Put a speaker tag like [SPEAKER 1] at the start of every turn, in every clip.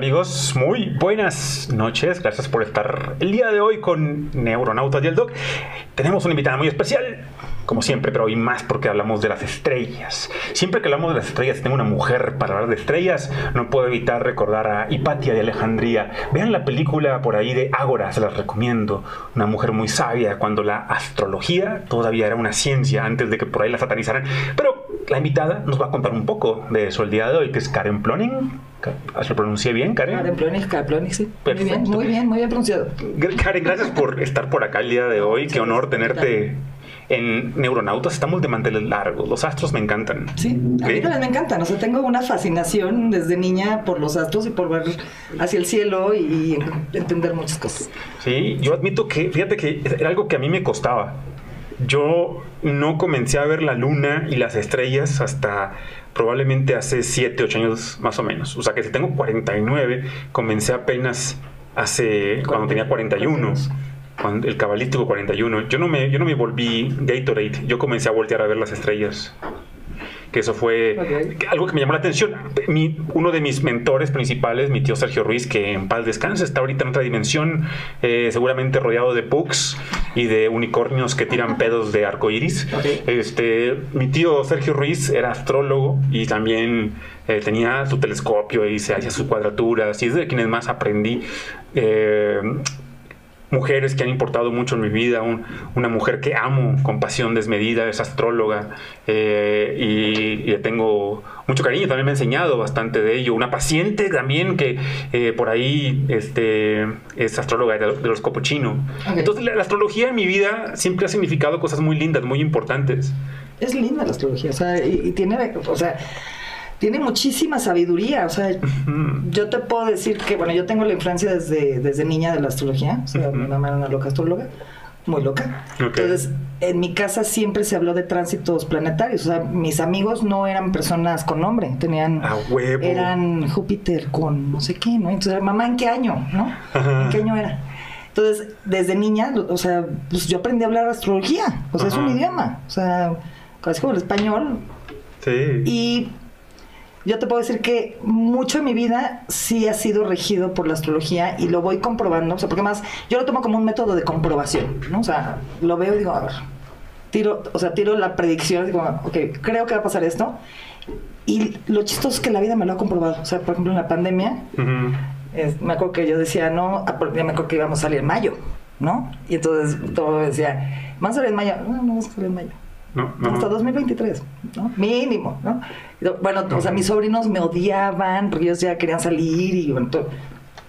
[SPEAKER 1] Amigos, muy buenas noches. Gracias por estar el día de hoy con Neuronautas y el Doc. Tenemos una invitada muy especial, como siempre, pero hoy más porque hablamos de las estrellas. Siempre que hablamos de las estrellas, tengo una mujer para hablar de estrellas. No puedo evitar recordar a Hipatia de Alejandría. Vean la película por ahí de Ágora, se las recomiendo. Una mujer muy sabia cuando la astrología todavía era una ciencia antes de que por ahí la satanizaran. Pero la invitada nos va a contar un poco de eso el día de hoy, que es Karen Ploning. ¿Lo pronuncié bien, Karen?
[SPEAKER 2] Karen Ploning, Karen Ploning, sí. Muy bien, muy bien, muy bien pronunciado.
[SPEAKER 1] Karen, gracias por estar por acá el día de hoy. Qué honor tenerte en Neuronautas. Estamos de manteles largos. Los astros me encantan.
[SPEAKER 2] Sí, a mí también me encantan. O sea, tengo una fascinación desde niña por los astros y por ver hacia el cielo y entender muchas cosas.
[SPEAKER 1] Sí, yo admito que, fíjate que era algo que a mí me costaba. Yo no comencé a ver la luna y las estrellas hasta probablemente hace 7, 8 años más o menos. O sea que si tengo 49, comencé apenas hace cuando tenía 41. Cuando, el cabalístico 41. Yo no me yo no me volví Gatorade, yo comencé a voltear a ver las estrellas que eso fue algo que me llamó la atención. uno de mis mentores principales, mi tío Sergio Ruiz, que en paz descanse, está ahorita en otra dimensión, eh, seguramente rodeado de pugs y de unicornios que tiran pedos de arco iris. Este, mi tío Sergio Ruiz era astrólogo y también eh, tenía su telescopio y se hacía sus cuadraturas y es de quienes más aprendí. Eh, mujeres que han importado mucho en mi vida, una mujer que amo con pasión desmedida, es astróloga eh, y, le tengo mucho cariño, también me ha enseñado bastante de ello, una paciente también que eh, por ahí este, es astróloga de, los copuchino. Entonces la, astrología en mi vida siempre ha significado cosas muy lindas, muy importantes.
[SPEAKER 2] Es linda la astrología, o sea, y, y tiene, o sea, tiene muchísima sabiduría. O sea, yo te puedo decir que, bueno, yo tengo la influencia desde, desde niña de la astrología. O sea, mi mamá era una loca astróloga, muy loca. Entonces, en mi casa siempre se habló de tránsitos planetarios. O sea, mis amigos no eran personas con nombre, tenían.
[SPEAKER 1] A huevo.
[SPEAKER 2] Eran Júpiter con no sé qué, ¿no? Entonces, mamá, ¿en qué año? ¿No? ¿En qué año era? Entonces, desde niña, o sea, pues yo aprendí a hablar astrología. O sea, es un idioma. O sea, casi como el español.
[SPEAKER 1] Sí.
[SPEAKER 2] Y yo te puedo decir que mucho de mi vida sí ha sido regido por la astrología y lo voy comprobando, o sea, porque más yo lo tomo como un método de comprobación, ¿no? O sea, lo veo y digo, a ver, tiro, o sea, tiro la predicción, digo, ok, creo que va a pasar esto. Y lo chistoso es que la vida me lo ha comprobado. O sea, por ejemplo, en la pandemia, me acuerdo que yo decía, no, ya me acuerdo que íbamos a salir en mayo, ¿no? Y entonces todo decía, ¿van a salir en mayo? No, no vamos a salir en mayo.
[SPEAKER 1] No, no,
[SPEAKER 2] hasta 2023, ¿no? Mínimo, ¿no? Bueno, o sea, mis sobrinos me odiaban porque ellos ya querían salir y bueno,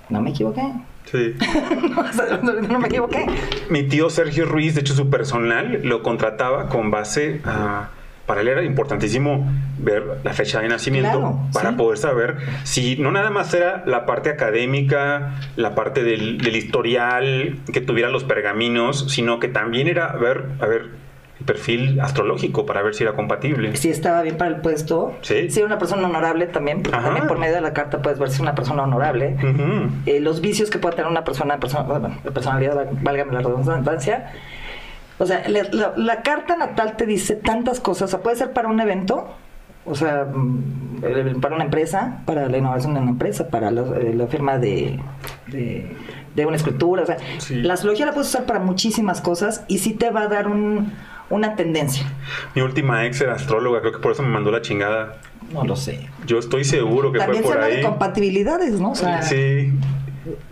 [SPEAKER 2] no me equivoqué.
[SPEAKER 1] Sí.
[SPEAKER 2] no, me equivoqué.
[SPEAKER 1] Mi tío Sergio Ruiz, de hecho, su personal lo contrataba con base a. Para él era importantísimo ver la fecha de nacimiento para poder saber si no nada más era la parte académica, la parte del, del historial, que tuviera los pergaminos, sino que también era ver, a ver, perfil astrológico para ver si era compatible.
[SPEAKER 2] Si estaba bien para el puesto.
[SPEAKER 1] Sí.
[SPEAKER 2] Si era una persona honorable también, porque también por medio de la carta puedes ver si es una persona honorable. Eh, los vicios que puede tener una persona, persona personalidad, válgame la redundancia. O sea, la, carta natal te dice tantas cosas. O sea, puede ser para un evento, o sea, mm, para una empresa, para la innovación de una empresa, para la, eh, firma de, de, una escritura. O sea, la astrología la puedes usar para muchísimas cosas y sí te va a dar un una tendencia.
[SPEAKER 1] Mi última ex era astróloga, creo que por eso me mandó la chingada.
[SPEAKER 2] No lo sé.
[SPEAKER 1] Yo estoy seguro que fue por
[SPEAKER 2] se
[SPEAKER 1] ahí.
[SPEAKER 2] de compatibilidades, ¿no?
[SPEAKER 1] sí.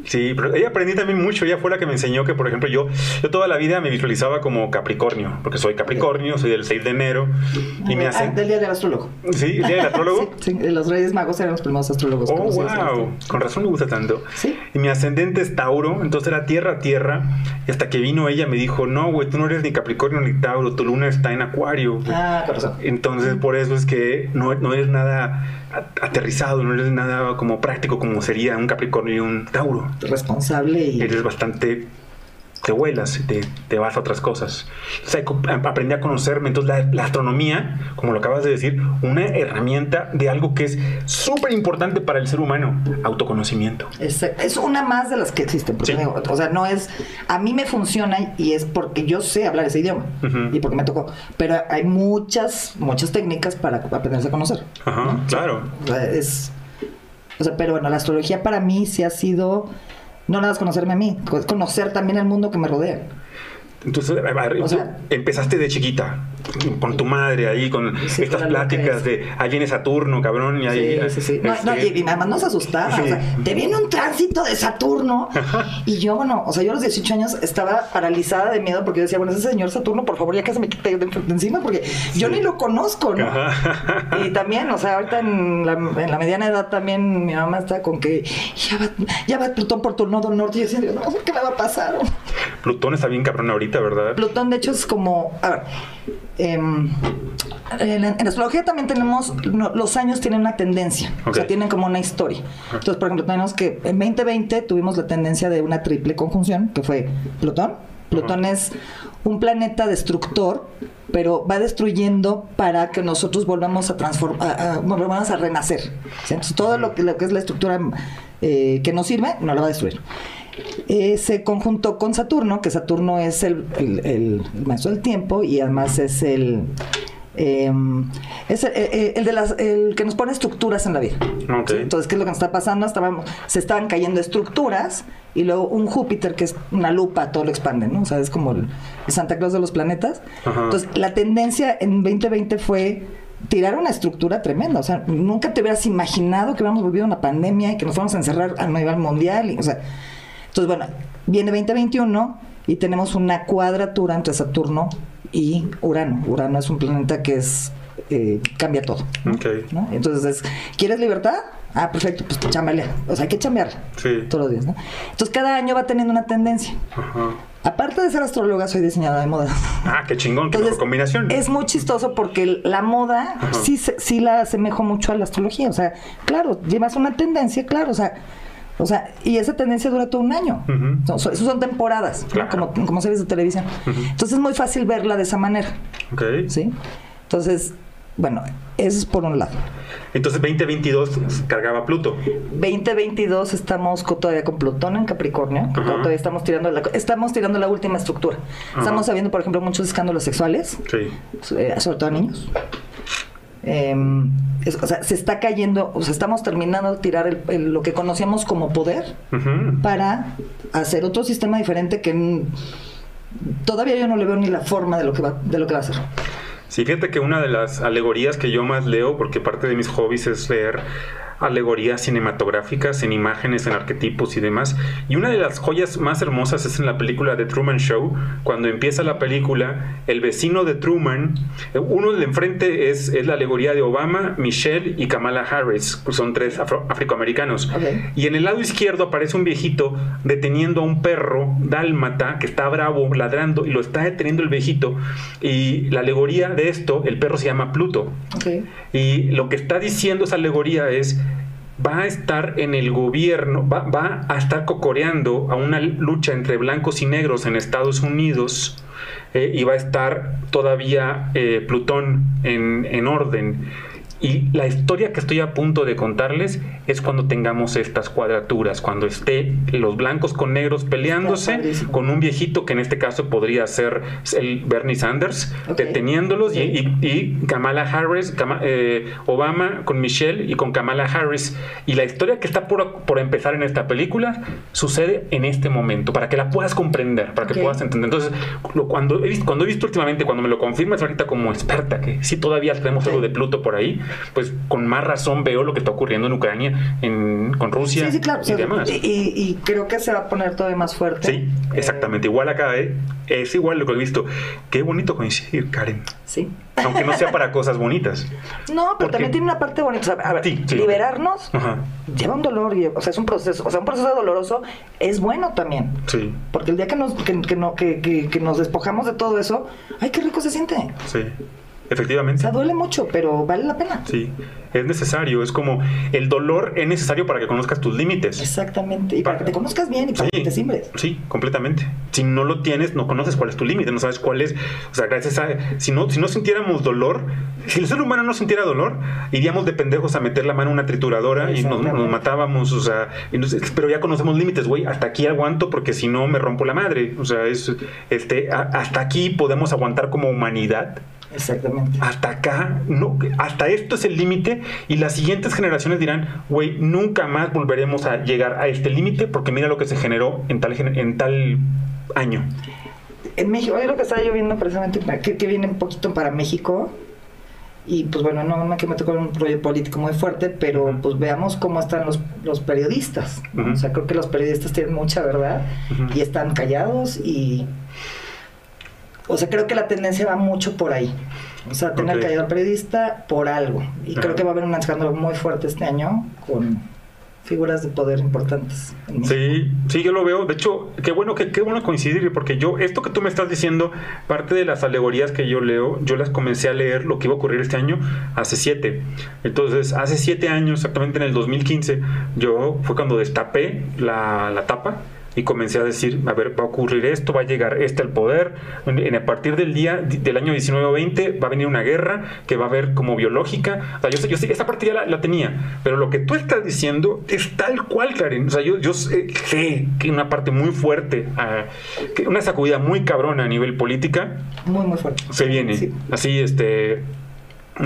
[SPEAKER 1] Sí, pero ella aprendí también mucho. Ella fue la que me enseñó que, por ejemplo, yo, yo toda la vida me visualizaba como Capricornio, porque soy Capricornio, soy del 6 de enero. Y me hacen...
[SPEAKER 2] Ah, del día del astrólogo.
[SPEAKER 1] Sí, el día del astrólogo.
[SPEAKER 2] sí, los Reyes Magos eran los primeros astrólogos.
[SPEAKER 1] Oh, wow. Con razón me gusta tanto.
[SPEAKER 2] Sí.
[SPEAKER 1] Y mi ascendente es Tauro, entonces era tierra, tierra. Y hasta que vino ella me dijo, no, güey, tú no eres ni Capricornio ni Tauro, tu luna está en Acuario.
[SPEAKER 2] Ah, corazón.
[SPEAKER 1] Entonces, por eso es que no, no eres nada aterrizado, no eres nada como práctico como sería un Capricornio y un Tauro.
[SPEAKER 2] Responsable y...
[SPEAKER 1] Eres bastante te vuelas, te, te vas a otras cosas. O sea, aprendí a conocerme. Entonces, la, astronomía, como lo acabas de decir, una herramienta de algo que es súper importante para el ser humano, autoconocimiento.
[SPEAKER 2] Es, es, una más de las que existen. o sea, no es. A mí me funciona y es porque yo sé hablar ese idioma y porque me tocó. Pero hay muchas, muchas técnicas para aprenderse a conocer.
[SPEAKER 1] Ajá, claro.
[SPEAKER 2] es O sea, pero bueno, la astrología para mí sí ha sido, no nada más conocerme a mí, conocer también el mundo que me rodea.
[SPEAKER 1] Entonces, o sea, empezaste de chiquita, con tu madre ahí, con estas pláticas de ahí viene Saturno, cabrón, y ahí.
[SPEAKER 2] Sí, sí, sí. No, no, este, y nada más nos asustaba. O sea, te viene un tránsito de Saturno. y yo, bueno, o sea, yo a los 18 años estaba paralizada de miedo porque yo decía, bueno, ese señor Saturno, por favor, ya que se me quite de, encima, porque yo ni lo conozco, ¿no? y también, o sea, ahorita en la, en la, mediana edad también mi mamá está con que ya va, ya va Plutón por tu nodo norte. Y yo decía, no sé qué me va a pasar.
[SPEAKER 1] Plutón está bien cabrón ahorita ¿verdad?
[SPEAKER 2] Plutón, de hecho, es como. A ver. Em, en, la astrología también tenemos, los años tienen una tendencia, o sea, tienen como una historia. Entonces, por ejemplo, tenemos que en 2020 tuvimos la tendencia de una triple conjunción, que fue Plutón. Plutón es un planeta destructor, pero va destruyendo para que nosotros volvamos a transformar, volvamos a renacer. Entonces, todo lo que, lo que es la estructura eh, que nos sirve, no lo va a destruir se conjuntó con Saturno, que Saturno es el, el, maestro del tiempo y además es el em, es el, de las, el que nos pone estructuras en la vida. Entonces, ¿qué es lo que nos está pasando? Estábamos, se estaban cayendo estructuras y luego un Júpiter que es una lupa, todo lo expande, ¿no? O sea, es como el, Santa Claus de los planetas. Entonces, la tendencia en 2020 fue tirar una estructura tremenda. O sea, nunca te hubieras imaginado que hubiéramos vivido una pandemia y que nos fuéramos a encerrar a nivel mundial. Y, o sea, entonces, bueno, viene 2021 y tenemos una cuadratura entre Saturno y Urano. Urano es un planeta que es eh, cambia todo. Entonces, ¿quieres libertad? Ah, perfecto, pues chámbale. O sea, hay que chambear todos los días, ¿no? Entonces, cada año va teniendo una tendencia. Aparte de ser astróloga, soy diseñadora de moda.
[SPEAKER 1] Ah, qué chingón, qué combinación.
[SPEAKER 2] Es muy chistoso porque la moda sí, sí la asemejo mucho a la astrología. O sea, claro, llevas una tendencia, claro, o sea, o sea, y esa tendencia dura todo un año. Eso son temporadas, como, como series de televisión. Entonces es muy fácil verla de esa manera.
[SPEAKER 1] Ok.
[SPEAKER 2] ¿Sí? Entonces, bueno, eso es por un lado.
[SPEAKER 1] Entonces 2022 cargaba Pluto.
[SPEAKER 2] 2022 estamos todavía con Plutón en Capricornio, todavía estamos tirando la, estamos tirando la última estructura. Estamos sabiendo, por ejemplo, muchos escándalos sexuales, sí. Eh, sobre todo a niños. Em, o sea, se está cayendo, o sea, estamos terminando de tirar lo que conocíamos como poder para hacer otro sistema diferente que todavía yo no le veo ni la forma de lo que va, de lo que va a ser.
[SPEAKER 1] Sí, fíjate que una de las alegorías que yo más leo, porque parte de mis hobbies es leer alegorías cinematográficas en imágenes, en arquetipos y demás. Y una de las joyas más hermosas es en la película The Truman Show, cuando empieza la película, el vecino de Truman, uno de enfrente es, es la alegoría de Obama, Michelle y Kamala Harris, son tres afroamericanos. Y en el lado izquierdo aparece un viejito deteniendo a un perro dálmata que está bravo, ladrando, y lo está deteniendo el viejito. Y la alegoría de esto, el perro se llama Pluto. Y lo que está diciendo esa alegoría es va a estar en el gobierno, va, a estar cocoreando a una lucha entre blancos y negros en Estados Unidos eh, y va a estar todavía eh, Plutón en, en orden. Y la historia que estoy a punto de contarles es cuando tengamos estas cuadraturas, cuando esté los blancos con negros peleándose con un viejito que en este caso podría ser el Bernie Sanders, deteniéndolos y, Kamala Harris, eh, Obama con Michelle y con Kamala Harris. Y la historia que está por, por, empezar en esta película sucede en este momento, para que la puedas comprender, para que puedas entender. Entonces, cuando, he visto, cuando he visto últimamente, cuando me lo confirmas ahorita como experta, que sí todavía tenemos algo de Pluto por ahí, pues con más razón veo lo que está ocurriendo en Ucrania, en, con Rusia y demás.
[SPEAKER 2] Y, creo que se va a poner todavía más fuerte.
[SPEAKER 1] Sí, exactamente. Igual acá ¿eh? es igual lo que he visto. Qué bonito coincidir, Karen.
[SPEAKER 2] Sí.
[SPEAKER 1] Aunque no sea para cosas bonitas.
[SPEAKER 2] No, pero también tiene una parte bonita. a ver, liberarnos lleva un dolor, o sea, es un proceso. O sea, un proceso doloroso es bueno también.
[SPEAKER 1] Sí.
[SPEAKER 2] Porque el día que nos, que, que, no, que, que nos despojamos de todo eso, ay, qué rico se siente.
[SPEAKER 1] Sí. Efectivamente.
[SPEAKER 2] O sea, duele mucho, pero vale la pena.
[SPEAKER 1] Sí, es necesario. Es como el dolor es necesario para que conozcas tus límites.
[SPEAKER 2] Exactamente. Y para, que te conozcas bien y para que te simbres.
[SPEAKER 1] Sí, completamente. Si no lo tienes, no conoces cuál es tu límite, no sabes cuál es. O sea, gracias a. Si no, si no sintiéramos dolor, si el ser humano no sintiera dolor, iríamos de pendejos a meter la mano en una trituradora y nos, matábamos. O sea, pero ya conocemos límites, güey. Hasta aquí aguanto porque si no me rompo la madre. O sea, es, este, hasta aquí podemos aguantar como humanidad
[SPEAKER 2] Exactamente.
[SPEAKER 1] Hasta acá, no, hasta esto es el límite y las siguientes generaciones dirán, güey, nunca más volveremos a llegar a este límite porque mira lo que se generó en tal, en tal año.
[SPEAKER 2] En México, hoy lo que estaba lloviendo precisamente, que, que viene un poquito para México, y pues bueno, no me que me tocó un proyecto político muy fuerte, pero pues veamos cómo están los, los periodistas. O sea, creo que los periodistas tienen mucha verdad y están callados y... O sea, creo que la tendencia va mucho por ahí. O sea, tener callado al periodista por algo. Y creo que va a haber un escándalo muy fuerte este año con figuras de poder importantes.
[SPEAKER 1] Sí, sí, yo lo veo. De hecho, qué bueno que qué bueno coincidir, porque yo, esto que tú me estás diciendo, parte de las alegorías que yo leo, yo las comencé a leer lo que iba a ocurrir este año hace siete. Entonces, hace siete años, exactamente en el 2015, yo fue cuando destapé la, la tapa y comencé a decir, a ver, va a ocurrir esto, va a llegar este al poder, en, a partir del día del año 19 o 20 va a venir una guerra que va a haber como biológica, o sea, yo sé, yo sé, esa parte ya la, tenía, pero lo que tú estás diciendo es tal cual, Karen, o sea, yo, yo sé, que una parte muy fuerte, ah, una sacudida muy cabrona a nivel política,
[SPEAKER 2] muy, muy fuerte,
[SPEAKER 1] se viene, así, este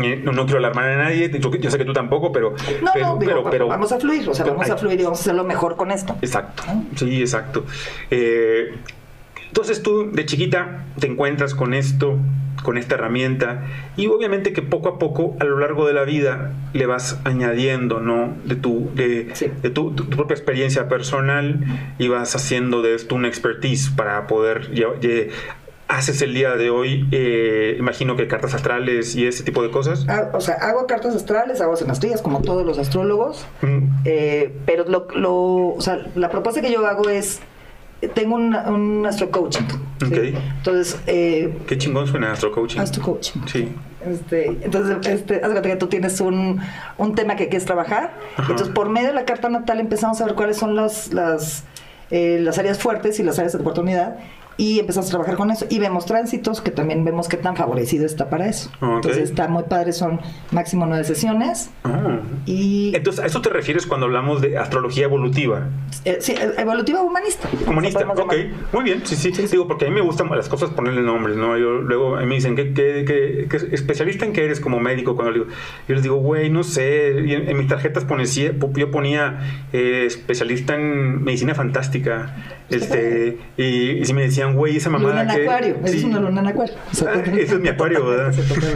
[SPEAKER 1] eh, no, quiero alarmar a nadie, yo, sé que tú tampoco, pero,
[SPEAKER 2] no, pero, vamos a fluir, o sea, vamos a fluir y vamos a hacerlo mejor con esto.
[SPEAKER 1] Exacto, sí, exacto. Eh, entonces tú de chiquita te encuentras con esto, con esta herramienta y obviamente que poco a poco a lo largo de la vida le vas añadiendo, ¿no? De tu, de, tu, propia experiencia personal y vas haciendo de esto una expertise para poder haces el día de hoy? Eh, imagino que cartas astrales y ese tipo de cosas.
[SPEAKER 2] Ah, o sea, hago cartas astrales, hago semastrías como todos los astrólogos, mm. eh, pero lo, lo, o sea, la propuesta que yo hago es tengo un, un astro coaching. Entonces, eh,
[SPEAKER 1] qué chingón suena astro coaching.
[SPEAKER 2] Astro coaching.
[SPEAKER 1] Sí.
[SPEAKER 2] Este, entonces, este, haz que tú tienes un, un tema que quieres trabajar. Entonces, por medio de la carta natal empezamos a ver cuáles son las, las, eh, las áreas fuertes y las áreas de oportunidad y empezamos a trabajar con eso y vemos tránsitos que también vemos qué tan favorecido está para eso. Entonces está muy padre, son máximo nueve sesiones. Ah. Y
[SPEAKER 1] Entonces, ¿a eso te refieres cuando hablamos de astrología evolutiva?
[SPEAKER 2] Eh, sí, e, evolutiva humanista.
[SPEAKER 1] Humanista, ok. Muy bien, sí, sí, Digo, porque a mí me gustan las cosas ponerle nombres, ¿no? Yo, luego a mí me dicen, ¿qué, qué, qué, especialista en qué eres como médico? Cuando digo, yo les digo, güey, no sé. en, mis tarjetas ponía, yo ponía eh, especialista en medicina fantástica. Este, y, si me decían, güey, esa mamada.
[SPEAKER 2] Luna en acuario, es una luna en acuario.
[SPEAKER 1] Ah, eso es mi acuario, ¿verdad?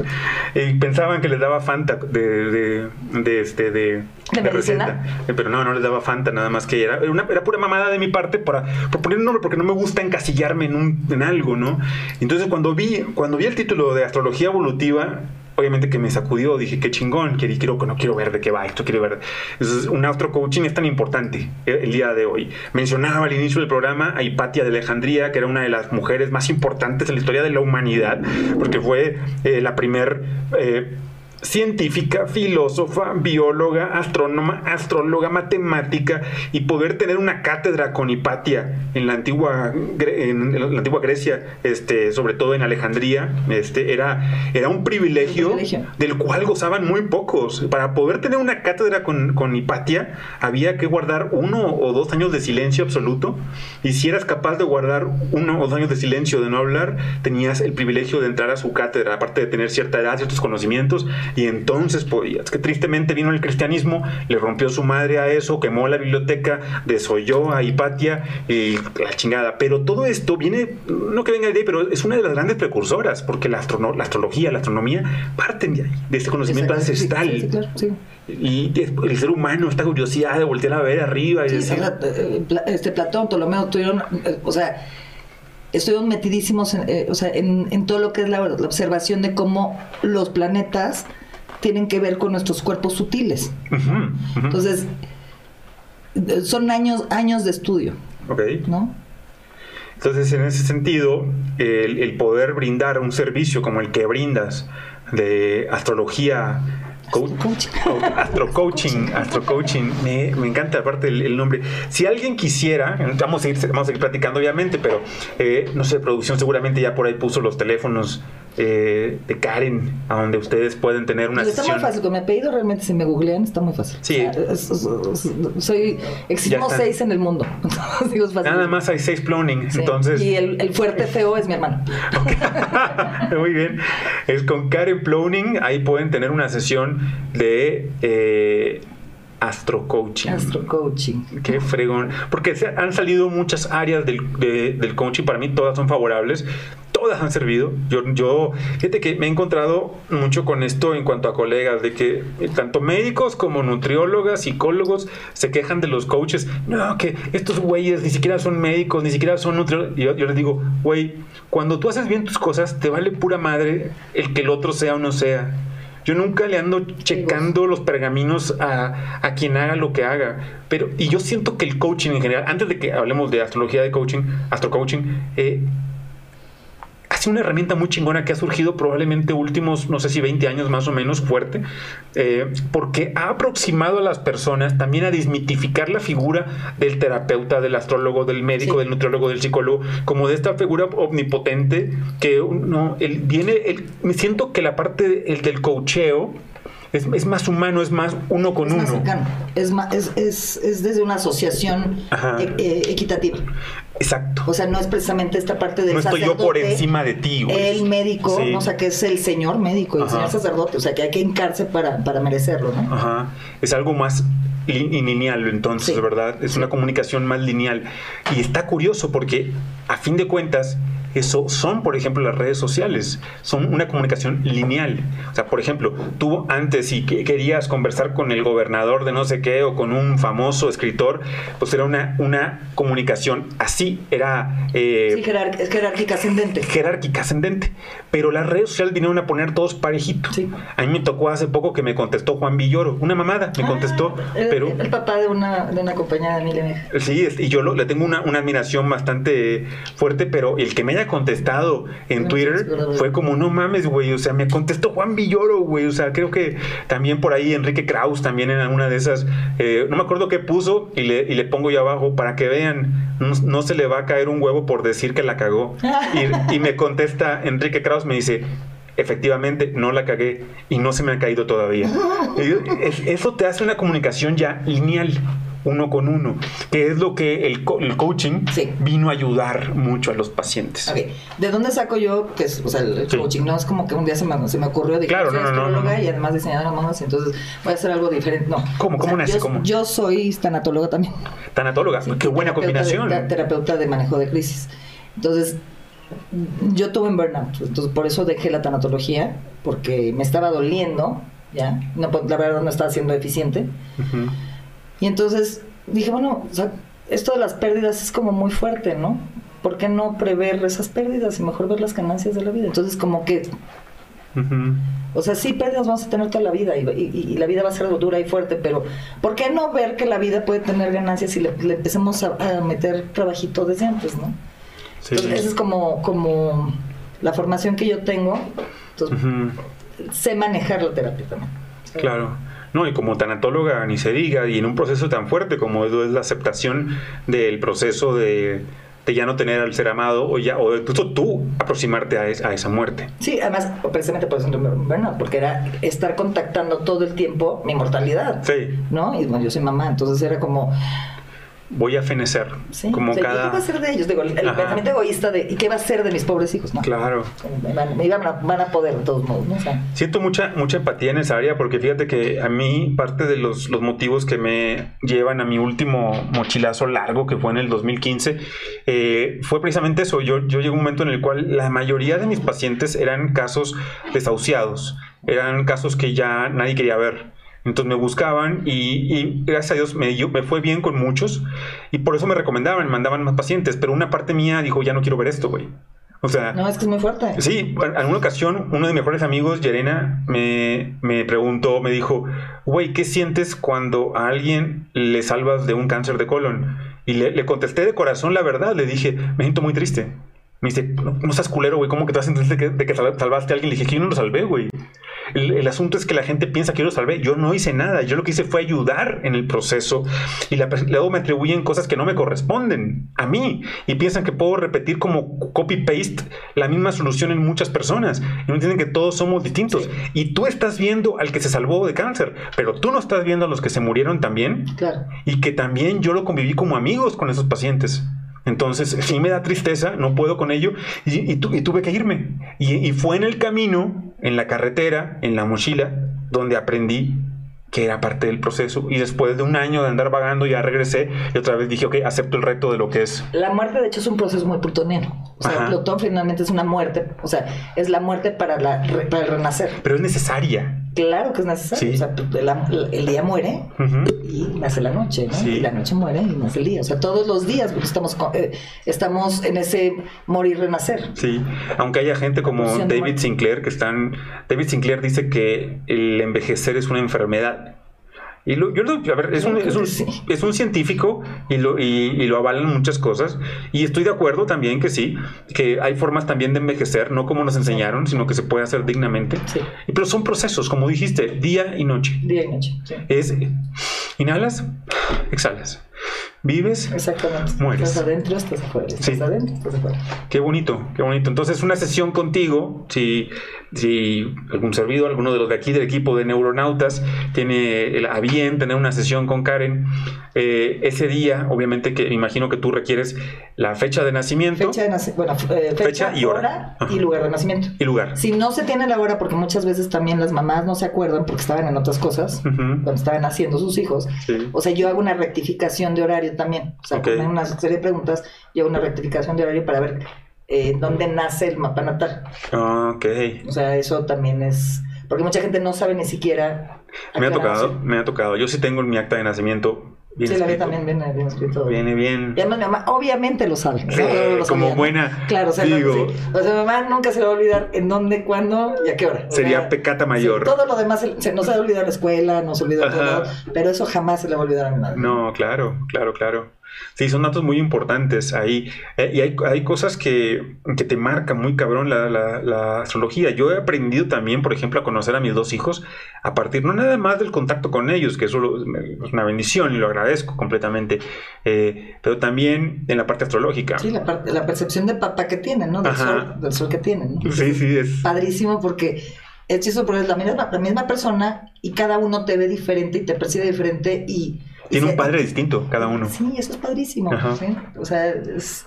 [SPEAKER 1] y pensaban que les daba Fanta de, de, de, este, de,
[SPEAKER 2] de, receta.
[SPEAKER 1] Eh, pero no, no les daba Fanta, nada más que era, una, era pura mamada de mi parte para, por poner un nombre, porque no me gusta encasillarme en, un, en algo, ¿no? Entonces, cuando vi, cuando vi el título de Astrología Evolutiva, obviamente que me sacudió, dije, qué chingón, quiero, no quiero ver de qué va esto, quiero ver. Entonces, un astro coaching es tan importante el, día de hoy. Mencionaba al inicio del programa a Hipatia de Alejandría, que era una de las mujeres más importantes en la historia de la humanidad, porque fue eh, la primer... Eh, científica, filósofa, bióloga, astrónoma, astróloga, matemática y poder tener una cátedra con Hipatia en la antigua en la antigua Grecia, este, sobre todo en Alejandría, este, era, era un privilegio, del cual gozaban muy pocos. Para poder tener una cátedra con, con Hipatia había que guardar uno o dos años de silencio absoluto y si eras capaz de guardar uno o dos años de silencio de no hablar, tenías el privilegio de entrar a su cátedra, aparte de tener cierta edad, ciertos conocimientos y entonces podías. Que tristemente vino el cristianismo, le rompió su madre a eso, quemó la biblioteca, desoyó a Hipatia y la chingada. Pero todo esto viene, no que venga de ahí, pero es una de las grandes precursoras, porque la, la astrología, la astronomía parten de ahí, de este conocimiento ancestral. Y el ser humano, esta curiosidad de voltear a ver arriba y decir...
[SPEAKER 2] Eh, este Platón, Ptolomeo tuvieron, eh, o sea, estuvieron metidísimos en, eh, o sea, en, todo lo que es la, observación de cómo los planetas tienen que ver con nuestros cuerpos sutiles. Entonces, son años, años de estudio.
[SPEAKER 1] Ok. ¿No? Entonces, en ese sentido, el, poder brindar un servicio como el que brindas de astrología astro coaching, astro coaching, me, encanta aparte el, nombre. Si alguien quisiera, vamos a seguir, vamos a seguir platicando obviamente, pero eh, no sé, producción seguramente ya por ahí puso los teléfonos eh, de Karen, a donde ustedes pueden tener una
[SPEAKER 2] está
[SPEAKER 1] sesión.
[SPEAKER 2] muy fácil, con mi apellido realmente si me googlean está muy fácil.
[SPEAKER 1] Sí.
[SPEAKER 2] O sea, es- es- es- soy, existimos seis en el mundo. Entonces, fácil.
[SPEAKER 1] Nada más hay seis cloning,
[SPEAKER 2] Sí.
[SPEAKER 1] entonces...
[SPEAKER 2] Y el, el fuerte feo es mi hermano.
[SPEAKER 1] Muy bien. Es con Karen Ploning. Ahí pueden tener una sesión de eh, astro coaching.
[SPEAKER 2] Astro coaching.
[SPEAKER 1] Qué fregón. Porque se- han salido muchas áreas del, de- del coaching. Para mí todas son favorables. Todas han servido. Yo, yo, fíjate que me he encontrado mucho con esto en cuanto a colegas, de que eh, tanto médicos como nutriólogas, psicólogos se quejan de los coaches. No, que estos güeyes ni siquiera son médicos, ni siquiera son nutriólogos. Y yo, yo les digo, güey, cuando tú haces bien tus cosas, te vale pura madre el que el otro sea o no sea. Yo nunca le ando checando los pergaminos a, a quien haga lo que haga. Pero, y yo siento que el coaching en general, antes de que hablemos de astrología de coaching, astro coaching, eh, ha sido una herramienta muy chingona que ha surgido probablemente últimos, no sé si 20 años más o menos fuerte, eh, porque ha aproximado a las personas también a desmitificar la figura del terapeuta, del astrólogo, del médico,
[SPEAKER 2] Sí.
[SPEAKER 1] del nutriólogo, del psicólogo, como de esta figura omnipotente que no, el, viene, el, me siento que la parte de- el del coacheo es, es más humano, es más uno con
[SPEAKER 2] Es más
[SPEAKER 1] uno.
[SPEAKER 2] cercano. Es, es, es, es desde una asociación e- eh, equitativa.
[SPEAKER 1] Exacto.
[SPEAKER 2] O sea, no es precisamente esta parte del
[SPEAKER 1] No estoy yo por encima de ti, güey.
[SPEAKER 2] El médico,
[SPEAKER 1] Sí.
[SPEAKER 2] ¿no? o sea, que es el señor médico, el
[SPEAKER 1] Ajá.
[SPEAKER 2] señor sacerdote, o sea, que hay que hincarse para, para merecerlo, ¿no?
[SPEAKER 1] Ajá. Es algo más y lineal, entonces,
[SPEAKER 2] Sí.
[SPEAKER 1] ¿verdad? Es una comunicación más lineal. Y está curioso porque, a fin de cuentas, eso son, por ejemplo, las redes sociales. Son una comunicación lineal. O sea, por ejemplo, tú antes, si que- querías conversar con el gobernador de no sé qué o con un famoso escritor, pues era una, una comunicación así. Era. eh,
[SPEAKER 2] Sí, jerar- es jerárquica ascendente.
[SPEAKER 1] jerárquica ascendente. Pero las redes sociales vinieron a poner todos parejitos.
[SPEAKER 2] Sí.
[SPEAKER 1] A mí me tocó hace poco que me contestó Juan Villoro, una mamada, me
[SPEAKER 2] Ah,
[SPEAKER 1] contestó,
[SPEAKER 2] el,
[SPEAKER 1] pero
[SPEAKER 2] el papá de una, de una compañía de Meja.
[SPEAKER 1] sí, es- y yo lo- le tengo una, una admiración bastante fuerte, pero el que me haya contestado en
[SPEAKER 2] No,
[SPEAKER 1] Twitter fue como, no mames, güey, o sea, me contestó Juan Villoro, güey, o sea, creo que también por ahí Enrique Kraus también en alguna de esas, eh, no me acuerdo qué puso y le, y le pongo yo abajo para que vean, no, no se le va a caer un huevo por decir que la cagó. Y, y me contesta Enrique Kraus, me dice, efectivamente, no la cagué y no se me ha caído todavía. Eso te hace una comunicación ya lineal, uno con uno, que es lo que el, co- el coaching
[SPEAKER 2] Sí.
[SPEAKER 1] vino a ayudar mucho a los pacientes.
[SPEAKER 2] Ok, ¿de dónde saco yo? Que es, o sea, el
[SPEAKER 1] Sí.
[SPEAKER 2] coaching no es como que un día se me, se me ocurrió de que
[SPEAKER 1] Claro,
[SPEAKER 2] soy
[SPEAKER 1] no, no, no,
[SPEAKER 2] y además diseñadora de modas, entonces voy a hacer algo diferente. No.
[SPEAKER 1] ¿Cómo?
[SPEAKER 2] O
[SPEAKER 1] ¿Cómo
[SPEAKER 2] sea,
[SPEAKER 1] nace?
[SPEAKER 2] Yo,
[SPEAKER 1] ¿Cómo?
[SPEAKER 2] yo soy tanatóloga también.
[SPEAKER 1] Tanatóloga, qué buena
[SPEAKER 2] Terapeuta de-
[SPEAKER 1] combinación.
[SPEAKER 2] te- terapeuta de manejo de crisis. Entonces, yo tuve un burnout. Entonces, por eso dejé la tanatología, porque me estaba doliendo, ¿ya? No, pues, la verdad no estaba siendo eficiente.
[SPEAKER 1] Ujú.
[SPEAKER 2] Y entonces dije, bueno, o sea, esto de las pérdidas es como muy fuerte, ¿no? ¿Por qué no prever esas pérdidas y mejor ver las ganancias de la vida? Entonces, como que, o sea, sí, pérdidas vamos a tener toda la vida y, y- y la vida va a ser dura y fuerte, pero ¿por qué no ver que la vida puede tener ganancias y le, le empecemos a, a meter trabajito desde antes, ¿no?
[SPEAKER 1] Sí.
[SPEAKER 2] Entonces, esa es como, como la formación que yo tengo. Entonces, sé manejar la terapia también.
[SPEAKER 1] Claro. No, y como tanatóloga ni se diga, y en un proceso tan fuerte como es es la aceptación del proceso de, de ya no tener al ser amado, o ya, o incluso tú aproximarte a, es- a esa muerte.
[SPEAKER 2] Sí, además, precisamente por eso burnout, porque era estar contactando todo el tiempo mi mortalidad.
[SPEAKER 1] Sí,
[SPEAKER 2] ¿No? Y bueno, yo soy mamá, entonces era como,
[SPEAKER 1] voy a fenecer.
[SPEAKER 2] sí,
[SPEAKER 1] como
[SPEAKER 2] o sea, ¿y
[SPEAKER 1] cada.
[SPEAKER 2] ¿qué va a ser de ellos? Digo, el, el
[SPEAKER 1] Ajá.
[SPEAKER 2] pensamiento egoísta de, ¿y qué va a ser de mis pobres hijos? No.
[SPEAKER 1] Claro.
[SPEAKER 2] Me van, me van a, van a poder de todos modos, ¿no? O sea,
[SPEAKER 1] Siento mucha, mucha empatía en esa área porque fíjate que a mí parte de los, los motivos que me llevan a mi último mochilazo largo que fue en el 2015 eh, fue precisamente eso. Yo, yo llegué a un momento en el cual la mayoría de mis pacientes eran casos desahuciados, eran casos que ya nadie quería ver. Entonces me buscaban y, y gracias a Dios me, dio- me fue bien con muchos y por eso me recomendaban, me mandaban más pacientes, pero una parte mía dijo, ya no quiero ver esto, güey. O sea,
[SPEAKER 2] no, es que es muy fuerte.
[SPEAKER 1] Sí, en alguna ocasión uno de mis mejores amigos, Yerena, me, me preguntó, me dijo, güey, ¿qué sientes cuando a alguien le salvas de un cáncer de colon? Y le, le contesté de corazón la verdad, le dije, me siento muy triste. Me dice, no, no seas culero, güey, ¿cómo que te vas a sentir de que, de que sal- salvaste a alguien? Le dije, yo no lo salvé, güey. El, el asunto es que la gente piensa que yo lo salvé. Yo no hice nada. Yo lo que hice fue ayudar en el proceso y la- luego me atribuyen cosas que no me corresponden a mí y piensan que puedo repetir como copy-paste la misma solución en muchas personas y no entienden que todos somos distintos. Y tú estás viendo al que se salvó de cáncer, pero tú no estás viendo a los que se murieron también
[SPEAKER 2] Claro.
[SPEAKER 1] y que también yo lo conviví como amigos con esos pacientes. Entonces, sí me da tristeza, no puedo con ello y, y tu- y tuve que irme. Y, y fue en el camino, en la carretera, en la mochila, donde aprendí que era parte del proceso. Y después de un año de andar vagando, ya regresé y otra vez dije, ok, acepto el reto de lo que es.
[SPEAKER 2] La muerte, de hecho, es un proceso muy plutoniano. O sea,
[SPEAKER 1] Ajá.
[SPEAKER 2] Plutón finalmente es una muerte. O sea, es la muerte para, la, para el renacer.
[SPEAKER 1] Pero es necesaria.
[SPEAKER 2] Claro que es necesario.
[SPEAKER 1] Sí.
[SPEAKER 2] O sea, la- el día muere y nace la noche, ¿no?
[SPEAKER 1] Sí.
[SPEAKER 2] Y la noche muere y nace el día. O sea, todos los días porque estamos, eh, estamos en ese morir-renacer.
[SPEAKER 1] Sí, aunque haya gente como David. Sinclair que están. David Sinclair dice que el envejecer es una enfermedad. Y lo- yo lo, a ver, es un,
[SPEAKER 2] creo
[SPEAKER 1] es un-
[SPEAKER 2] que sí.
[SPEAKER 1] es un científico y lo, y, y lo avalan muchas cosas. Y estoy de acuerdo también que sí, que hay formas también de envejecer, no como nos enseñaron, sino que se puede hacer dignamente.
[SPEAKER 2] Sí.
[SPEAKER 1] Pero son procesos, como dijiste, día y noche.
[SPEAKER 2] Día y noche. Sí.
[SPEAKER 1] Es inhalas, exhalas. Vives,
[SPEAKER 2] Exactamente.
[SPEAKER 1] Mueres.
[SPEAKER 2] Estás adentro, estás afuera. Estás
[SPEAKER 1] Sí.
[SPEAKER 2] adentro, estás afuera.
[SPEAKER 1] Qué bonito, qué bonito. Entonces, una sesión contigo, si, si algún servidor, alguno de los de aquí del equipo de Neuronautas tiene el, a bien tener una sesión con Karen, eh, ese día, obviamente que me imagino que tú requieres la fecha de nacimiento
[SPEAKER 2] Fecha de nacimiento. Bueno, eh, fecha,
[SPEAKER 1] Fecha y hora.
[SPEAKER 2] y lugar de nacimiento.
[SPEAKER 1] y lugar.
[SPEAKER 2] Si no se tiene la hora, porque muchas veces también las mamás no se acuerdan porque estaban en otras cosas, cuando estaban haciendo sus hijos.
[SPEAKER 1] Sí.
[SPEAKER 2] O sea, yo hago una rectificación de horario también. O sea,
[SPEAKER 1] Ok.
[SPEAKER 2] con una serie de preguntas, hago una rectificación de horario para ver eh, dónde nace el mapa natal.
[SPEAKER 1] Ok.
[SPEAKER 2] O sea, eso también es. Porque mucha gente no sabe ni siquiera.
[SPEAKER 1] Me ha tocado,
[SPEAKER 2] nació.
[SPEAKER 1] me ha tocado. Yo sí tengo en mi acta de nacimiento. Bien
[SPEAKER 2] Sí, la
[SPEAKER 1] escrito.
[SPEAKER 2] también viene bien escrito.
[SPEAKER 1] Viene bien.
[SPEAKER 2] Y además mi mamá obviamente lo sabe.
[SPEAKER 1] Sí,
[SPEAKER 2] No, lo
[SPEAKER 1] como
[SPEAKER 2] sabía, ¿no?
[SPEAKER 1] buena,
[SPEAKER 2] Claro, o sea, no,
[SPEAKER 1] digo.
[SPEAKER 2] sí. O sea, mi mamá nunca se le va a olvidar en dónde, cuándo y a qué hora.
[SPEAKER 1] Sería pecata mayor.
[SPEAKER 2] sí, todo lo demás se, se- no se va a olvidar la escuela, no se olvida todo, pero eso jamás se le va a olvidar a mi madre.
[SPEAKER 1] No, claro, claro, claro. Sí, son datos muy importantes ahí. Eh, y hay, hay cosas que, que te marcan muy cabrón la, la- la astrología. Yo he aprendido también, por ejemplo, a conocer a mis dos hijos a partir no nada más del contacto con ellos, que eso es una bendición y lo agradezco completamente, eh, pero también en la parte astrológica.
[SPEAKER 2] Sí, la, parte, la percepción de papá que tienen, ¿no? Del, sol, del sol que tienen. ¿no?
[SPEAKER 1] Sí, sí, es.
[SPEAKER 2] Padrísimo porque es chistoso porque es la misma, la misma persona y cada uno te ve diferente y te percibe diferente y...
[SPEAKER 1] Tiene un padre distinto cada uno.
[SPEAKER 2] Sí, eso es padrísimo. ¿sí? O sea, es-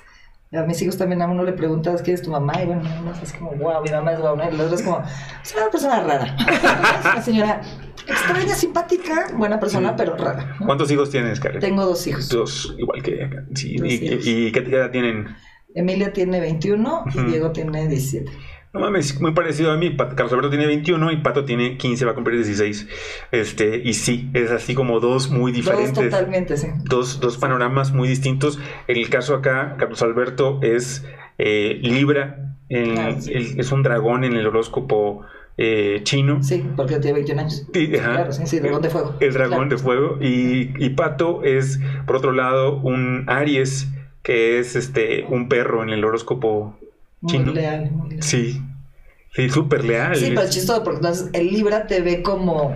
[SPEAKER 2] a mis hijos también a uno le preguntas quién es tu mamá y bueno, uno es como, wow, mi mamá es guau, ¿no? y el otro es como, es una persona rara. es una señora extraña, simpática, buena persona,
[SPEAKER 1] Sí.
[SPEAKER 2] pero rara. ¿no?
[SPEAKER 1] ¿Cuántos hijos tienes, Karen?
[SPEAKER 2] Tengo dos hijos.
[SPEAKER 1] Dos, igual que acá. Sí,
[SPEAKER 2] Dos
[SPEAKER 1] y,
[SPEAKER 2] hijos.
[SPEAKER 1] y- y qué edad tienen?
[SPEAKER 2] Emilia tiene 21
[SPEAKER 1] Ujú.
[SPEAKER 2] y Diego tiene 17.
[SPEAKER 1] No mames, muy parecido a mí. Carlos Alberto tiene 21 y Pato tiene 15, va a cumplir 16. Este, y sí, es así como dos muy
[SPEAKER 2] Dos
[SPEAKER 1] diferentes.
[SPEAKER 2] totalmente, sí.
[SPEAKER 1] Dos, dos panoramas muy distintos. En el caso acá, Carlos Alberto es eh, Libra, en-
[SPEAKER 2] Ah, sí.
[SPEAKER 1] el- es un dragón en el horóscopo eh, chino.
[SPEAKER 2] Sí, porque tiene 21 años.
[SPEAKER 1] Sí.
[SPEAKER 2] Claro, sí, sí, dragón de fuego.
[SPEAKER 1] El dragón
[SPEAKER 2] Claro.
[SPEAKER 1] de fuego. Y, y Pato es, por otro lado, un Aries, que es este un perro en el horóscopo
[SPEAKER 2] Muy
[SPEAKER 1] chino.
[SPEAKER 2] leal, muy leal.
[SPEAKER 1] Sí, sí, súper leal.
[SPEAKER 2] Sí, pero es chistoso porque entonces el Libra te ve como,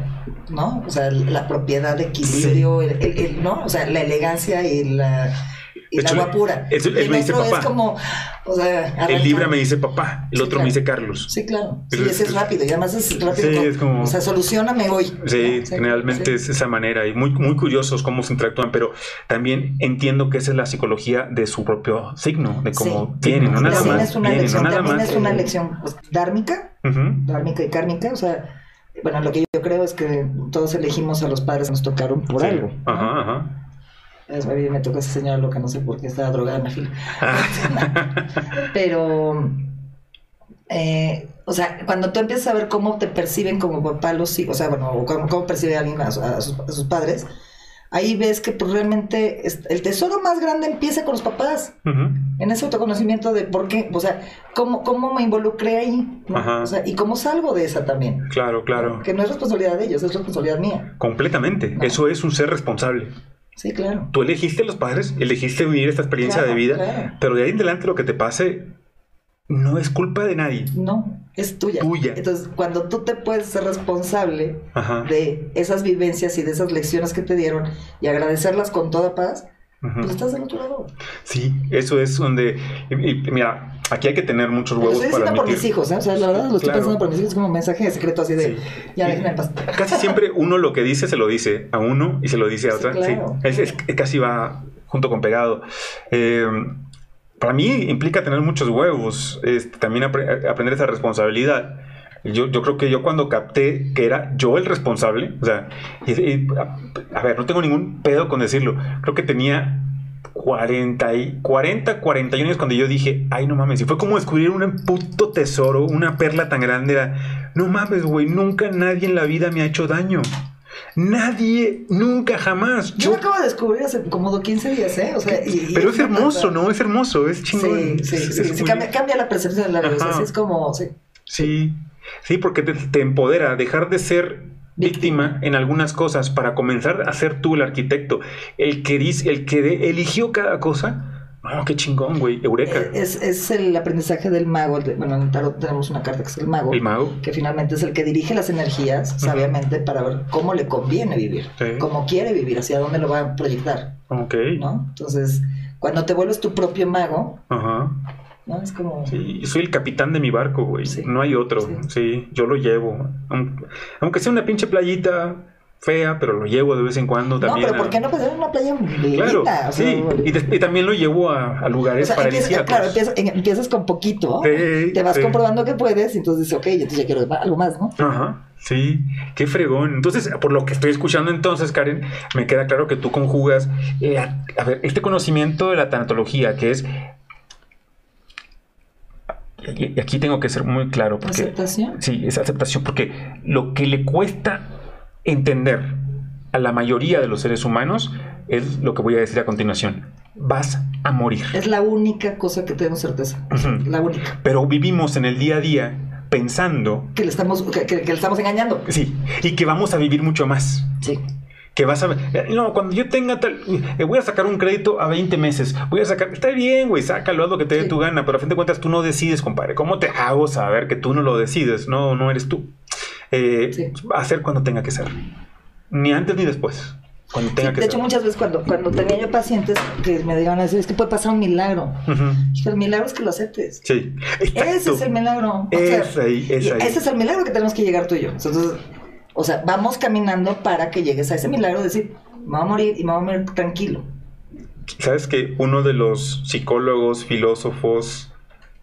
[SPEAKER 2] ¿no? O sea, la propiedad de equilibrio, el, el- el- ¿no? O sea, la elegancia y la, la
[SPEAKER 1] hecho,
[SPEAKER 2] guapura.
[SPEAKER 1] eso-
[SPEAKER 2] y el
[SPEAKER 1] me dice
[SPEAKER 2] otro
[SPEAKER 1] papá.
[SPEAKER 2] es como, o sea,
[SPEAKER 1] El. Libra me dice papá, el
[SPEAKER 2] Sí,
[SPEAKER 1] otro me
[SPEAKER 2] claro.
[SPEAKER 1] dice Carlos.
[SPEAKER 2] Sí, claro. Sí, ese
[SPEAKER 1] es-
[SPEAKER 2] rápido y además es rápido.
[SPEAKER 1] Sí,
[SPEAKER 2] como-
[SPEAKER 1] es como-
[SPEAKER 2] O sea, solucioname hoy.
[SPEAKER 1] Sí,
[SPEAKER 2] ¿no?
[SPEAKER 1] generalmente es esa manera y muy, muy curiosos cómo se interactúan, pero también entiendo que esa es la psicología de su propio signo, de cómo
[SPEAKER 2] Sí.
[SPEAKER 1] vienen, no nada más.
[SPEAKER 2] es una
[SPEAKER 1] vienen,
[SPEAKER 2] lección,
[SPEAKER 1] no nada
[SPEAKER 2] también
[SPEAKER 1] más.
[SPEAKER 2] es una lección pues, dármica,
[SPEAKER 1] Ujú.
[SPEAKER 2] dármica y kármica, o sea, bueno, lo que yo creo es que todos elegimos a los padres que nos tocaron por algo.
[SPEAKER 1] Ajá, ajá.
[SPEAKER 2] Mí me tocó esa señora loca, no sé por qué estaba drogada en la fila. Pero, eh, o sea, cuando tú empiezas a ver cómo te perciben como papá los hijos, o sea, bueno, o cómo, cómo percibe alguien a, su- a sus, a sus padres, ahí ves que pues, realmente es- el tesoro más grande empieza con los papás, en ese autoconocimiento de por qué, o sea, cómo, cómo me involucré ahí, ¿no? O sea, y cómo salgo de esa también.
[SPEAKER 1] Claro, claro.
[SPEAKER 2] Que no es responsabilidad de ellos, es responsabilidad mía.
[SPEAKER 1] Completamente.
[SPEAKER 2] No.
[SPEAKER 1] Eso es un ser responsable.
[SPEAKER 2] Sí, claro.
[SPEAKER 1] Tú elegiste a los padres, elegiste vivir esta experiencia
[SPEAKER 2] Claro,
[SPEAKER 1] de vida,
[SPEAKER 2] claro.
[SPEAKER 1] pero de ahí en adelante lo que te pase no es culpa de nadie.
[SPEAKER 2] No, es tuya.
[SPEAKER 1] Tuya.
[SPEAKER 2] Entonces, cuando tú te puedes ser responsable
[SPEAKER 1] Ajá.
[SPEAKER 2] de esas vivencias y de esas lecciones que te dieron y agradecerlas con toda paz, pues estás del otro lado.
[SPEAKER 1] Sí, eso es donde. y- y mira, aquí hay que tener muchos huevos
[SPEAKER 2] estoy
[SPEAKER 1] para
[SPEAKER 2] diciendo por
[SPEAKER 1] admitir.
[SPEAKER 2] mis hijos, ¿eh? O sea, la verdad lo estoy
[SPEAKER 1] Claro.
[SPEAKER 2] pensando por mis hijos como un mensaje secreto así de
[SPEAKER 1] Sí.
[SPEAKER 2] ya déjenme en paz.
[SPEAKER 1] Casi siempre uno lo que dice se lo dice a uno y se lo dice a
[SPEAKER 2] Sí,
[SPEAKER 1] otra.
[SPEAKER 2] claro.
[SPEAKER 1] Sí, es, es- casi va junto con pegado. Eh, para mí implica tener muchos huevos, este, también apre- aprender esa responsabilidad. Yo, yo creo que yo cuando capté que era yo el responsable, o sea, y- y- a, a ver, no tengo ningún pedo con decirlo, creo que tenía 40, y, 40, 41 años cuando yo dije, ay no mames, y fue como descubrir un puto tesoro, una perla tan grande, era, no mames, güey, nunca nadie en la vida me ha hecho daño. Nadie, nunca, jamás.
[SPEAKER 2] Yo lo acabo de descubrir hace como 15 días, ¿eh? O sea, y, y
[SPEAKER 1] pero es hermoso, ¿no? Es hermoso, es chingón.
[SPEAKER 2] Sí, sí,
[SPEAKER 1] Es-
[SPEAKER 2] sí.
[SPEAKER 1] es
[SPEAKER 2] sí,
[SPEAKER 1] muy-
[SPEAKER 2] cambia, cambia la percepción de la vida. o sea, es como, sí.
[SPEAKER 1] Sí, sí, porque te, te empodera dejar de ser víctima en algunas cosas para comenzar a ser tú el arquitecto, el que dice, el que eligió cada cosa. No, qué chingón, güey, eureka.
[SPEAKER 2] Eh, Es, es el aprendizaje del mago. bueno, en tarot tenemos una carta que es el mago.
[SPEAKER 1] El mago.
[SPEAKER 2] Que finalmente es el que dirige las energías sabiamente para ver cómo le conviene vivir, cómo quiere vivir, hacia dónde lo va a proyectar,
[SPEAKER 1] Ok.
[SPEAKER 2] ¿no? Entonces, cuando te vuelves tu propio mago,
[SPEAKER 1] Ajá.
[SPEAKER 2] ¿No? Es como...
[SPEAKER 1] Sí, soy el capitán de mi barco, güey.
[SPEAKER 2] Sí.
[SPEAKER 1] No hay otro.
[SPEAKER 2] Sí.
[SPEAKER 1] Sí. yo lo llevo. Aun- Aunque sea una pinche playita fea, pero lo llevo de vez en cuando
[SPEAKER 2] No,
[SPEAKER 1] también.
[SPEAKER 2] pero
[SPEAKER 1] a-
[SPEAKER 2] ¿por qué no pasar en una playa bonita?
[SPEAKER 1] Claro,
[SPEAKER 2] O sea,
[SPEAKER 1] sí. Y, y también lo llevo a, a
[SPEAKER 2] o
[SPEAKER 1] lugares
[SPEAKER 2] sea, empiezas, claro, empiezas, con poquito,
[SPEAKER 1] Sí,
[SPEAKER 2] te vas comprobando que puedes, y entonces dices, ok, entonces ya quiero algo más, ¿no?
[SPEAKER 1] Ajá, sí, qué fregón. Entonces, por lo que estoy escuchando entonces, Karen, me queda claro que tú conjugas, eh, a, a ver, este conocimiento de la tanatología, que es... Y aquí tengo que ser muy claro, porque...
[SPEAKER 2] ¿Aceptación?
[SPEAKER 1] Sí, es aceptación, porque lo que le cuesta entender a la mayoría de los seres humanos es lo que voy a decir a continuación. Vas a morir.
[SPEAKER 2] Es la única cosa que tenemos certeza. La única.
[SPEAKER 1] Pero vivimos en el día a día pensando,
[SPEAKER 2] Que le estamos, que, que- que le estamos engañando.
[SPEAKER 1] sí, y que vamos a vivir mucho más.
[SPEAKER 2] Sí.
[SPEAKER 1] Que vas a ver, no, cuando yo tenga tal, eh, voy a sacar un crédito a 20 meses, voy a sacar, está bien, güey, sácalo, haz lo que te dé
[SPEAKER 2] Sí.
[SPEAKER 1] tu gana, pero a fin de cuentas tú no decides, compadre. ¿Cómo te hago saber que tú no lo decides? No, no eres tú. Eh,
[SPEAKER 2] Sí.
[SPEAKER 1] Ser cuando tenga que ser. Ni antes ni después. Cuando tenga
[SPEAKER 2] Sí,
[SPEAKER 1] que
[SPEAKER 2] de
[SPEAKER 1] ser.
[SPEAKER 2] hecho, muchas veces cuando, cuando tenía yo pacientes que me digan así, es que puede pasar un milagro.
[SPEAKER 1] Ujú.
[SPEAKER 2] Dije, el milagro es que lo aceptes.
[SPEAKER 1] Sí.
[SPEAKER 2] Ese
[SPEAKER 1] Exacto.
[SPEAKER 2] es el milagro. O
[SPEAKER 1] Es
[SPEAKER 2] sea,
[SPEAKER 1] ahí, es ahí.
[SPEAKER 2] Ese es el milagro que tenemos que llegar tú y yo. Entonces, o sea, vamos caminando para que llegues a ese milagro, decir, me voy a morir y me voy a morir tranquilo.
[SPEAKER 1] Sabes que uno de los psicólogos, filósofos,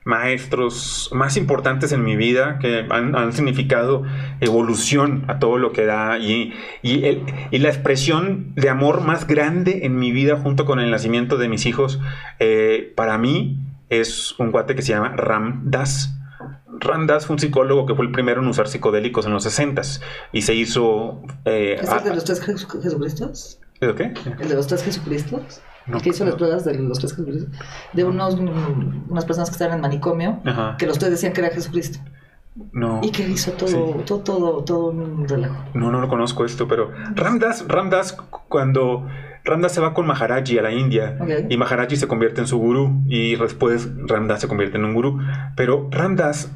[SPEAKER 1] maestros más importantes en mi vida, que han, significado evolución a todo lo que da y, y, el- y la expresión de amor más grande en mi vida junto con el nacimiento de mis hijos, eh, para mí es un guate que se llama Ram Dass. Ram Dass fue un psicólogo que fue el primero en usar psicodélicos en los 60 y se hizo... eh,
[SPEAKER 2] ¿Es el de los tres Jesu- Jesucristos?
[SPEAKER 1] ¿El qué?
[SPEAKER 2] ¿El de los tres Jesucristos?
[SPEAKER 1] No,
[SPEAKER 2] ¿El que hizo
[SPEAKER 1] no.
[SPEAKER 2] las pruebas de los tres Jesucristos? De unos, unas personas que estaban en manicomio,
[SPEAKER 1] Ajá.
[SPEAKER 2] que los tres decían que era Jesucristo.
[SPEAKER 1] No.
[SPEAKER 2] Y que hizo todo,
[SPEAKER 1] Sí.
[SPEAKER 2] todo, todo, todo un relajo.
[SPEAKER 1] No, no lo conozco esto, pero Ramdas, Ramdas cuando Ramdas se va con Maharaji a la India
[SPEAKER 2] Ok.
[SPEAKER 1] y Maharaji se convierte en su gurú y después Ramdas se convierte en un gurú, pero Ramdas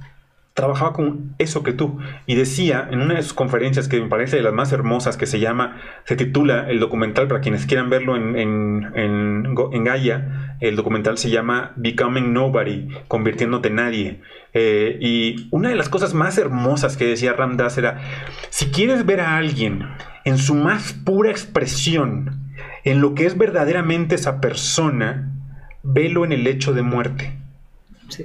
[SPEAKER 1] trabajaba con eso que tú y decía en una de sus conferencias que me parece de las más hermosas que se llama, se titula el documental para quienes quieran verlo en, en, en, en Gaia, el documental se llama Becoming Nobody, convirtiéndote en nadie. Eh, y una de las cosas más hermosas que decía Ramdas era, si quieres ver a alguien en su más pura expresión, en lo que es verdaderamente esa persona, velo en el hecho de muerte.
[SPEAKER 2] Sí.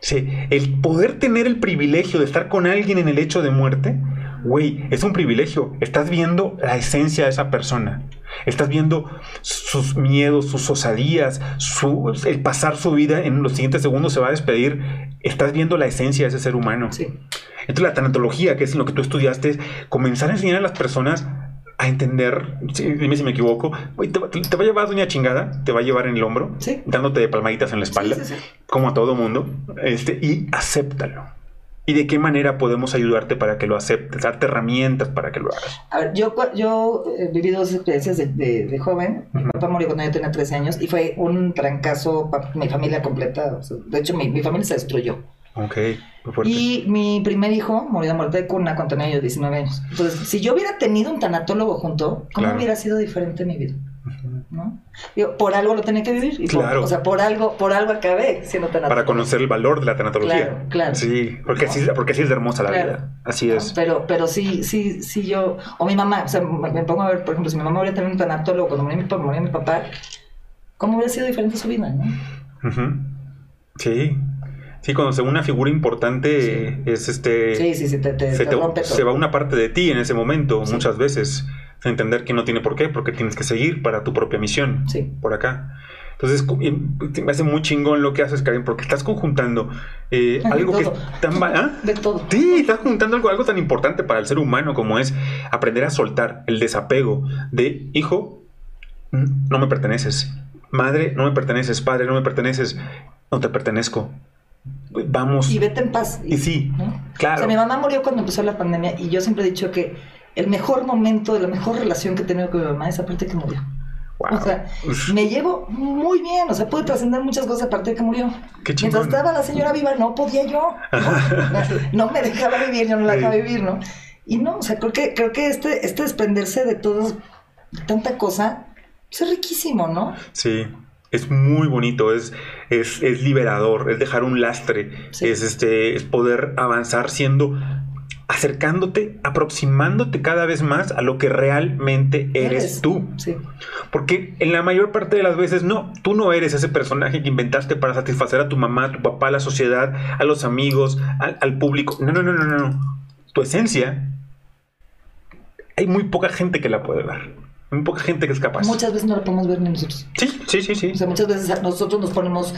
[SPEAKER 1] Sí, el poder tener el privilegio de estar con alguien en el hecho de muerte, güey, es un privilegio. Estás viendo la esencia de esa persona. Estás viendo sus miedos, sus osadías, su, el pasar su vida en los siguientes segundos se va a despedir. Estás viendo la esencia de ese ser humano.
[SPEAKER 2] Sí.
[SPEAKER 1] Entonces la tanatología, que es lo que tú estudiaste, es comenzar a enseñar a las personas a entender, sí, dime si me equivoco, güey, te, va- te va a llevar doña chingada, te va a llevar en el hombro,
[SPEAKER 2] Sí.
[SPEAKER 1] dándote palmaditas en la espalda,
[SPEAKER 2] Sí,
[SPEAKER 1] como a todo mundo, este, y acéptalo. ¿Y de qué manera podemos ayudarte para que lo aceptes? Darte herramientas para que lo hagas.
[SPEAKER 2] A ver, yo, yo he vivido dos experiencias de, de, joven. Mi papá murió cuando yo tenía 13 años y fue un trancazo para mi familia completa. de hecho, mi, mi, familia se destruyó.
[SPEAKER 1] Ok,
[SPEAKER 2] Y mi primer hijo murió de muerte de cuna cuando tenía yo 19 años. Entonces, si yo hubiera tenido un tanatólogo junto, ¿cómo hubiera sido diferente mi vida? ¿no? por algo lo tenía que vivir. Y
[SPEAKER 1] claro.
[SPEAKER 2] o sea, por algo, por algo acabé siendo tanatólogo.
[SPEAKER 1] Para conocer el valor de la tanatología.
[SPEAKER 2] Claro, claro.
[SPEAKER 1] Sí, porque, así, porque así es hermosa la vida. Así es.
[SPEAKER 2] Pero, pero sí, sí, sí yo, o mi mamá, o sea, me pongo a ver, por ejemplo, si mi mamá hubiera tenido un tanatólogo cuando murió mi, papá, murió mi papá, ¿cómo hubiera sido diferente su vida, no?
[SPEAKER 1] Sí. Sí, cuando se una figura importante es este...
[SPEAKER 2] Sí, sí, sí, te, te,
[SPEAKER 1] se,
[SPEAKER 2] te rompe
[SPEAKER 1] se va una parte de ti en ese momento, muchas veces entender que no tiene por qué, porque tienes que seguir para tu propia misión
[SPEAKER 2] sí.
[SPEAKER 1] por acá. Entonces, me hace muy chingón lo que haces, Karen, porque estás conjuntando eh, algo que es tan... ¿ah?
[SPEAKER 2] De todo.
[SPEAKER 1] Sí, estás juntando algo, algo tan importante para el ser humano como es aprender a soltar el desapego de, hijo, no me perteneces. Madre, no me perteneces. Padre, no me perteneces. No te pertenezco. Vamos.
[SPEAKER 2] Y vete en paz.
[SPEAKER 1] Y, sí, claro.
[SPEAKER 2] O sea, mi mamá murió cuando empezó la pandemia y yo siempre he dicho que el mejor momento, la mejor relación que he tenido con mi mamá es aparte que murió. O sea, me llevo muy bien, o sea, pude trascender muchas cosas aparte de que murió.
[SPEAKER 1] Qué
[SPEAKER 2] Mientras estaba la señora viva, no podía yo. No, me dejaba vivir, yo no la dejaba vivir, ¿no? Y no, o sea, creo que, creo que este, este desprenderse de todo, tanta cosa, pues es riquísimo, ¿no?
[SPEAKER 1] Sí. Es muy bonito, es, es, es liberador, es dejar un lastre, es, este, es poder avanzar siendo acercándote, aproximándote cada vez más a lo que realmente eres, tú.
[SPEAKER 2] Sí.
[SPEAKER 1] Porque en la mayor parte de las veces no, tú no eres ese personaje que inventaste para satisfacer a tu mamá, a tu papá, a la sociedad, a los amigos, al, público. No, no, no, no, no. Tu esencia, hay muy poca gente que la puede ver. Muy poca gente que es capaz.
[SPEAKER 2] Muchas veces no la podemos ver ni nosotros.
[SPEAKER 1] Sí, sí, sí, sí.
[SPEAKER 2] O sea, muchas veces nosotros nos ponemos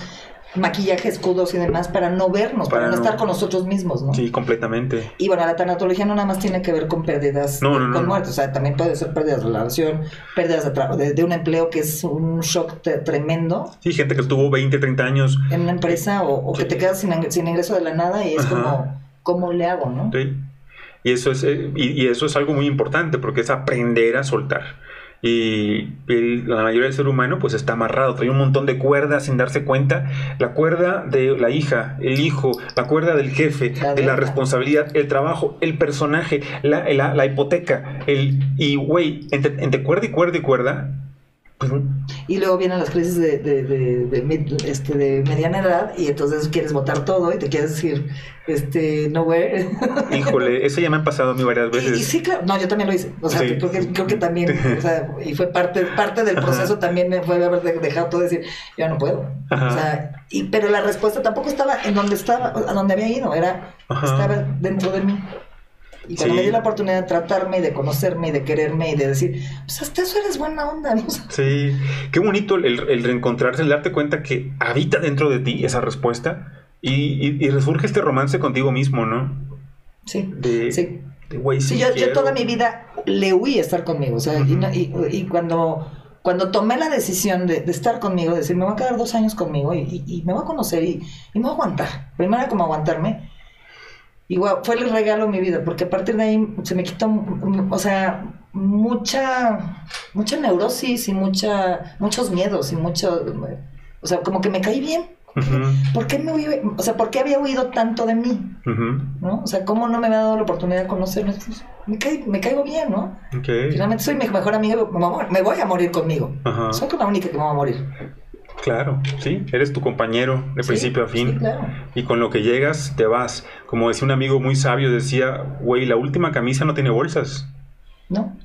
[SPEAKER 2] maquillaje, escudos y demás para no vernos, para, no, estar con nosotros mismos, ¿no?
[SPEAKER 1] Sí, completamente.
[SPEAKER 2] Y bueno, la tanatología no nada más tiene que ver con pérdidas, con muertes, o sea, también puede ser pérdidas de relación, pérdidas de, de, un empleo que es un shock tremendo.
[SPEAKER 1] Sí, gente que estuvo 20, 30 años.
[SPEAKER 2] En una empresa o, que te quedas sin, ingreso de la nada y es como, ¿cómo le hago, no?
[SPEAKER 1] Sí. Y eso, es, eh, y eso es algo muy importante porque es aprender a soltar y la mayoría del ser humano pues está amarrado, trae un montón de cuerdas sin darse cuenta, la cuerda de la hija, el hijo, la cuerda del jefe, de la responsabilidad, el trabajo, el personaje, la, la, hipoteca, el y güey, entre, entre cuerda y cuerda y cuerda,
[SPEAKER 2] y luego vienen las crisis de, de, de, este, de mediana edad y entonces quieres votar todo y te quieres decir, este, nowhere.
[SPEAKER 1] Híjole, eso ya me ha pasado a mí varias veces.
[SPEAKER 2] Y, sí, claro, no, yo también lo hice. O sea, creo, que, creo que también, o sea, y fue parte, parte del proceso también fue haber dejado todo decir, yo no puedo. O sea, y, pero la respuesta tampoco estaba en donde estaba, a donde había ido, era, estaba dentro de mí. Y cuando me dio la oportunidad de tratarme y de conocerme y de quererme y de decir, pues hasta eso eres buena onda.
[SPEAKER 1] Sí, qué bonito el, reencontrarse, el darte cuenta que habita dentro de ti esa respuesta y, resurge este romance contigo mismo, ¿no?
[SPEAKER 2] Sí,
[SPEAKER 1] sí.
[SPEAKER 2] sí, yo, toda mi vida le huí a estar conmigo, o sea, y, cuando cuando tomé la decisión de, estar conmigo, de decir, me voy a quedar dos años conmigo y, me voy a conocer y, me voy a aguantar. Primero era como aguantarme igual fue el regalo de mi vida, porque a partir de ahí se me quitó, o sea, mucha, mucha neurosis y mucha, muchos miedos y mucho, o sea, como que me caí bien. ¿Por qué me o sea, ¿por qué había huido tanto de mí? ¿No? O sea, ¿cómo no me había dado la oportunidad de conocerme? Me, me caigo bien, ¿no? Finalmente soy mi mejor amiga, me voy a morir conmigo. Soy la única que me va a morir.
[SPEAKER 1] Claro, sí, eres tu compañero de principio a fin. Y con lo que llegas, te vas. Como decía un amigo muy sabio, decía, güey, la última camisa no tiene bolsas.
[SPEAKER 2] No.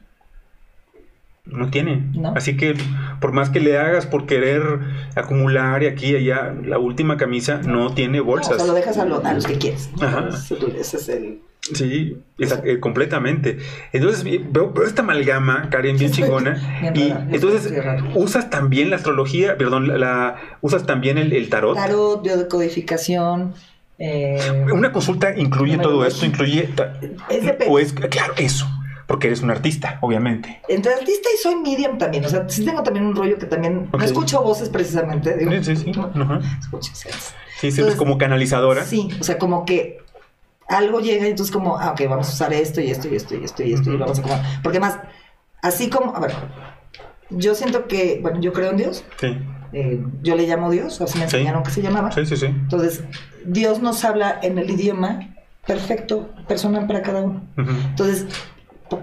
[SPEAKER 1] No tiene. Así que por más que le hagas por querer acumular y aquí y allá, la última camisa no, tiene bolsas.
[SPEAKER 2] No, o lo dejas a, los que quieres. Ajá. Ese es el
[SPEAKER 1] Sí, eh, completamente. Entonces veo, esta amalgama, Karen, bien chingona. y entonces usas también la astrología, perdón, la, usas también el, tarot.
[SPEAKER 2] Tarot, biodecodificación. Eh,
[SPEAKER 1] Una consulta incluye todo esto, incluye.
[SPEAKER 2] Es
[SPEAKER 1] claro, eso. Porque eres un artista, obviamente.
[SPEAKER 2] Entre artista y soy medium también. O sea, sí tengo también un rollo que también. No escucho voces precisamente.
[SPEAKER 1] sí, sí, sí. Sí, sí, es como canalizadora.
[SPEAKER 2] Sí, o sea, como que algo llega y entonces como, ah, ok, vamos a usar esto y esto y esto y esto y esto y vamos a como, porque más, así como, a ver, yo siento que, bueno, yo creo en Dios.
[SPEAKER 1] Sí.
[SPEAKER 2] Eh, yo le llamo Dios, así me enseñaron que se llamaba.
[SPEAKER 1] Sí, sí, sí.
[SPEAKER 2] Entonces, Dios nos habla en el idioma perfecto, personal para cada uno. Entonces,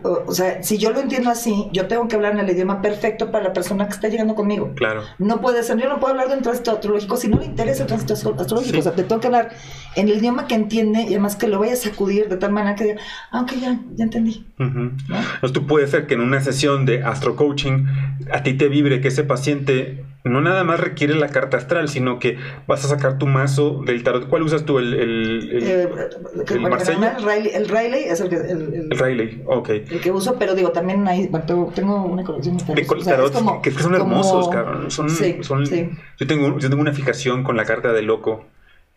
[SPEAKER 2] o sea, si yo lo entiendo así, yo tengo que hablar en el idioma perfecto para la persona que está llegando conmigo.
[SPEAKER 1] Claro.
[SPEAKER 2] No puede ser, yo no puedo hablar de un tránsito astrológico si no le interesa el tránsito astro- astrológico.
[SPEAKER 1] Sí.
[SPEAKER 2] O sea, te tengo que hablar en el idioma que entiende y además que lo vaya a sacudir de tal manera que diga, ah, ok, ya, ya entendí.
[SPEAKER 1] Ujú.
[SPEAKER 2] ¿no?
[SPEAKER 1] Entonces tú puede ser que en una sesión de astro coaching a ti te vibre que ese paciente no nada más requiere la carta astral, sino que vas a sacar tu mazo del tarot. ¿Cuál usas tú? El, el, el,
[SPEAKER 2] Eh,
[SPEAKER 1] ¿El Marsella?
[SPEAKER 2] el Riley, el Riley es el que, el,
[SPEAKER 1] Riley? Ok.
[SPEAKER 2] el que uso, pero digo, también hay, tengo, una colección de
[SPEAKER 1] De
[SPEAKER 2] tarots.
[SPEAKER 1] col-
[SPEAKER 2] O sea,
[SPEAKER 1] tarots
[SPEAKER 2] como-
[SPEAKER 1] que, que son
[SPEAKER 2] como-
[SPEAKER 1] hermosos, cabrón. Son,
[SPEAKER 2] Sí,
[SPEAKER 1] son-
[SPEAKER 2] sí.
[SPEAKER 1] Yo, tengo, yo tengo una fijación con la carta de loco.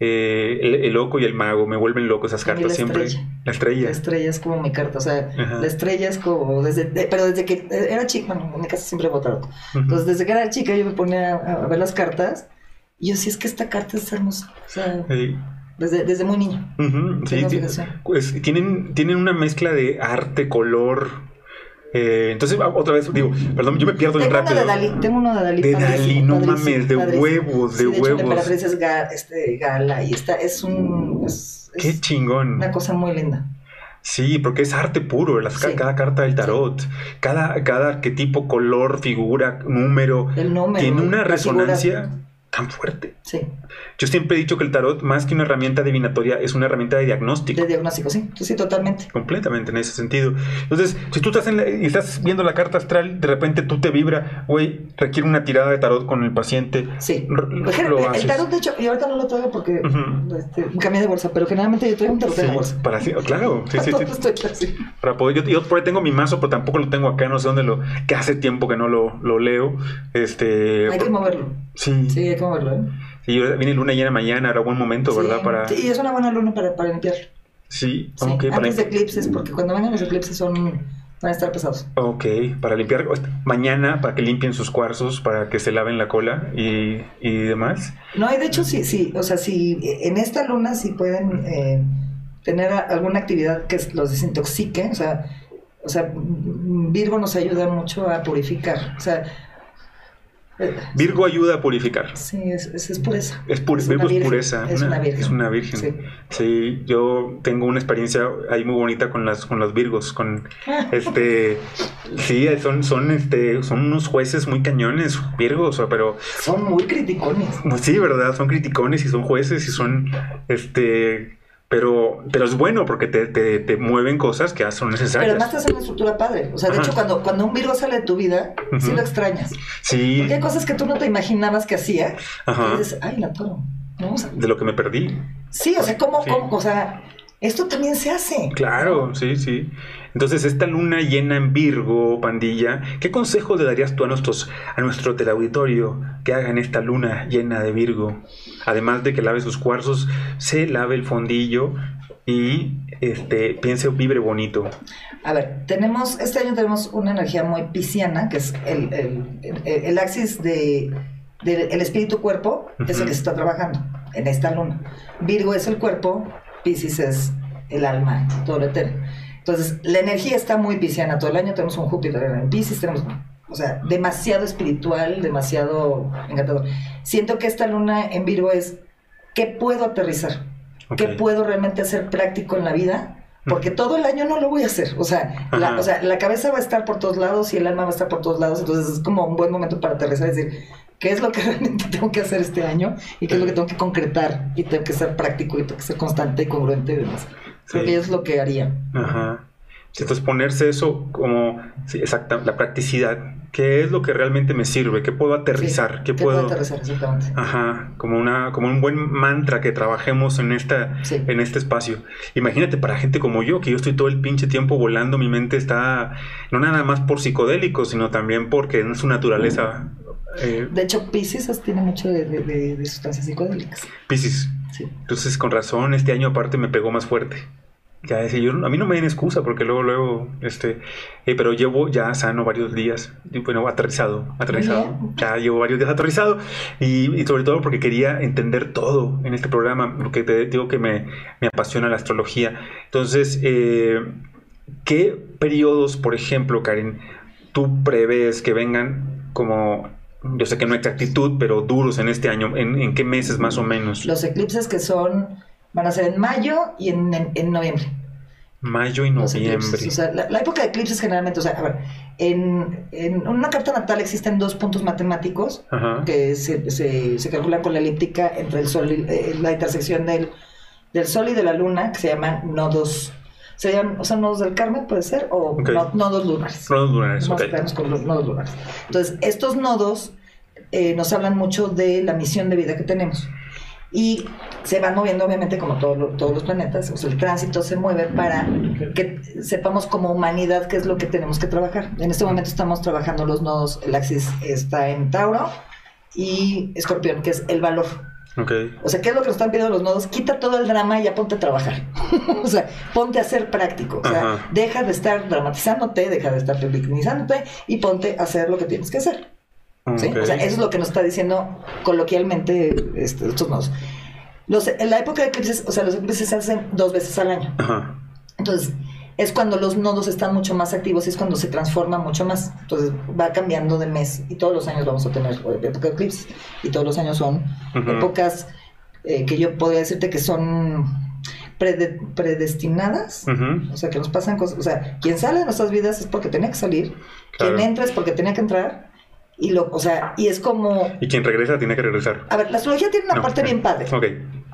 [SPEAKER 1] Eh, el, el loco y el mago me vuelven loco esas cartas
[SPEAKER 2] la
[SPEAKER 1] siempre.
[SPEAKER 2] estrella.
[SPEAKER 1] La estrella.
[SPEAKER 2] La estrella es como mi carta, o sea,
[SPEAKER 1] Ajá.
[SPEAKER 2] la estrella es como desde, de- pero desde que era chica, bueno, en mi casa siempre he votado. Entonces, desde que era chica yo me ponía a, a ver las cartas y yo sí es que esta carta es hermosa, o sea,
[SPEAKER 1] Sí.
[SPEAKER 2] desde, desde muy niño.
[SPEAKER 1] Sí, pues, tienen, tienen una mezcla de arte, color. Eh, entonces, otra vez, digo, perdón, yo me pierdo bien
[SPEAKER 2] Tengo uno
[SPEAKER 1] rápido.
[SPEAKER 2] de Dalí, tengo uno de Dalí.
[SPEAKER 1] De
[SPEAKER 2] padrísimo,
[SPEAKER 1] Dalí, no
[SPEAKER 2] padrísimo,
[SPEAKER 1] mames, de
[SPEAKER 2] padrísimo.
[SPEAKER 1] huevos, de
[SPEAKER 2] Sí,
[SPEAKER 1] huevos.
[SPEAKER 2] La es este, gala y está, es un, es, es
[SPEAKER 1] Qué chingón.
[SPEAKER 2] una cosa muy linda.
[SPEAKER 1] Sí, porque es arte puro, las ca-
[SPEAKER 2] Sí.
[SPEAKER 1] cada carta del tarot, cada, cada arquetipo, color, figura, número,
[SPEAKER 2] El número.
[SPEAKER 1] tiene una resonancia
[SPEAKER 2] figura.
[SPEAKER 1] Tan fuerte.
[SPEAKER 2] Sí,
[SPEAKER 1] Yo siempre he dicho que el tarot, más que una herramienta divinatoria, es una herramienta de diagnóstico.
[SPEAKER 2] de diagnóstico, sí, sí, sí, totalmente.
[SPEAKER 1] Completamente en ese sentido. Entonces, si tú estás, en la- y estás viendo la carta astral, de repente tú te vibra, güey, requiere una tirada de tarot con el paciente.
[SPEAKER 2] Sí.
[SPEAKER 1] Lo
[SPEAKER 2] el
[SPEAKER 1] haces.
[SPEAKER 2] tarot, de hecho, y ahorita no lo traigo porque este, cambié de bolsa, pero generalmente yo traigo un tarot
[SPEAKER 1] Sí,
[SPEAKER 2] la bolsa.
[SPEAKER 1] para así- claro, sí, sí, sí.
[SPEAKER 2] estoy.
[SPEAKER 1] Para poder, yo, yo por ahí tengo mi mazo, pero tampoco lo tengo acá, no sé dónde lo, que hace tiempo que no lo, lo leo. Este,
[SPEAKER 2] Hay que moverlo.
[SPEAKER 1] sí,
[SPEAKER 2] Sí, hay que ¿eh?
[SPEAKER 1] sí, viene luna llena mañana, era buen momento, ¿verdad? Para,
[SPEAKER 2] sí, y es una buena luna para, para limpiar.
[SPEAKER 1] sí,
[SPEAKER 2] Sí,
[SPEAKER 1] para,
[SPEAKER 2] Antes de eclipses, porque cuando vengan los eclipses son van a estar pesados.
[SPEAKER 1] ok, para limpiar mañana, para que limpien sus cuarzos, para que se laven la cola y, y demás.
[SPEAKER 2] No, y de hecho sí, sí, o sea, si en esta luna sí pueden eh, tener a- alguna actividad que los desintoxique, o sea, o sea, Virgo nos ayuda mucho a purificar, o sea,
[SPEAKER 1] Virgo ayuda a purificar.
[SPEAKER 2] sí, es, es, es pureza.
[SPEAKER 1] Es, pu-
[SPEAKER 2] Es
[SPEAKER 1] Virgo es pureza.
[SPEAKER 2] es una virgen.
[SPEAKER 1] Es una virgen.
[SPEAKER 2] Sí.
[SPEAKER 1] Sí. yo tengo una experiencia ahí muy bonita con las con los Virgos, con este sí, son son este son unos jueces muy cañones, Virgos, pero
[SPEAKER 2] Son muy criticones.
[SPEAKER 1] pues sí, verdad, son criticones y son jueces y son este pero pero es bueno porque te, te, te mueven cosas que son
[SPEAKER 2] Pero
[SPEAKER 1] necesarias.
[SPEAKER 2] además te hace una estructura padre. O sea, de
[SPEAKER 1] Ajá.
[SPEAKER 2] hecho, cuando, cuando un Virgo sale de tu vida, sí
[SPEAKER 1] Ujú.
[SPEAKER 2] lo extrañas.
[SPEAKER 1] sí,
[SPEAKER 2] Porque hay cosas que tú no te imaginabas que hacía.
[SPEAKER 1] Ajá.
[SPEAKER 2] Y dices, ay, la toro. ¿No? O sea,
[SPEAKER 1] de lo que me perdí.
[SPEAKER 2] sí, o sea, ¿cómo,
[SPEAKER 1] Sí.
[SPEAKER 2] cómo? O sea, esto también se hace.
[SPEAKER 1] Claro, sí, sí. Entonces, esta luna llena en Virgo, pandilla, ¿qué consejo le darías tú a nuestros, a nuestro teleauditorio que hagan esta luna llena de Virgo? Además de que lave sus cuarzos, se lave el fondillo y este piense vibre bonito.
[SPEAKER 2] A ver, tenemos, este año tenemos una energía muy pisciana, que es el, el, el- el axis de, del el espíritu-cuerpo, es el que se está trabajando en esta luna. Virgo es el cuerpo, Piscis es el alma, todo lo etéreo. Entonces, la energía está muy pisciana todo el año. Tenemos un Júpiter en Piscis, tenemos, o sea, demasiado espiritual, demasiado encantador. Siento que esta luna en Virgo es, ¿qué puedo aterrizar? ¿Qué puedo realmente hacer práctico en la vida? Porque todo el año no lo voy a hacer. O sea, la,
[SPEAKER 1] Ajá.
[SPEAKER 2] o sea, la cabeza va a estar por todos lados y el alma va a estar por todos lados. Entonces es como un buen momento para aterrizar y decir, ¿qué es lo que realmente tengo que hacer este año? Y qué es lo que tengo que concretar. Y tengo que ser práctico y tengo que ser constante y congruente y demás. Creo
[SPEAKER 1] Sí.
[SPEAKER 2] que es lo que haría.
[SPEAKER 1] Ajá. Entonces ponerse eso como sí, exacta, la practicidad. ¿Qué es lo que realmente me sirve? ¿Qué puedo aterrizar?
[SPEAKER 2] Sí,
[SPEAKER 1] ¿Qué
[SPEAKER 2] ¿qué
[SPEAKER 1] puedo?
[SPEAKER 2] aterrizar? Exactamente.
[SPEAKER 1] Ajá, como una, como un buen mantra que trabajemos en esta,
[SPEAKER 2] Sí.
[SPEAKER 1] en este espacio. Imagínate para gente como yo, que yo estoy todo el pinche tiempo volando, mi mente está no nada más por psicodélico, sino también porque en su naturaleza. Eh,
[SPEAKER 2] De hecho, Pisces es- tiene mucho de, de- de- de sustancias psicodélicas.
[SPEAKER 1] Piscis.
[SPEAKER 2] Sí.
[SPEAKER 1] Entonces, con razón, este año aparte me pegó más fuerte. ya decía yo, a mí no me den excusa porque luego, luego, este, eh, pero llevo ya sano varios días, bueno, aterrizado, aterrizado, ya llevo varios días aterrizado y, y, sobre todo porque quería entender todo en este programa, porque te digo que me, me apasiona la astrología. Entonces, eh, ¿qué periodos, por ejemplo, Karen, tú prevés que vengan como yo sé que no hay exactitud, pero duros en este año, ¿en, en qué meses más o menos?
[SPEAKER 2] Los eclipses que son Van a ser en mayo y en, en, noviembre.
[SPEAKER 1] Mayo y noviembre.
[SPEAKER 2] O sea, la, época de eclipses generalmente, o sea, a ver, en, en una carta natal existen dos puntos matemáticos que se, se, se, calculan con la elíptica entre el sol y eh, la intersección del, del sol y de la luna, que se llaman nodos. Serían, o sea, nodos del Carmen, puede ser, o nodos lunares.
[SPEAKER 1] Nodos lunares,
[SPEAKER 2] okay. con nodos lunares. Entonces, estos nodos eh, nos hablan mucho de la misión de vida que tenemos y se van moviendo obviamente como todos los planetas, o sea, el tránsito se mueve para que sepamos como humanidad qué es lo que tenemos que trabajar. En este momento estamos trabajando los nodos, el axis está en Tauro y Escorpión, que es el valor.
[SPEAKER 1] Okay.
[SPEAKER 2] O sea, ¿qué es lo que nos están pidiendo los nodos? Quita todo el drama y ya ponte a trabajar. o sea, ponte a ser práctico. O sea, deja de estar dramatizándote, deja de estar victimizándote y ponte a hacer lo que tienes que hacer. O sea, eso es lo que nos está diciendo coloquialmente este, estos nodos. Los, en la época de eclipses, o sea, los eclipses se hacen dos veces al año. Entonces, es cuando los nodos están mucho más activos y es cuando se transforma mucho más. Entonces, va cambiando de mes y todos los años vamos a tener época de eclipses. Y todos los años son épocas eh, que yo podría decirte que son predestinadas. O sea, que nos pasan cosas. O sea, quien sale de nuestras vidas es porque tenía que salir. Quien entra es porque tenía que entrar. Y lo, o sea, y es como.
[SPEAKER 1] Y quien regresa tiene que regresar.
[SPEAKER 2] A ver, la astrología tiene una parte bien padre.
[SPEAKER 1] Ok.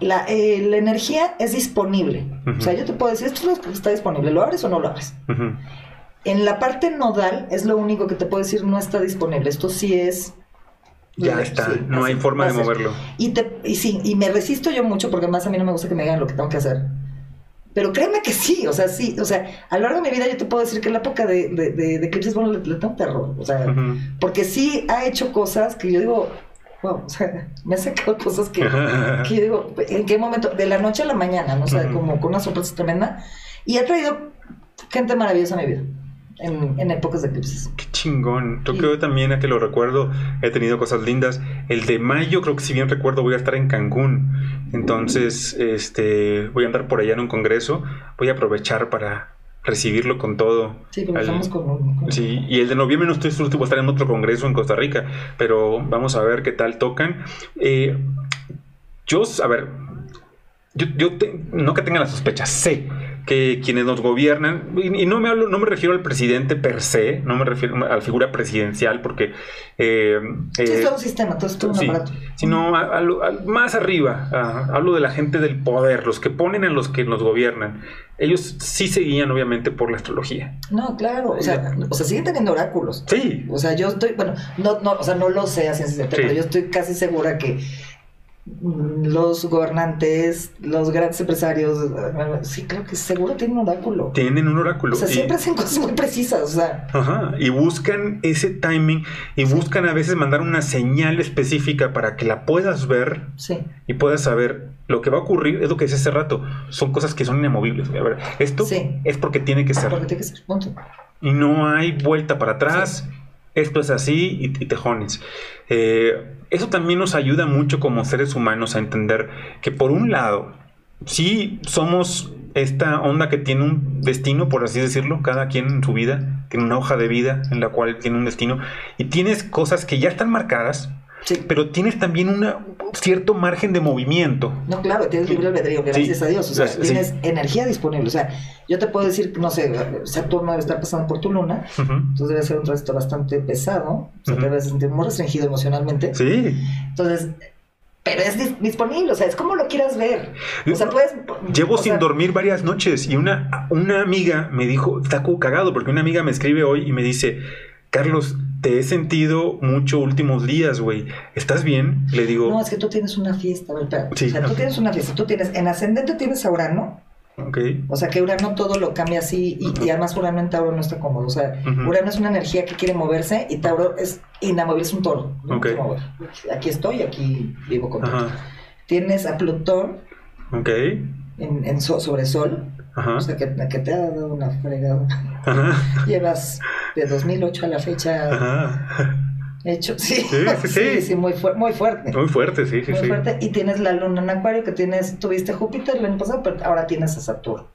[SPEAKER 2] La, eh, la energía es disponible. O sea, yo te puedo decir, esto es lo que está disponible. ¿Lo abres o no lo abres? En la parte nodal es lo único que te puedo decir no está disponible. Esto sí es.
[SPEAKER 1] Ya está, no hay forma de moverlo.
[SPEAKER 2] Y, te, y sí, y me resisto yo mucho porque más a mí no me gusta que me digan lo que tengo que hacer. Pero créeme que sí, o sea, sí, o sea, a lo largo de mi vida yo te puedo decir que la época de, de, de, eclipses, bueno, le, tengo terror, o sea, porque sí ha hecho cosas que yo digo, wow, o sea, me ha sacado cosas que, que digo, ¿en qué momento? De la noche a la mañana, ¿no? O sea, como con una sorpresa tremenda, y ha traído gente maravillosa a mi vida en, épocas de eclipses.
[SPEAKER 1] Qué chingón. Yo creo también a que lo recuerdo, he tenido cosas lindas. El de mayo, creo que si bien recuerdo, voy a estar en Cancún. Entonces, este, voy a andar por allá en un congreso. Voy a aprovechar para recibirlo con todo.
[SPEAKER 2] Sí, comenzamos con,
[SPEAKER 1] Sí, y el de noviembre no estoy seguro voy a estar en otro congreso en Costa Rica, pero vamos a ver qué tal tocan. Eh, yo, a ver, yo, yo no que tenga la sospecha, sé que quienes nos gobiernan, y, no, me hablo, no me refiero al presidente per se, no me refiero a la figura presidencial, porque...
[SPEAKER 2] Eh, sí, es todo un sistema, todo es todo un aparato.
[SPEAKER 1] Sino más arriba, hablo de la gente del poder, los que ponen a los que nos gobiernan. Ellos sí seguían, obviamente, por la astrología.
[SPEAKER 2] No, claro, o sea, o sea siguen teniendo oráculos.
[SPEAKER 1] Sí.
[SPEAKER 2] O sea, yo estoy, bueno, no, no, o sea, no lo sé así, pero yo estoy casi segura que los gobernantes, los grandes empresarios, sí, creo que seguro tienen un oráculo.
[SPEAKER 1] Tienen un oráculo.
[SPEAKER 2] O sea, siempre hacen cosas muy precisas, o sea.
[SPEAKER 1] Ajá, y buscan ese timing y buscan a veces mandar una señal específica para que la puedas ver
[SPEAKER 2] sí.
[SPEAKER 1] y puedas saber lo que va a ocurrir. Es lo que decía hace rato, son cosas que son inamovibles. A ver, esto es porque tiene que ser.
[SPEAKER 2] Porque tiene que ser, punto.
[SPEAKER 1] Y no hay vuelta para atrás. Esto es así y, y tejones. Eh, eso también nos ayuda mucho como seres humanos a entender que por un lado, sí somos esta onda que tiene un destino, por así decirlo, cada quien en su vida, tiene una hoja de vida en la cual tiene un destino, y tienes cosas que ya están marcadas, pero tienes también un cierto margen de movimiento.
[SPEAKER 2] No, claro, tienes libre albedrío, gracias a Dios. O sea, tienes energía disponible. O sea, yo te puedo decir, no sé, Saturno debe estar pasando por tu luna, entonces debe ser un tránsito bastante pesado, o sea, te debes sentir muy restringido emocionalmente.
[SPEAKER 1] Sí.
[SPEAKER 2] Entonces, pero es disponible, o sea, es como lo quieras ver. O sea, puedes.
[SPEAKER 1] Llevo sin dormir varias noches y una, una amiga me dijo, está cagado, porque una amiga me escribe hoy y me dice, Carlos, te he sentido mucho últimos días, güey. ¿Estás bien? Le digo.
[SPEAKER 2] No, es que tú tienes una fiesta, ¿verdad? Sí, o sea, tú tienes una fiesta. Tú tienes, en ascendente tienes a Urano.
[SPEAKER 1] Ok.
[SPEAKER 2] O sea, que Urano todo lo cambia así y, además Urano en Tauro no está cómodo. O sea, Urano es una energía que quiere moverse y Tauro es inamovible, es un toro.
[SPEAKER 1] ¿no?
[SPEAKER 2] Aquí estoy, aquí vivo con Tienes a Plutón.
[SPEAKER 1] Ok.
[SPEAKER 2] En, en so- sobre sol.
[SPEAKER 1] Ajá.
[SPEAKER 2] O sea, que, que te ha dado una fregada.
[SPEAKER 1] Ajá.
[SPEAKER 2] Llevas de 2008 a la fecha
[SPEAKER 1] Ajá.
[SPEAKER 2] hecho. Sí,
[SPEAKER 1] Sí, sí, sí.
[SPEAKER 2] sí, muy, fu- muy fuerte.
[SPEAKER 1] Muy fuerte, sí, sí,
[SPEAKER 2] muy
[SPEAKER 1] sí.
[SPEAKER 2] fuerte. Y tienes la luna en Acuario, que tienes, tuviste Júpiter el año pasado, pero ahora tienes a Saturno.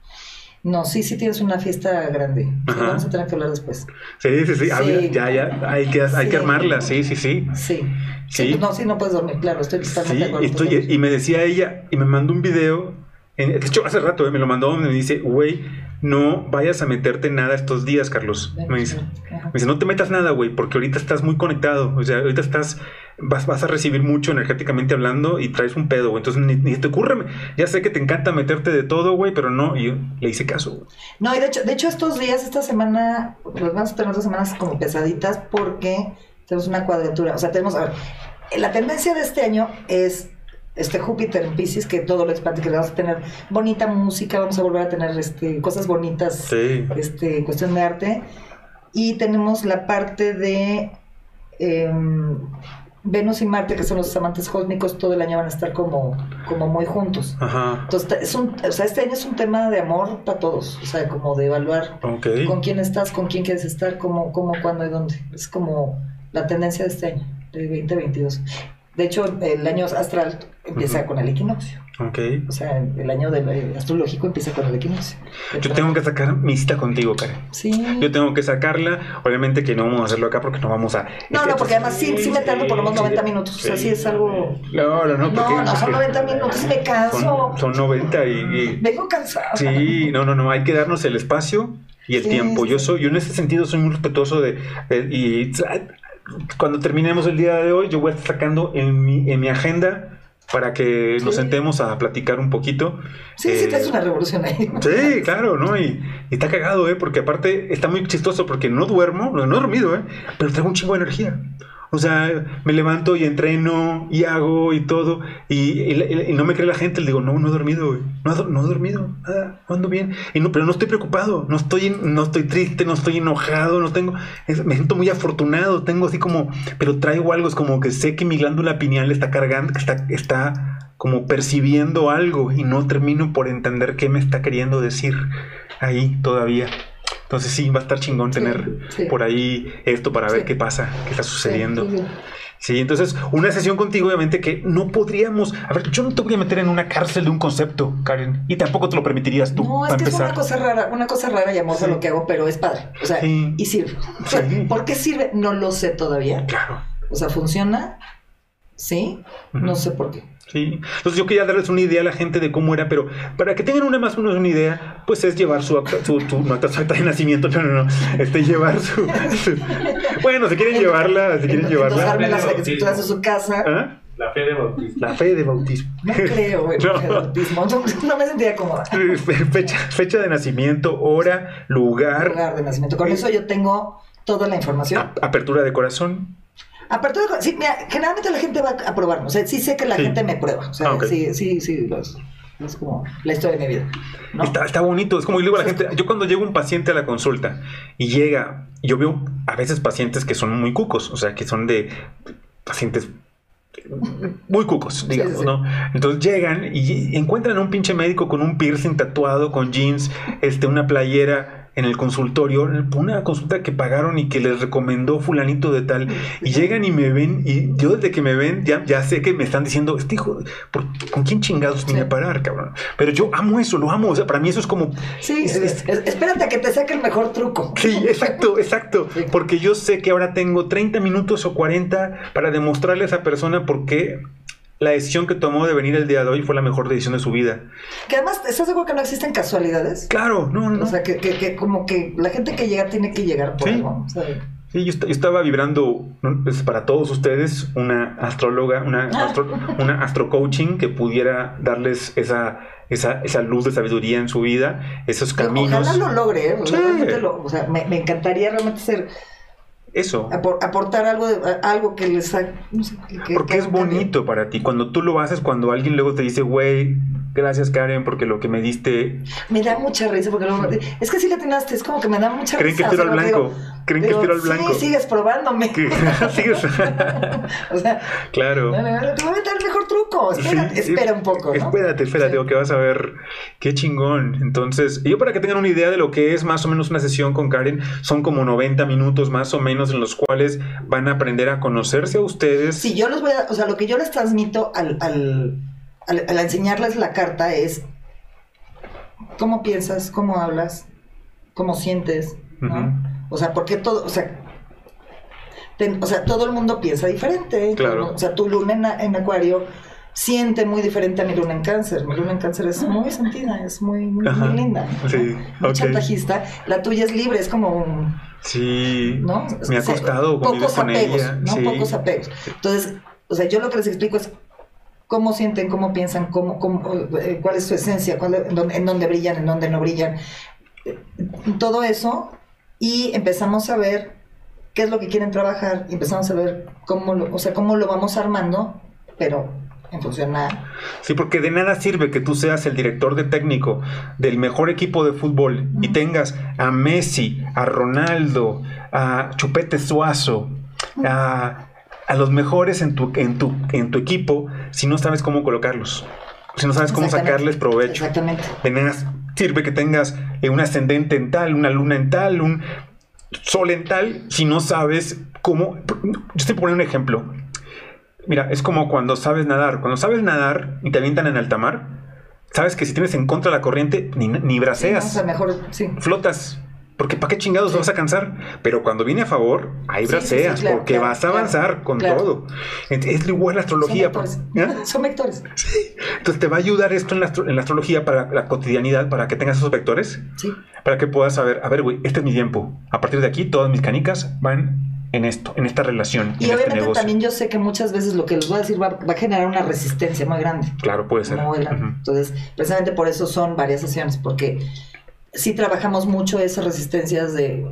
[SPEAKER 2] No, sí, sí tienes una fiesta grande. Sí, vamos a tener que hablar después.
[SPEAKER 1] Sí, sí, sí. Ah,
[SPEAKER 2] Sí.
[SPEAKER 1] ya, ya. Hay que, hay
[SPEAKER 2] Sí.
[SPEAKER 1] que armarla, sí, sí, sí.
[SPEAKER 2] Sí.
[SPEAKER 1] Sí.
[SPEAKER 2] pues no, sí, no puedes dormir, claro, estoy totalmente
[SPEAKER 1] Sí, estoy- y me decía ella, y me mandó un video, de hecho hace rato eh, me lo mandó, donde me dice, güey, no vayas a meterte nada estos días, Carlos. Me dice, me dice, no te metas nada, güey, porque ahorita estás muy conectado, o sea, ahorita estás, vas, vas a recibir mucho energéticamente hablando y traes un pedo, güey, entonces ni, ni te ocurre, ya sé que te encanta meterte de todo, güey, pero no, y yo le hice caso, güey.
[SPEAKER 2] No, y de hecho, de hecho estos días, esta semana, pues vamos a tener dos semanas como pesaditas porque tenemos una cuadratura. O sea, tenemos, a ver, la tendencia de este año es este Júpiter en Pisces, que todo lo expande, que vamos a tener bonita música, vamos a volver a tener este, cosas bonitas,
[SPEAKER 1] Sí.
[SPEAKER 2] este, cuestión de arte. Y tenemos la parte de em, Venus y Marte, que son los amantes cósmicos, todo el año van a estar como, como muy juntos.
[SPEAKER 1] Ajá.
[SPEAKER 2] Entonces, es un, o sea, este año es un tema de amor para todos, o sea, como de evaluar con quién estás, con quién quieres estar, cómo, cómo, cuándo y dónde. Es como la tendencia de este año, de 2022. De hecho, el año astral empieza con el equinoccio.
[SPEAKER 1] Ok.
[SPEAKER 2] O sea, el año del eh, astrológico empieza con el equinoccio.
[SPEAKER 1] Yo tengo que sacar mi cita contigo, Karen.
[SPEAKER 2] Sí.
[SPEAKER 1] Yo tengo que sacarla. Obviamente que no vamos a hacerlo acá porque no vamos a.
[SPEAKER 2] No,
[SPEAKER 1] este,
[SPEAKER 2] no, porque además sí, sí me tardo por lo menos 90 minutos. O sea, sí es algo...
[SPEAKER 1] No, no, no. porque-
[SPEAKER 2] No, no, son 90 minutos, me canso.
[SPEAKER 1] Son, son 90 y. y-
[SPEAKER 2] Vengo cansada.
[SPEAKER 1] sí, no, no, no. Hay que darnos el espacio y el
[SPEAKER 2] Sí,
[SPEAKER 1] tiempo. Yo soy, yo en ese sentido soy muy respetuoso de. de- y cuando terminemos el día de hoy, yo voy a estar sacando en mi, en mi agenda para que nos
[SPEAKER 2] Sí.
[SPEAKER 1] sentemos a platicar un poquito.
[SPEAKER 2] Sí, sí,
[SPEAKER 1] Eh,
[SPEAKER 2] te hace una revolución ahí.
[SPEAKER 1] Sí, claro, ¿no? Y, y está cagado, ¿eh? Porque aparte está muy chistoso porque no duermo, no, he dormido, ¿eh? Pero traigo un chingo de energía. O sea, me levanto y entreno y hago y todo. Y, y- y no me cree la gente. Le digo, no, no he dormido. No, no he dormido. Nada, no ando bien. Y no, pero no estoy preocupado. No estoy, no estoy triste, no estoy enojado. No tengo. me siento muy afortunado. Tengo así como. Pero traigo algo. Es como que sé que mi glándula pineal está cargando, está, está como percibiendo algo. Y no termino por entender qué me está queriendo decir ahí todavía. Entonces sí, va a estar chingón tener
[SPEAKER 2] sí.
[SPEAKER 1] por ahí esto para ver
[SPEAKER 2] Sí.
[SPEAKER 1] qué pasa, qué está sucediendo.
[SPEAKER 2] Sí,
[SPEAKER 1] entonces una sesión contigo, obviamente, que no podríamos. A ver, yo no te voy a meter en una cárcel de un concepto, Karen, y tampoco te lo permitirías tú.
[SPEAKER 2] No, es que es
[SPEAKER 1] empezar.
[SPEAKER 2] una cosa rara, una cosa rara y amorfa
[SPEAKER 1] Sí.
[SPEAKER 2] lo que hago, pero es padre. O sea, y sirve.
[SPEAKER 1] Sí.
[SPEAKER 2] ¿Por qué sirve? No lo sé todavía.
[SPEAKER 1] Claro.
[SPEAKER 2] O sea, funciona. Sí, no
[SPEAKER 1] Ujú.
[SPEAKER 2] sé por qué.
[SPEAKER 1] Sí. Entonces yo quería darles una idea a la gente de cómo era, pero para que tengan una más o menos una idea, pues es llevar su acta, su, su- no, acta, su acta de nacimiento, no, no, no, este llevar su, su- bueno, si quieren llevarla, si quieren llevarla,
[SPEAKER 2] escrituras de su casa.
[SPEAKER 1] ¿Ah?
[SPEAKER 3] La fe de bautismo.
[SPEAKER 1] la fe de bautismo.
[SPEAKER 2] No creo
[SPEAKER 1] No.
[SPEAKER 2] el bautismo. No, no me sentía cómoda.
[SPEAKER 1] Fecha, fecha de nacimiento, hora, lugar,
[SPEAKER 2] Lugar de nacimiento. Con eso yo tengo toda la información.
[SPEAKER 1] ap- apertura de corazón.
[SPEAKER 2] Aparte de, sí, mira, generalmente la gente va a probarme. O sea, sí sé que la
[SPEAKER 1] Sí.
[SPEAKER 2] gente me prueba. O sea,
[SPEAKER 1] Ah, ok.
[SPEAKER 2] sí, sí, sí. los- es como la historia de mi vida. ¿no?
[SPEAKER 1] Está, está bonito, es como yo digo a la gente, yo cuando llega un paciente a la consulta y llega, yo veo a veces pacientes que son muy cucos, o sea, que son de pacientes muy cucos, digamos,
[SPEAKER 2] sí, sí.
[SPEAKER 1] ¿no? Entonces llegan y encuentran a un pinche médico con un piercing tatuado, con jeans, este, una playera en el consultorio, una consulta que pagaron y que les recomendó fulanito de tal, y llegan y me ven, y yo desde que me ven ya, ya sé que me están diciendo, este hijo, ¿por- ¿con quién chingados vine
[SPEAKER 2] Sí.
[SPEAKER 1] a parar, cabrón? Pero yo amo eso, lo amo, o sea, para mí eso es como,
[SPEAKER 2] Sí, es- es- espérate a que te saque el mejor truco.
[SPEAKER 1] Sí, exacto, exacto.
[SPEAKER 2] Sí.
[SPEAKER 1] Porque yo sé que ahora tengo 30 minutos o 40 para demostrarle a esa persona por qué la decisión que tomó de venir el día de hoy fue la mejor decisión de su vida.
[SPEAKER 2] Que además, ¿estás seguro que no existen casualidades?
[SPEAKER 1] Claro, no, no.
[SPEAKER 2] O sea, que, que, que como que la gente que llega tiene que llegar por
[SPEAKER 1] Sí.
[SPEAKER 2] algo. O sea,
[SPEAKER 1] Sí, yo, est- yo estaba vibrando pues, para todos ustedes una astróloga, una,
[SPEAKER 2] Ah.
[SPEAKER 1] astro, una astrocoaching que pudiera darles esa, esa, esa luz de sabiduría en su vida, esos caminos.
[SPEAKER 2] Ojalá lo logre, ¿eh? O sea,
[SPEAKER 1] Sí.
[SPEAKER 2] realmente lo- o sea, me, me encantaría realmente ser,
[SPEAKER 1] Eso.
[SPEAKER 2] apor- aportar algo, de, algo que les haga. no sé, que- que-
[SPEAKER 1] Porque
[SPEAKER 2] que
[SPEAKER 1] es bonito para ti. Cuando tú lo haces, cuando alguien luego te dice, güey, Gracias, Karen, porque lo que me diste.
[SPEAKER 2] Me da mucha risa porque luego- es que sí le atinaste, es como que me da mucha
[SPEAKER 1] Creen que
[SPEAKER 2] risa. o sea,
[SPEAKER 1] al
[SPEAKER 2] lo
[SPEAKER 1] blanco.
[SPEAKER 2] digo-
[SPEAKER 1] Creen que
[SPEAKER 2] digo,
[SPEAKER 1] tiro al blanco.
[SPEAKER 2] Sí, sigues probándome.
[SPEAKER 1] Sigues.
[SPEAKER 2] o sea,
[SPEAKER 1] claro.
[SPEAKER 2] te voy a meter el mejor truco. Espera,
[SPEAKER 1] Sí,
[SPEAKER 2] espera un poco, ¿no?
[SPEAKER 1] Espérate, espérate,
[SPEAKER 2] Sí.
[SPEAKER 1] que vas a ver. Qué chingón. Entonces, yo para que tengan una idea de lo que es más o menos una sesión con Karen, son como 90 minutos más o menos en los cuales van a aprender a conocerse a ustedes.
[SPEAKER 2] Sí, yo les voy a, o sea, lo que yo les transmito al, al, al, al enseñarles la carta es cómo piensas, cómo hablas, cómo sientes, ¿no? O sea, porque todo, o sea, ten- o sea, todo el mundo piensa diferente.
[SPEAKER 1] Claro.
[SPEAKER 2] O sea, tu luna en, en acuario siente muy diferente a mi luna en cáncer. Mi luna en cáncer es muy sentida, es muy, muy, muy linda. ¿no?
[SPEAKER 1] Sí,
[SPEAKER 2] Muy
[SPEAKER 1] ok.
[SPEAKER 2] chantajista. La tuya es libre, es como un,
[SPEAKER 1] Sí.
[SPEAKER 2] ¿no?
[SPEAKER 1] Me ha
[SPEAKER 2] O sea,
[SPEAKER 1] costado
[SPEAKER 2] pocos
[SPEAKER 1] con
[SPEAKER 2] apegos,
[SPEAKER 1] ella.
[SPEAKER 2] ¿no?
[SPEAKER 1] sí.
[SPEAKER 2] Pocos apegos. Entonces, o sea, yo lo que les explico es cómo sienten, cómo piensan, cómo, cómo, eh, cuál es su esencia, cuál, en, dónde, en dónde brillan, en dónde no brillan. Todo eso y empezamos a ver qué es lo que quieren trabajar y empezamos a ver cómo lo, o sea, cómo lo vamos armando, pero en función a...
[SPEAKER 1] Sí, porque de nada sirve que tú seas el director de técnico del mejor equipo de fútbol y tengas a Messi, a Ronaldo, a Chupete Suazo, a, a los mejores en tu, en, tu, en tu equipo si no sabes cómo colocarlos, si no sabes cómo sacarles provecho.
[SPEAKER 2] Exactamente.
[SPEAKER 1] De nada sirve que tengas eh, un ascendente en tal, una luna en tal, un sol en tal, si no sabes cómo... Yo te pongo un ejemplo. Mira, es como cuando sabes nadar. Cuando sabes nadar y te avientan en alta mar, sabes que si tienes en contra de la corriente, ni, ni
[SPEAKER 2] Sí, ¿no? O
[SPEAKER 1] braceas,
[SPEAKER 2] sea, mejor, sí.
[SPEAKER 1] flotas. Porque ¿para qué chingados te vas a cansar? Pero cuando viene a favor, ahí
[SPEAKER 2] Sí,
[SPEAKER 1] braceas,
[SPEAKER 2] sí, sí, claro,
[SPEAKER 1] porque
[SPEAKER 2] claro,
[SPEAKER 1] vas a
[SPEAKER 2] claro,
[SPEAKER 1] avanzar con todo. Es igual la
[SPEAKER 2] Son
[SPEAKER 1] astrología. ¿eh?
[SPEAKER 2] vectores.
[SPEAKER 1] ¿ya?
[SPEAKER 2] Son vectores.
[SPEAKER 1] Entonces te va a ayudar esto en la, astro- en la astrología para la cotidianidad, para que tengas esos vectores,
[SPEAKER 2] Sí.
[SPEAKER 1] para que puedas saber, a ver, güey, este es mi tiempo. A partir de aquí, todas mis canicas van en esto, en esta relación,
[SPEAKER 2] Y
[SPEAKER 1] en este
[SPEAKER 2] obviamente también yo sé que muchas veces lo que les voy a decir va, va a generar una resistencia muy grande.
[SPEAKER 1] Claro, puede ser.
[SPEAKER 2] Muy grande. Entonces, precisamente por eso son varias sesiones, porque sí trabajamos mucho esas resistencias de...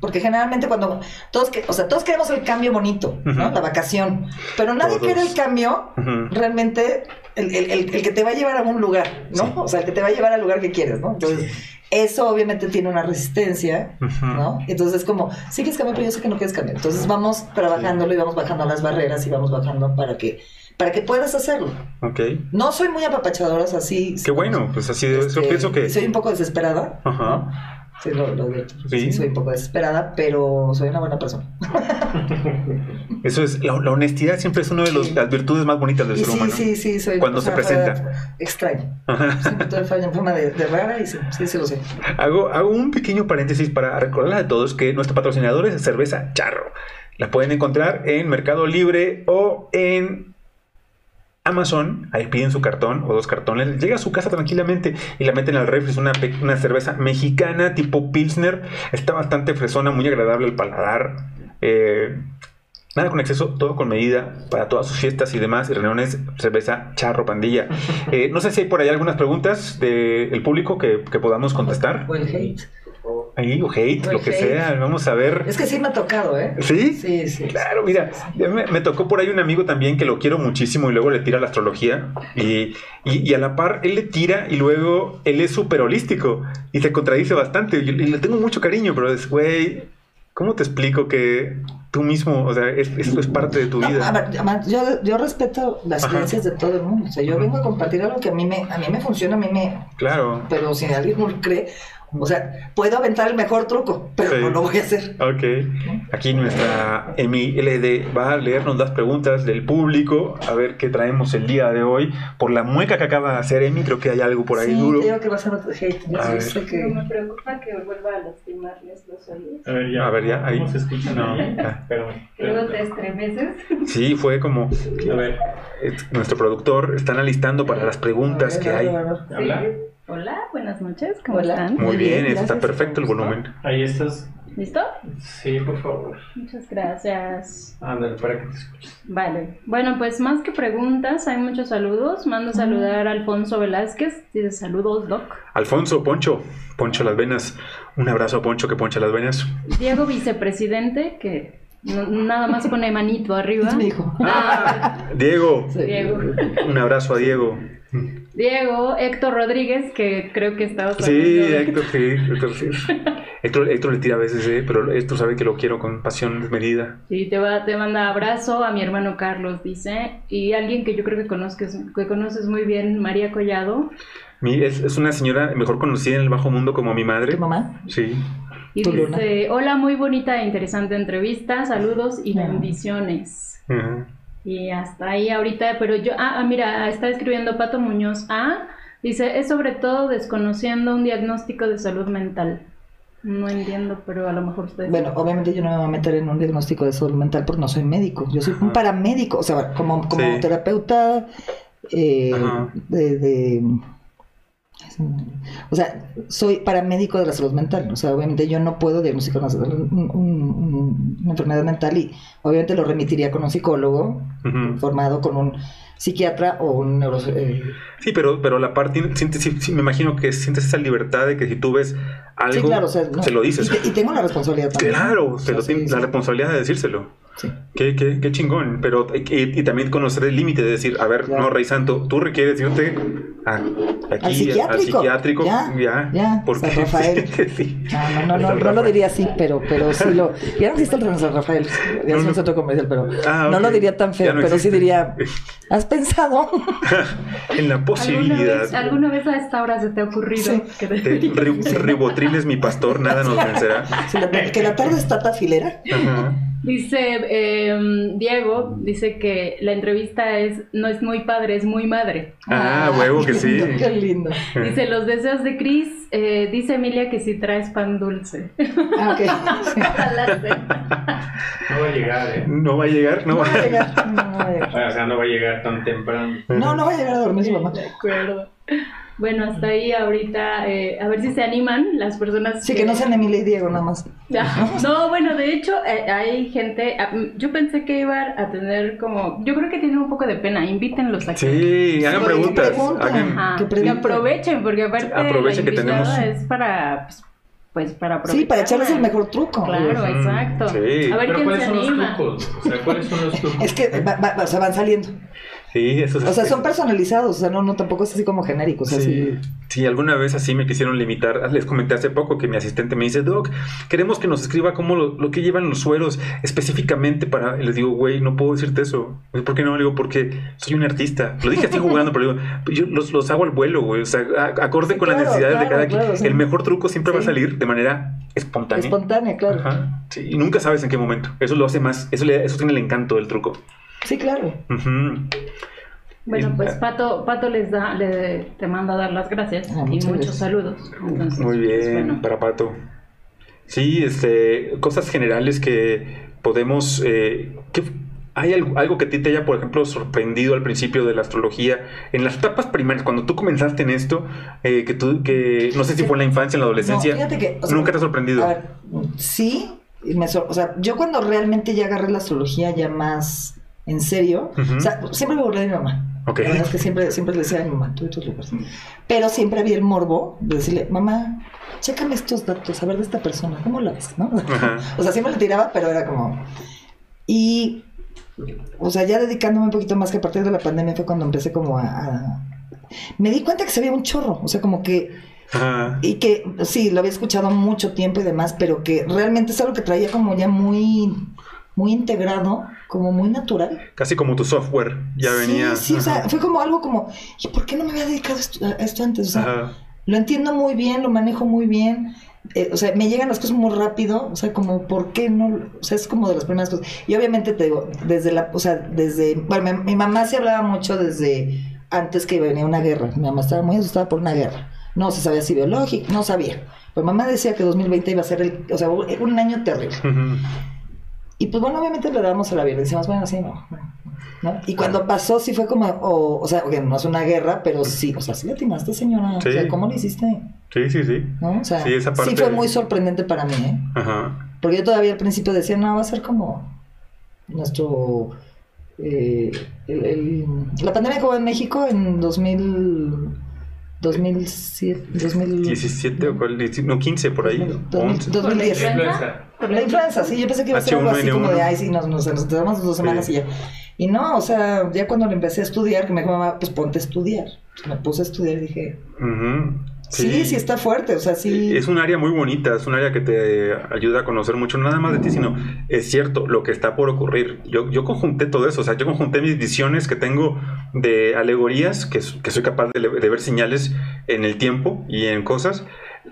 [SPEAKER 2] Porque generalmente cuando todos, que, o sea, todos queremos el cambio bonito, ¿no? La vacación. Pero nadie
[SPEAKER 1] Todos.
[SPEAKER 2] quiere el cambio realmente el, el- el- el que te va a llevar a un lugar, ¿no?
[SPEAKER 1] Sí.
[SPEAKER 2] O sea, el que te va a llevar al lugar que quieres, ¿no? Entonces, eso obviamente tiene una resistencia. ¿no? Entonces es como, sí quieres cambiar, pero yo sé que no quieres cambiar. Entonces vamos trabajándolo y vamos bajando las barreras y vamos bajando para que, para que puedas hacerlo.
[SPEAKER 1] Ok.
[SPEAKER 2] No soy muy apapachadora, o sea, sí.
[SPEAKER 1] Qué bueno, pues así de eso
[SPEAKER 2] este,
[SPEAKER 1] pienso que...
[SPEAKER 2] Soy un poco desesperada.
[SPEAKER 1] Ajá.
[SPEAKER 2] Sí, lo, lo advierto.
[SPEAKER 1] Sí.
[SPEAKER 2] Sí, soy un poco desesperada, pero soy una buena persona.
[SPEAKER 1] Eso es, la, la honestidad siempre es una de los- las virtudes más bonitas del
[SPEAKER 2] Y
[SPEAKER 1] ser
[SPEAKER 2] sí,
[SPEAKER 1] humano.
[SPEAKER 2] sí, sí, soy
[SPEAKER 1] Cuando se presenta.
[SPEAKER 2] Extraña.
[SPEAKER 1] Ajá.
[SPEAKER 2] Siempre falla en forma de, de rara y sí, sí, sí lo sé.
[SPEAKER 1] Hago, hago un pequeño paréntesis para recordarles a todos que nuestro patrocinador es cerveza Charro. La pueden encontrar en Mercado Libre o en Amazon. Ahí piden su cartón o dos cartones. Llega a su casa tranquilamente y la meten al refri. Es una, una cerveza mexicana tipo Pilsner. Está bastante fresona, muy agradable al paladar. Eh, Nada con exceso, todo con medida para todas sus fiestas y demás y reuniones, cerveza, charro, pandilla. Eh, no sé si hay por ahí algunas preguntas del público que, que podamos contestar.
[SPEAKER 2] O el hate.
[SPEAKER 1] Ahí, o hate,
[SPEAKER 2] O
[SPEAKER 1] lo que sea, vamos a ver.
[SPEAKER 2] Es que sí me ha tocado, ¿eh?
[SPEAKER 1] ¿Sí?
[SPEAKER 2] Sí, sí.
[SPEAKER 1] Claro, mira, me, me tocó por ahí un amigo también que lo quiero muchísimo y luego le tira la astrología y, y- y a la par él le tira y luego él es súper holístico y se contradice bastante y, y le tengo mucho cariño, pero es, güey, ¿cómo te explico que tú mismo, o sea, es- esto es parte de tu
[SPEAKER 2] No, a
[SPEAKER 1] vida?
[SPEAKER 2] ver, yo, yo respeto las
[SPEAKER 1] Ajá.
[SPEAKER 2] creencias de todo el mundo. O sea, yo vengo a compartir algo que a mí me, a mí me funciona, a mí me.
[SPEAKER 1] Claro.
[SPEAKER 2] Pero si alguien cree, o sea, puedo aventar el mejor truco, pero
[SPEAKER 1] Sí.
[SPEAKER 2] no lo voy a hacer.
[SPEAKER 1] Ok. Aquí nuestra Emi LD va a leernos las preguntas del público, a ver qué traemos el día de hoy. Por la mueca que acaba de hacer Emi, creo que hay algo por ahí
[SPEAKER 2] sí,
[SPEAKER 1] duro.
[SPEAKER 2] digo que va a ser hate. Yo
[SPEAKER 1] A
[SPEAKER 2] sé que.
[SPEAKER 3] Pero me preocupa que vuelva a lastimarles los oídos.
[SPEAKER 4] A ver, ya.
[SPEAKER 1] A ver, ya, ahí.
[SPEAKER 4] ¿Cómo se escuchan
[SPEAKER 1] No, ya.
[SPEAKER 4] Pero,
[SPEAKER 3] luego te estremeces.
[SPEAKER 1] Sí, fue como
[SPEAKER 4] a ver,
[SPEAKER 1] nuestro productor están alistando para las preguntas
[SPEAKER 2] A ver,
[SPEAKER 1] que
[SPEAKER 2] a
[SPEAKER 1] hay.
[SPEAKER 2] ver, a ver.
[SPEAKER 4] ¿habla?
[SPEAKER 3] Hola, buenas noches, ¿cómo
[SPEAKER 2] Hola.
[SPEAKER 3] están?
[SPEAKER 1] Muy bien, está perfecto el volumen.
[SPEAKER 4] Ahí estás.
[SPEAKER 3] ¿Listo?
[SPEAKER 4] Sí, por favor.
[SPEAKER 3] Muchas gracias.
[SPEAKER 4] Ándale, para que te escuches.
[SPEAKER 3] Vale. Bueno, pues más que preguntas, hay muchos saludos. Mando a saludar a Alfonso Velázquez. Dice saludos, Doc.
[SPEAKER 1] Alfonso, Poncho, Poncho las venas. Un abrazo a Poncho que poncha las venas.
[SPEAKER 3] Diego Vicepresidente, que no- nada más pone manito arriba.
[SPEAKER 2] Es mi hijo.
[SPEAKER 3] Ah,
[SPEAKER 1] Diego.
[SPEAKER 3] Diego.
[SPEAKER 1] un abrazo a Diego.
[SPEAKER 3] Diego, Héctor Rodríguez, que creo que estabas
[SPEAKER 1] Sí,
[SPEAKER 3] de-
[SPEAKER 1] Héctor, sí, Héctor, sí. Héctor, Héctor le tira a veces, eh, pero Héctor sabe que lo quiero con pasión desmedida.
[SPEAKER 3] Sí, te, va, te manda abrazo a mi hermano Carlos, dice. Y alguien que yo creo que conoces, que conoces muy bien, María Collado.
[SPEAKER 1] Mi- es, es una señora mejor conocida en el bajo mundo como mi madre.
[SPEAKER 2] ¿Tu mamá?
[SPEAKER 1] Sí.
[SPEAKER 3] Y
[SPEAKER 2] Tu
[SPEAKER 3] dice, hola, muy bonita e interesante entrevista, saludos y bendiciones.
[SPEAKER 1] Ajá.
[SPEAKER 3] Y hasta ahí ahorita, pero yo, ah, ah, mira, está escribiendo Pato Muñoz A. Dice, es sobre todo desconociendo un diagnóstico de salud mental. No entiendo, pero a lo mejor ustedes...
[SPEAKER 2] Bueno, obviamente yo no me voy a meter en un diagnóstico de salud mental porque no soy médico. Yo soy un paramédico, o sea, como, como
[SPEAKER 1] Sí.
[SPEAKER 2] terapeuta eh, de, de- O sea, soy paramédico de la salud mental. O sea, obviamente yo no puedo diagnosticar una, un- un- una enfermedad mental y obviamente lo remitiría con un psicólogo formado con un psiquiatra o un neuro... eh,
[SPEAKER 1] Sí, pero, pero la parte, sí, sí, me imagino que sientes esa libertad de que si tú ves algo,
[SPEAKER 2] sí, claro, o sea, no.
[SPEAKER 1] se lo dices.
[SPEAKER 2] Y, te- y tengo la responsabilidad también.
[SPEAKER 1] Claro,
[SPEAKER 2] O
[SPEAKER 1] se
[SPEAKER 2] sea,
[SPEAKER 1] lo la responsabilidad de decírselo.
[SPEAKER 2] Sí.
[SPEAKER 1] Qué, qué, qué chingón. Pero y, y también conocer el límite de decir, a ver,
[SPEAKER 2] Claro.
[SPEAKER 1] no, Rey Santo, tú requieres irte a, aquí,
[SPEAKER 2] Al psiquiátrico.
[SPEAKER 1] psiquiátrico,
[SPEAKER 2] Ya,
[SPEAKER 1] ya,
[SPEAKER 2] ya,
[SPEAKER 1] porque
[SPEAKER 2] San Rafael.
[SPEAKER 1] sí.
[SPEAKER 2] No, no, no, no, no lo diría así, pero, pero sí lo. Ya no existe el San Rafael, ya
[SPEAKER 1] No,
[SPEAKER 2] es
[SPEAKER 1] no.
[SPEAKER 2] un centro comercial, pero
[SPEAKER 1] Ah,
[SPEAKER 2] no
[SPEAKER 1] ok.
[SPEAKER 2] lo diría tan feo,
[SPEAKER 1] no
[SPEAKER 2] pero sí diría. ¿Has pensado?
[SPEAKER 1] en la
[SPEAKER 3] ¿Alguna
[SPEAKER 1] posibilidad.
[SPEAKER 3] vez, ¿Alguna vez a esta hora se te ha ocurrido
[SPEAKER 2] Sí.
[SPEAKER 3] que
[SPEAKER 1] ri- ribotril es mi pastor, nada nos vencerá.
[SPEAKER 2] Que la tarde está tafilera.
[SPEAKER 1] Ajá.
[SPEAKER 3] Dice eh, Diego, dice que la entrevista es no es muy padre, es muy madre.
[SPEAKER 1] Ah, huevo que sí.
[SPEAKER 2] lindo, Qué lindo.
[SPEAKER 3] Dice los deseos de Chris, eh, dice Emilia que si traes pan dulce.
[SPEAKER 2] Ah.
[SPEAKER 4] No va a llegar, ¿eh?
[SPEAKER 1] No va a llegar, no
[SPEAKER 2] No
[SPEAKER 1] va
[SPEAKER 2] va a llegar. No, no va a llegar.
[SPEAKER 4] O sea, no va a llegar tan temprano.
[SPEAKER 2] No, no va a llegar a dormir su mamá.
[SPEAKER 3] De acuerdo. Bueno, hasta ahí ahorita, eh, a ver si se animan las personas.
[SPEAKER 2] Sí, que no sean Emilia y Diego nada más.
[SPEAKER 3] No, bueno, de hecho, eh, hay gente. ah, mm, Yo pensé que iban a tener como. Yo creo que tienen un poco de pena. Invítenlos aquí.
[SPEAKER 1] Sí, hagan preguntas.
[SPEAKER 2] que
[SPEAKER 3] aprovechen, porque aparte
[SPEAKER 1] Aprovechen
[SPEAKER 3] la
[SPEAKER 1] que tenemos-
[SPEAKER 3] invitada es para, pues, pues para aprovechar.
[SPEAKER 2] Sí, para echarles el mejor truco.
[SPEAKER 3] Claro, exacto.
[SPEAKER 1] sí.
[SPEAKER 3] A ver
[SPEAKER 4] Pero
[SPEAKER 3] quién
[SPEAKER 4] ¿cuáles
[SPEAKER 3] se
[SPEAKER 4] son los
[SPEAKER 3] anima.
[SPEAKER 4] trucos? O sea, ¿cuáles son los trucos?
[SPEAKER 2] Es que va- va- o sea, van saliendo.
[SPEAKER 1] Sí, eso es
[SPEAKER 2] O sea, son personalizados. O sea, no, no tampoco es así como genérico. O sea,
[SPEAKER 1] Sí, alguna vez así me quisieron limitar. Les comenté hace poco que mi asistente me dice, Doc, queremos que nos escriba cómo lo, lo que llevan los sueros específicamente para... Y les digo, güey, no puedo decirte eso. ¿Por qué no? Le digo, porque soy un artista. Lo dije así jugando, pero digo, yo los, los hago al vuelo, güey. O sea, a- acorde
[SPEAKER 2] Sí,
[SPEAKER 1] con las
[SPEAKER 2] claro,
[SPEAKER 1] necesidades de
[SPEAKER 2] claro,
[SPEAKER 1] cada quien.
[SPEAKER 2] sí.
[SPEAKER 1] El mejor truco siempre va a salir de manera espontánea.
[SPEAKER 2] Espontánea, claro.
[SPEAKER 1] Ajá. Sí, y nunca sabes en qué momento. Eso lo hace más, eso, le, eso tiene el encanto del truco.
[SPEAKER 2] Sí, claro.
[SPEAKER 3] Bueno, pues Pato, Pato les da, le, te manda a dar las gracias
[SPEAKER 2] Ah,
[SPEAKER 3] y
[SPEAKER 2] muchas
[SPEAKER 3] muchos saludos. Entonces,
[SPEAKER 1] Muy bien,
[SPEAKER 3] pues, bueno.
[SPEAKER 1] para Pato. Sí, este, cosas generales que podemos... eh, ¿Hay algo, algo que a ti te haya, por ejemplo, sorprendido al principio de la astrología? En las etapas primarias, cuando tú comenzaste en esto, eh, que tú, que no sé si fue en la infancia, en la adolescencia,
[SPEAKER 2] No, fíjate que, o sea,
[SPEAKER 1] nunca te ha sorprendido.
[SPEAKER 2] A ver, sí, me sor- o sea, yo cuando realmente ya agarré la astrología ya más en serio, o sea, siempre me burlé de mi mamá.
[SPEAKER 1] Ok.
[SPEAKER 2] La verdad es que siempre, siempre le decía a mi mamá, tú y tus libros. Pero siempre había el morbo de decirle, mamá, chécame estos datos, a ver de esta persona, ¿cómo la ves? ¿No? O sea, siempre le tiraba, pero era como... Y, o sea, ya dedicándome un poquito más que a partir de la pandemia fue cuando empecé como a... a- Me di cuenta que se veía un chorro, o sea, como que... Y que sí, lo había escuchado mucho tiempo y demás, pero que realmente es algo que traía como ya muy, muy integrado, como muy natural.
[SPEAKER 1] Casi como tu software ya venía.
[SPEAKER 2] Sí, sí, o sea,
[SPEAKER 1] Ajá.
[SPEAKER 2] fue como algo como, ¿y por qué no me había dedicado a esto, antes? O sea,
[SPEAKER 1] Ajá.
[SPEAKER 2] lo entiendo muy bien, lo manejo muy bien. eh, o sea, me llegan las cosas muy rápido, o sea, como, ¿por qué no? O sea, es como de las primeras cosas. Y obviamente te digo, desde la, o sea, desde, bueno, mi, mi mamá se hablaba mucho desde antes que venía una guerra. Mi mamá estaba muy asustada por una guerra. No se sabía si biológica, no sabía. Pero mamá decía que 2020 iba a ser el, o sea, un año terrible.
[SPEAKER 1] Ujú.
[SPEAKER 2] Y pues bueno, obviamente le damos a la vida. Decíamos, bueno, sí, no. ¿no? Y cuando pasó, sí fue como, o, o sea, ok, no es una guerra, pero sí, o sea, sí le atinaste, señora.
[SPEAKER 1] Sí.
[SPEAKER 2] O sea, ¿cómo lo hiciste?
[SPEAKER 1] Sí, sí, sí.
[SPEAKER 2] ¿No? O sea,
[SPEAKER 1] Sí, esa parte-
[SPEAKER 2] sí fue muy sorprendente para mí, ¿eh?
[SPEAKER 1] Ajá.
[SPEAKER 2] Porque yo todavía al principio decía, no, va a ser como nuestro... eh, el- el- la pandemia que hubo en México en 2000... 2007, 2000,
[SPEAKER 1] 17 o cuál, no, 15 por ahí. 11.
[SPEAKER 2] 2010.
[SPEAKER 3] ¿Por la
[SPEAKER 4] Influenza.
[SPEAKER 2] Sí, yo pensé que iba a ser algo así
[SPEAKER 1] H1N1.
[SPEAKER 2] como de, ay, sí, nos, nos, dos semanas
[SPEAKER 1] Sí.
[SPEAKER 2] y ya. Y no, o sea, ya cuando lo empecé a estudiar, que me dijo mamá, pues ponte a estudiar. me puse a estudiar y dije, sí, sí, está fuerte, o sea, sí.
[SPEAKER 1] Es un área muy bonita, es un área que te ayuda a conocer mucho, nada más de ti, sino es cierto lo que está por ocurrir. Yo, yo conjunté todo eso, o sea, yo conjunté mis visiones que tengo de alegorías, que, que soy capaz de, de ver señales en el tiempo y en cosas.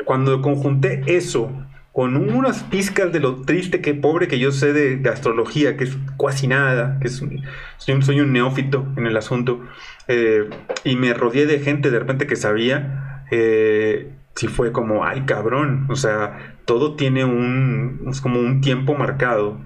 [SPEAKER 1] Cuando conjunté eso con unas pizcas de lo triste que pobre que yo sé de, de astrología, que es casi nada, que es un- soy, un, un neófito en el asunto, eh, y me rodeé de gente de repente que sabía, eh, sí fue como, ay cabrón, o sea, todo tiene un, es como un tiempo marcado.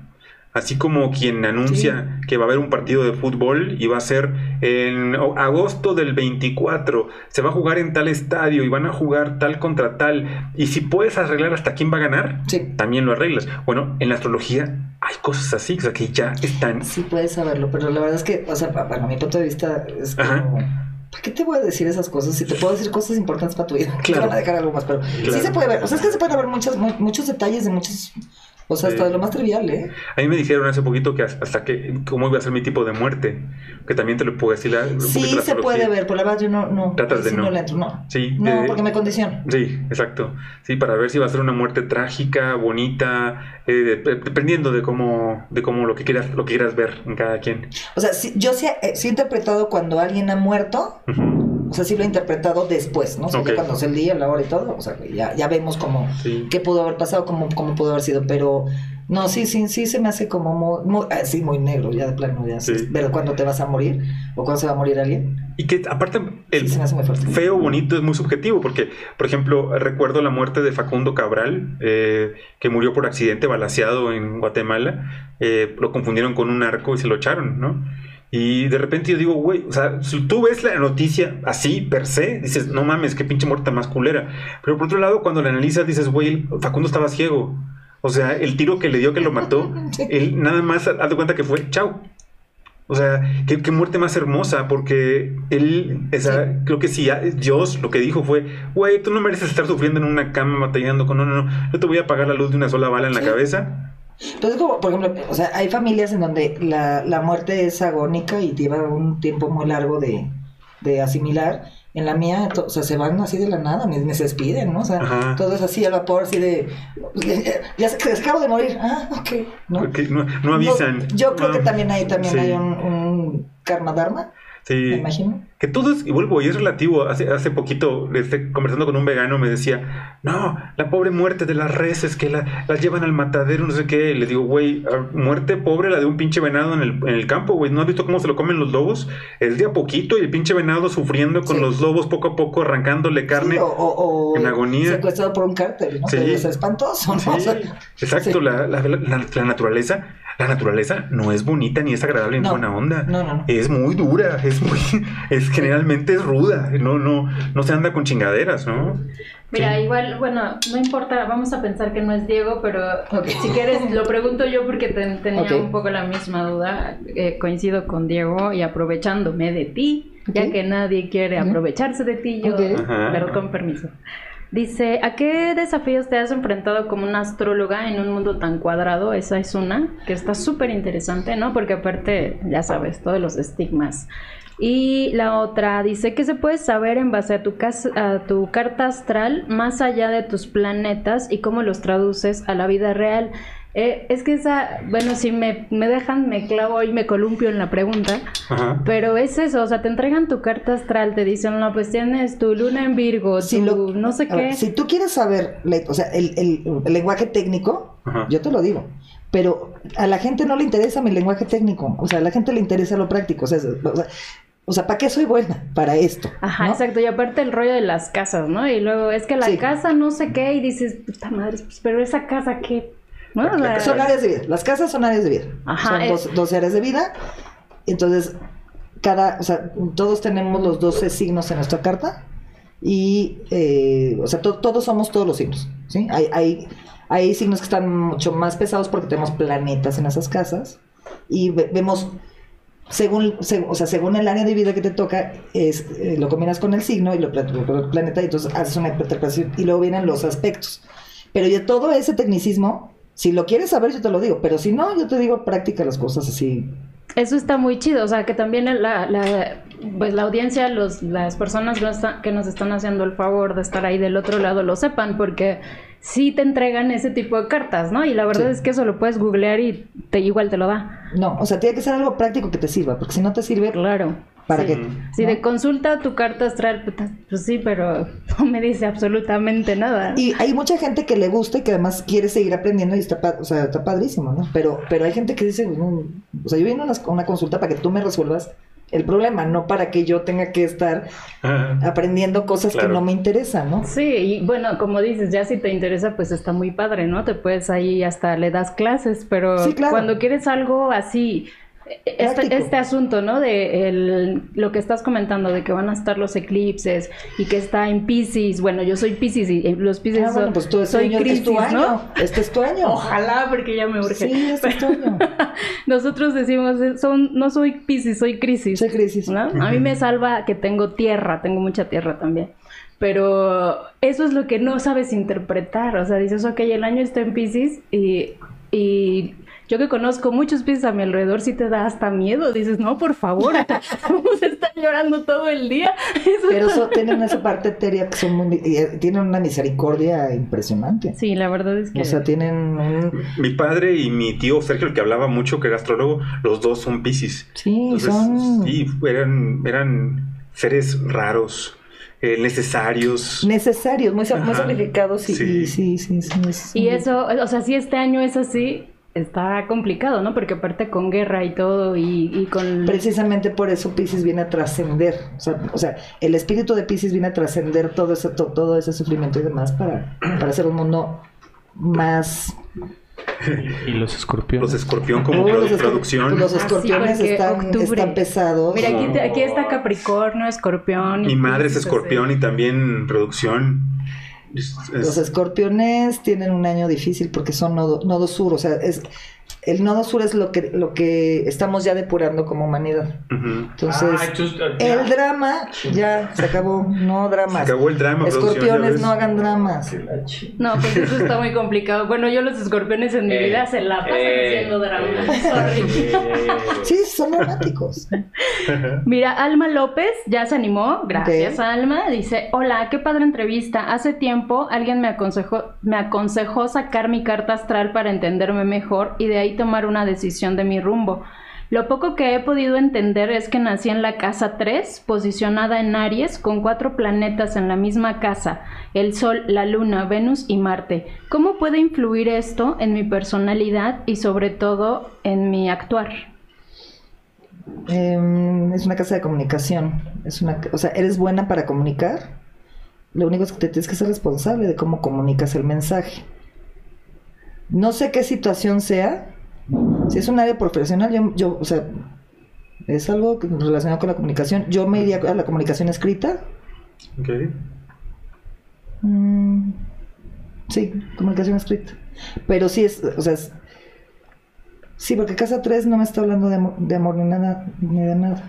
[SPEAKER 1] Así como quien anuncia que va a haber un partido de fútbol y va a ser en agosto del 24, se va a jugar en tal estadio y van a jugar tal contra tal. Y si puedes arreglar hasta quién va a ganar,
[SPEAKER 2] Sí.
[SPEAKER 1] también lo arreglas. Bueno, en la astrología hay cosas así, o sea, que ya están.
[SPEAKER 2] Sí puedes saberlo, pero la verdad es que, o sea, pa- bueno, mi punto de vista es
[SPEAKER 1] Ajá.
[SPEAKER 2] como, ¿para qué te voy a decir esas cosas si te puedo decir cosas importantes para tu vida?
[SPEAKER 1] Claro.
[SPEAKER 2] te van a dejar algo más, pero sí se puede ver, o sea, es que se pueden ver muchas, muchos detalles de muchos, o sea, hasta
[SPEAKER 1] Sí.
[SPEAKER 2] de lo más trivial, ¿eh?
[SPEAKER 1] A mí me dijeron hace poquito que hasta que cómo iba a ser mi tipo de muerte, que también te lo puedo decir. la-
[SPEAKER 2] Sí
[SPEAKER 1] la
[SPEAKER 2] se puede ver, pero la verdad yo no, no,
[SPEAKER 1] Tratas de
[SPEAKER 2] sí
[SPEAKER 1] no.
[SPEAKER 2] le entro, no.
[SPEAKER 1] Sí,
[SPEAKER 2] No,
[SPEAKER 1] de-
[SPEAKER 2] porque me condiciono.
[SPEAKER 1] Sí, exacto. Sí, para ver si va a ser una muerte trágica, bonita, eh, de- dependiendo de cómo, de cómo lo que quieras, lo que quieras ver en cada quien.
[SPEAKER 2] O sea, sí- yo sí, he- sí he interpretado cuando alguien ha muerto,
[SPEAKER 1] Ujú.
[SPEAKER 2] O sea, sí lo he interpretado después, ¿no? O sea, ya
[SPEAKER 1] Ok.
[SPEAKER 2] cuando es el día, la hora y todo, o sea, ya, ya vemos cómo,
[SPEAKER 1] Sí.
[SPEAKER 2] qué pudo haber pasado, cómo, cómo pudo haber sido, pero no, sí, sí, sí se me hace como muy, muy, ah, sí, muy negro, ya de plano, ya,
[SPEAKER 1] Sí.
[SPEAKER 2] ver cuándo te vas a morir o cuándo se va a morir alguien,
[SPEAKER 1] Y que aparte el
[SPEAKER 2] sí se me hace muy fuerte.
[SPEAKER 1] feo bonito es muy subjetivo porque, por ejemplo, recuerdo la muerte de Facundo Cabral, eh, que murió por accidente balaseado en Guatemala. Eh, lo confundieron con un narco y se lo echaron, ¿no? Y de repente yo digo, güey, o sea, si tú ves la noticia así, per se, dices, no mames, qué pinche muerte más culera. Pero por otro lado, cuando la analizas, dices, güey, Facundo estaba ciego. O sea, el tiro que le dio que lo mató,
[SPEAKER 2] Sí.
[SPEAKER 1] él nada más, haz de cuenta que fue, chao. O sea, qué, qué muerte más hermosa, porque él, o sea, creo que si Dios lo que dijo fue, güey, tú no mereces estar sufriendo en una cama batallando con, no, no, no, yo te voy a apagar la luz de una sola bala en la
[SPEAKER 2] Sí.
[SPEAKER 1] cabeza.
[SPEAKER 2] Entonces, como, por ejemplo, o sea, hay familias en donde la, la muerte es agónica y lleva un tiempo muy largo de, de asimilar. En la mía, to- o sea, se van así de la nada, ni se despiden, ¿no? O sea,
[SPEAKER 1] Ajá.
[SPEAKER 2] todo es así al vapor, así de. Ya se, acabo de morir. Ah, ok. ¿no?
[SPEAKER 1] No, no avisan.
[SPEAKER 2] No, yo creo que también ahí también
[SPEAKER 1] Sí.
[SPEAKER 2] hay un, un karma dharma, me
[SPEAKER 1] Sí.
[SPEAKER 2] imagino.
[SPEAKER 1] Que todo es, y vuelvo, y es relativo. Hace, hace poquito, este, conversando con un vegano, me decía, no, la pobre muerte de las reses que la, las llevan al matadero, no sé qué. Y le digo, güey, ah, muerte pobre la de un pinche venado en el, en el campo, güey. ¿No has visto cómo se lo comen los lobos? Es de a poquito y el pinche venado sufriendo con
[SPEAKER 2] Sí.
[SPEAKER 1] los lobos poco a poco, arrancándole carne.
[SPEAKER 2] Sí, o, o- o
[SPEAKER 1] en agonía.
[SPEAKER 2] secuestrado por un cártel, ¿no?
[SPEAKER 1] Sí.
[SPEAKER 2] Es espantoso, ¿no? O
[SPEAKER 1] Sí, exacto, la- la- la naturaleza, la naturaleza no es bonita ni es agradable ni
[SPEAKER 2] No.
[SPEAKER 1] buena onda.
[SPEAKER 2] No, no, no.
[SPEAKER 1] Es muy dura, es muy, es generalmente es ruda, no, no, no se anda con chingaderas, ¿no?
[SPEAKER 3] Mira,
[SPEAKER 1] Sí.
[SPEAKER 3] igual, bueno, no importa, vamos a pensar que no es Diego, pero si quieres lo pregunto yo porque te- tenía un poco la misma duda. Eh, coincido con Diego y aprovechándome de ti, ya que nadie quiere aprovecharse de ti, yo, pero con permiso. Dice, ¿a qué desafíos te has enfrentado como una astróloga en un mundo tan cuadrado? Esa es una, que está súper interesante, ¿no? Porque aparte, ya sabes, todos los estigmas. Y la otra dice, ¿qué se puede saber en base a tu, cas- a tu carta astral más allá de tus planetas y cómo los traduces a la vida real? Eh, es que esa, bueno, si me, me dejan, me clavo y me columpio en la pregunta.
[SPEAKER 1] Ajá.
[SPEAKER 3] Pero es eso, o sea, te entregan tu carta astral, te dicen, no, pues tienes tu luna en Virgo,
[SPEAKER 2] Si
[SPEAKER 3] tu
[SPEAKER 2] lo-
[SPEAKER 3] no sé
[SPEAKER 2] ver,
[SPEAKER 3] qué.
[SPEAKER 2] si tú quieres saber, le- o sea, el, el- el lenguaje técnico,
[SPEAKER 1] Ajá.
[SPEAKER 2] yo te lo digo. Pero a la gente no le interesa mi lenguaje técnico. O sea, a la gente le interesa lo práctico. O sea, o sea, o sea, ¿para qué soy buena? Para esto.
[SPEAKER 3] Ajá,
[SPEAKER 2] ¿no?
[SPEAKER 3] exacto, y aparte el rollo de las casas, ¿no? Y luego es que la
[SPEAKER 2] Sí.
[SPEAKER 3] casa no sé qué, y dices, puta madre, pues, pero esa casa qué. ¿No? O sea,
[SPEAKER 2] Son áreas de vida. Las casas son áreas de vida.
[SPEAKER 3] Ajá,
[SPEAKER 2] son dos, dos áreas de vida. Entonces, cada, o sea, todos tenemos los 12 signos en nuestra carta. Y, eh, o sea, to- todos somos todos los signos. ¿sí? Hay, hay, hay signos que están mucho más pesados porque tenemos planetas en esas casas. Y ve- vemos, según, se- o sea, según el área de vida que te toca, es, eh, lo combinas con el signo y lo el planeta y entonces haces una interpretación y luego vienen los aspectos. Pero ya todo ese tecnicismo, si lo quieres saber, yo te lo digo, pero si no, yo te digo, práctica las cosas así.
[SPEAKER 3] Eso está muy chido, o sea, que también la, la- pues la audiencia, los, las personas que nos, está- que nos están haciendo el favor de estar ahí del otro lado lo sepan, porque sí te entregan ese tipo de cartas, ¿no? Y la verdad
[SPEAKER 2] Sí.
[SPEAKER 3] es que eso lo puedes googlear y te, igual te lo da.
[SPEAKER 2] No, o sea, tiene que ser algo práctico que te sirva, porque si no te sirve,
[SPEAKER 3] Claro.
[SPEAKER 2] ¿Para
[SPEAKER 3] Sí.
[SPEAKER 2] qué?
[SPEAKER 3] Si
[SPEAKER 2] ¿no?
[SPEAKER 3] de consulta tu carta astral, puta, pues sí, pero no me dice absolutamente nada.
[SPEAKER 2] Y hay mucha gente que le gusta y que además quiere seguir aprendiendo y está, o sea, está padrísimo, ¿no? Pero, pero hay gente que dice, "No, o sea, yo vine a una, una consulta para que tú me resuelvas el problema, no para que yo tenga que estar aprendiendo cosas que no me interesan, ¿no?
[SPEAKER 3] Sí, y bueno, como dices, ya si te interesa, pues está muy padre, ¿no? Te puedes ahí hasta le das clases, pero
[SPEAKER 2] Sí, claro.
[SPEAKER 3] cuando quieres algo así, este, este asunto, ¿no? De el- lo que estás comentando, de que van a estar los eclipses y que está en Pisces, bueno, yo soy Pisces y los Pisces
[SPEAKER 2] Ah, bueno, pues tú este
[SPEAKER 3] soy
[SPEAKER 2] año es tu
[SPEAKER 3] crisis,
[SPEAKER 2] año.
[SPEAKER 3] ¿no?
[SPEAKER 2] Este es tu año.
[SPEAKER 3] Ojalá, porque ya me urge.
[SPEAKER 2] Sí, este es tu año.
[SPEAKER 3] Nosotros decimos, eh, son, no soy Pisces, soy crisis.
[SPEAKER 2] Soy crisis.
[SPEAKER 3] ¿no? A mí me salva que tengo tierra, tengo mucha tierra también. Pero eso es lo que no sabes interpretar. O sea, dices, ok, el año está en Pisces y, y yo que conozco muchos Pisces a mi alrededor, sí te da hasta miedo. Dices, no, por favor, vamos a estar llorando todo el día. Eso-
[SPEAKER 2] Pero eso, tienen esa parte etérea que son muy, eh, tienen una misericordia impresionante.
[SPEAKER 3] Sí, la verdad es que...
[SPEAKER 2] O sea, tienen un...
[SPEAKER 1] Mi padre y mi tío Sergio, el que hablaba mucho, que era astrólogo, los dos son Pisces.
[SPEAKER 2] Sí,
[SPEAKER 1] Entonces,
[SPEAKER 2] son
[SPEAKER 1] sí, eran, eran seres raros, eh, necesarios.
[SPEAKER 2] necesarios, muy, muy
[SPEAKER 1] Ajá.
[SPEAKER 2] sacrificados y
[SPEAKER 1] Sí.
[SPEAKER 2] sí, sí, sí,
[SPEAKER 3] Y eso, o sea, si este año es así, está complicado, ¿no? Porque aparte con guerra y todo y, y con...
[SPEAKER 2] Precisamente por eso Pisces viene a trascender. O sea, o sea, el espíritu de Pisces viene a trascender todo ese, to- todo ese sufrimiento y demás para, para hacer un mundo más...
[SPEAKER 4] Y los escorpiones.
[SPEAKER 1] Los escorpión como
[SPEAKER 2] Oh,
[SPEAKER 1] produ-
[SPEAKER 2] los, escor-
[SPEAKER 1] producción.
[SPEAKER 2] los
[SPEAKER 3] Ah, sí,
[SPEAKER 2] escorpiones están, pesados.
[SPEAKER 3] Mira, aquí, te- aquí está Capricornio, Escorpión. y
[SPEAKER 1] Mi madre es escorpión y también producción.
[SPEAKER 2] Los escorpiones tienen un año difícil porque son nodo, nodo sur, o sea, es el nodo sur es lo que lo que estamos ya depurando como humanidad. Entonces,
[SPEAKER 4] Ah,
[SPEAKER 2] el drama ya se acabó, no
[SPEAKER 1] Se
[SPEAKER 2] dramas.
[SPEAKER 1] acabó el drama.
[SPEAKER 2] Escorpiones no hagan dramas.
[SPEAKER 3] No, pues eso está muy complicado. Bueno, yo los escorpiones en mi
[SPEAKER 4] Eh,
[SPEAKER 3] vida se la pasan
[SPEAKER 4] eh,
[SPEAKER 3] haciendo drama.
[SPEAKER 4] eh, eh,
[SPEAKER 2] Sí, son dramáticos.
[SPEAKER 3] Mira, Alma López ya se animó. Gracias. Alma. Dice, hola, qué padre entrevista. Hace tiempo alguien me aconsejó, me aconsejó sacar mi carta astral para entenderme mejor y de ahí tomar una decisión de mi rumbo. Lo poco que he podido entender es que nací en la casa 3, posicionada en Aries, con cuatro planetas en la misma casa, el Sol, la Luna, Venus y Marte. ¿Cómo puede influir esto en mi personalidad y sobre todo en mi actuar?
[SPEAKER 2] Em, es una casa de comunicación. Es una, o sea, eres buena para comunicar. Lo único es que te tienes que ser responsable de cómo comunicas el mensaje. No sé qué situación sea. Si es un área profesional, yo, yo o sea, es algo relacionado con la comunicación. Yo me iría a la comunicación escrita.
[SPEAKER 1] Ok.
[SPEAKER 2] Mm, sí, comunicación escrita. Pero sí es, o sea, es- sí, porque casa 3 no me está hablando de amor, de amor ni nada, ni de nada.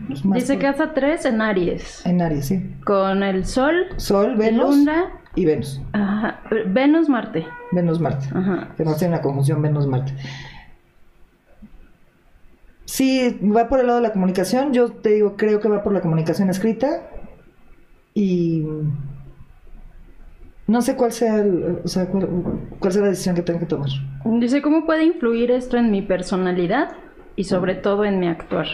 [SPEAKER 3] Dice
[SPEAKER 2] por-
[SPEAKER 3] casa 3 en Aries.
[SPEAKER 2] En Aries, sí.
[SPEAKER 3] Con el Sol,
[SPEAKER 2] Sol, Venus
[SPEAKER 3] Luna,
[SPEAKER 2] y Venus.
[SPEAKER 3] ajá, Venus, Marte.
[SPEAKER 2] Venus, Marte.
[SPEAKER 3] Ajá.
[SPEAKER 2] Que no tiene la conjunción Venus-Marte. Sí, va por el lado de la comunicación. Yo te digo, creo que va por la comunicación escrita. Y no sé cuál sea, el- o sea, cuál, cuál sea la decisión que tengo que tomar.
[SPEAKER 3] Dice, ¿cómo puede influir esto en mi personalidad y sobre todo en mi actuar?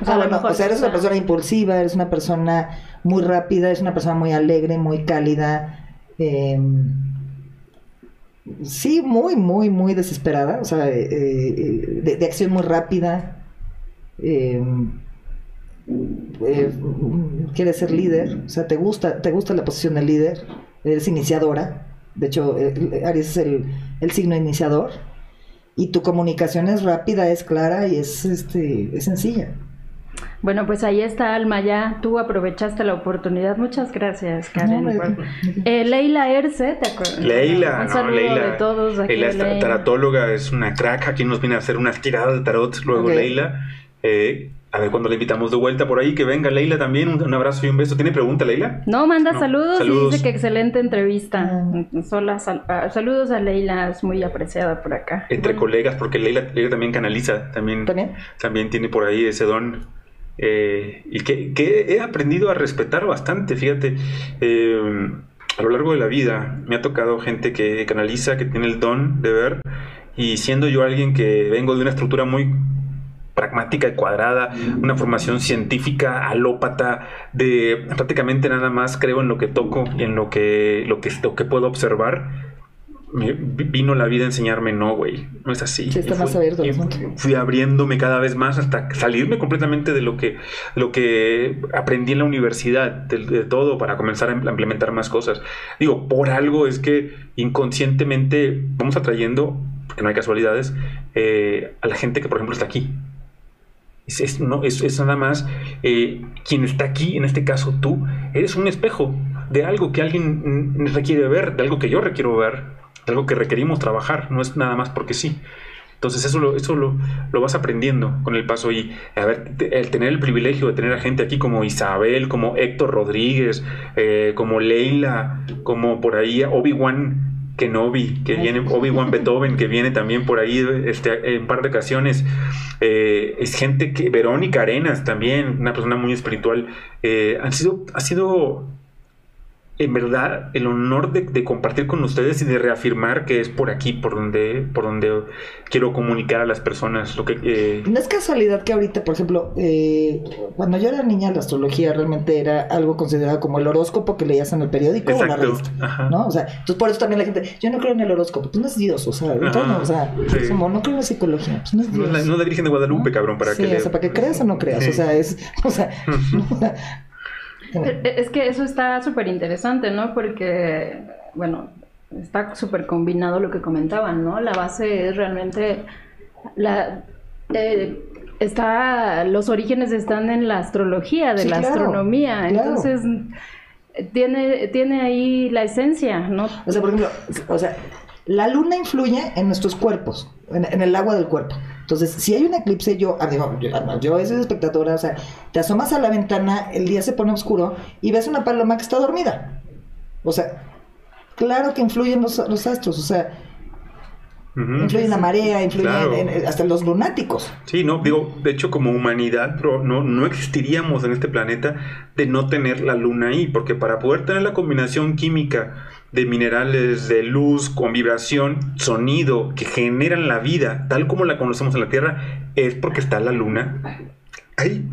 [SPEAKER 3] O
[SPEAKER 2] Ah,
[SPEAKER 3] a lo
[SPEAKER 2] bueno,
[SPEAKER 3] mejor
[SPEAKER 2] o sea, eres una persona impulsiva, eres una persona muy rápida, eres una persona muy alegre, muy cálida. eh, sí, muy, muy, muy desesperada, o sea, eh, eh, de, de acción muy rápida. eh, eh, quieres ser líder, o sea, te gusta, te gusta la posición de líder, eres iniciadora. De hecho, eh, Aries es el, el signo iniciador. Y tu comunicación es rápida, es clara y es, este, es sencilla.
[SPEAKER 3] Bueno, pues ahí está Alma, ya tú aprovechaste la oportunidad. Muchas gracias, Karen.
[SPEAKER 2] No,
[SPEAKER 3] Eh, Leila Erce, ¿te acuerdas?
[SPEAKER 1] Leila,
[SPEAKER 3] Un
[SPEAKER 1] no,
[SPEAKER 3] saludo
[SPEAKER 1] Leila.
[SPEAKER 3] de todos aquí.
[SPEAKER 1] Leila, esta-
[SPEAKER 3] Leila.
[SPEAKER 1] taratóloga, es una crack. Aquí nos viene a hacer unas tiradas de tarot. Luego. Leila. Eh, a ver cuando la invitamos de vuelta por ahí. Que venga Leila también. Un, un abrazo y un beso. ¿Tiene pregunta, Leila?
[SPEAKER 3] No, manda
[SPEAKER 1] No,
[SPEAKER 3] saludos,
[SPEAKER 1] saludos.
[SPEAKER 3] y dice que excelente entrevista.
[SPEAKER 2] Ah.
[SPEAKER 3] Sola sal- ah, saludos a Leila, es muy apreciada por acá.
[SPEAKER 1] Entre
[SPEAKER 3] Bueno,
[SPEAKER 1] colegas, porque Leila, Leila también canaliza. También,
[SPEAKER 2] ¿También?
[SPEAKER 1] también tiene por ahí ese don. eh, y que, que, he aprendido a respetar bastante, fíjate. Eh, a lo largo de la vida me ha tocado gente que canaliza, que tiene el don de ver, y siendo yo alguien que vengo de una estructura muy pragmática y cuadrada, una formación científica alópata, de prácticamente nada más creo en lo que toco y en lo que, lo que, lo que puedo observar. Me vino la vida a enseñarme, no, güey, no es así.
[SPEAKER 2] Sí, está más abierto.
[SPEAKER 1] Fui abriéndome cada vez más hasta salirme completamente de lo que, lo que aprendí en la universidad, de, todo, para comenzar a implementar más cosas. Digo, por algo es que inconscientemente vamos atrayendo, porque no hay casualidades, eh, a la gente que, por ejemplo, está aquí. Es, no, es, nada más eh, quien está aquí, en este caso tú, eres un espejo de algo que alguien requiere ver, de algo que yo requiero ver, de algo que requerimos trabajar, no es nada más porque sí. Entonces eso lo, eso lo, vas aprendiendo con el paso y a ver, el tener el privilegio de tener a gente aquí como Isabel, como Héctor Rodríguez, eh, como Leila, como por ahí Obi-Wan Kenobi, que viene, Obi-Wan Beethoven, que viene también por ahí este, en un par de ocasiones. Eh, es gente que, Verónica Arenas también, una persona muy espiritual. Eh, han sido, ha sido en verdad el honor de, compartir con ustedes y de reafirmar que es por aquí por donde por donde quiero comunicar a las personas lo que eh,
[SPEAKER 2] no es casualidad que ahorita por ejemplo eh, cuando yo era niña la astrología realmente era algo considerado como el horóscopo que leías en el periódico o la revista no o sea entonces por eso también la gente yo no creo en el horóscopo pues no es Dios o sea, no, o sea como no creo en la psicología pues no es Dios
[SPEAKER 1] no, es la, Virgen de Guadalupe cabrón para que
[SPEAKER 2] o sea para que creas o no creas o sea es o sea
[SPEAKER 3] es que eso está súper interesante, ¿no? Porque, bueno, está súper combinado lo que comentaban, ¿no? La base es realmente la... Eh, está los orígenes están en la astrología de la astronomía entonces tiene tiene ahí la esencia no
[SPEAKER 2] o sea por ejemplo o sea la luna influye en nuestros cuerpos, en, el agua del cuerpo. Entonces, si hay un eclipse, yo, ah, digo, yo, ah, yo soy espectadora, o sea, te asomas a la ventana, el día se pone oscuro y ves una paloma que está dormida. O sea, claro que influyen los, astros, o sea, influyen la marea, influyen hasta los lunáticos.
[SPEAKER 1] Sí, no, digo, de hecho, como humanidad, pero no, no existiríamos en este planeta de no tener la luna ahí, porque para poder tener la combinación química de minerales, de luz, con vibración, sonido, que generan la vida tal como la conocemos en la Tierra, es porque está la luna ahí.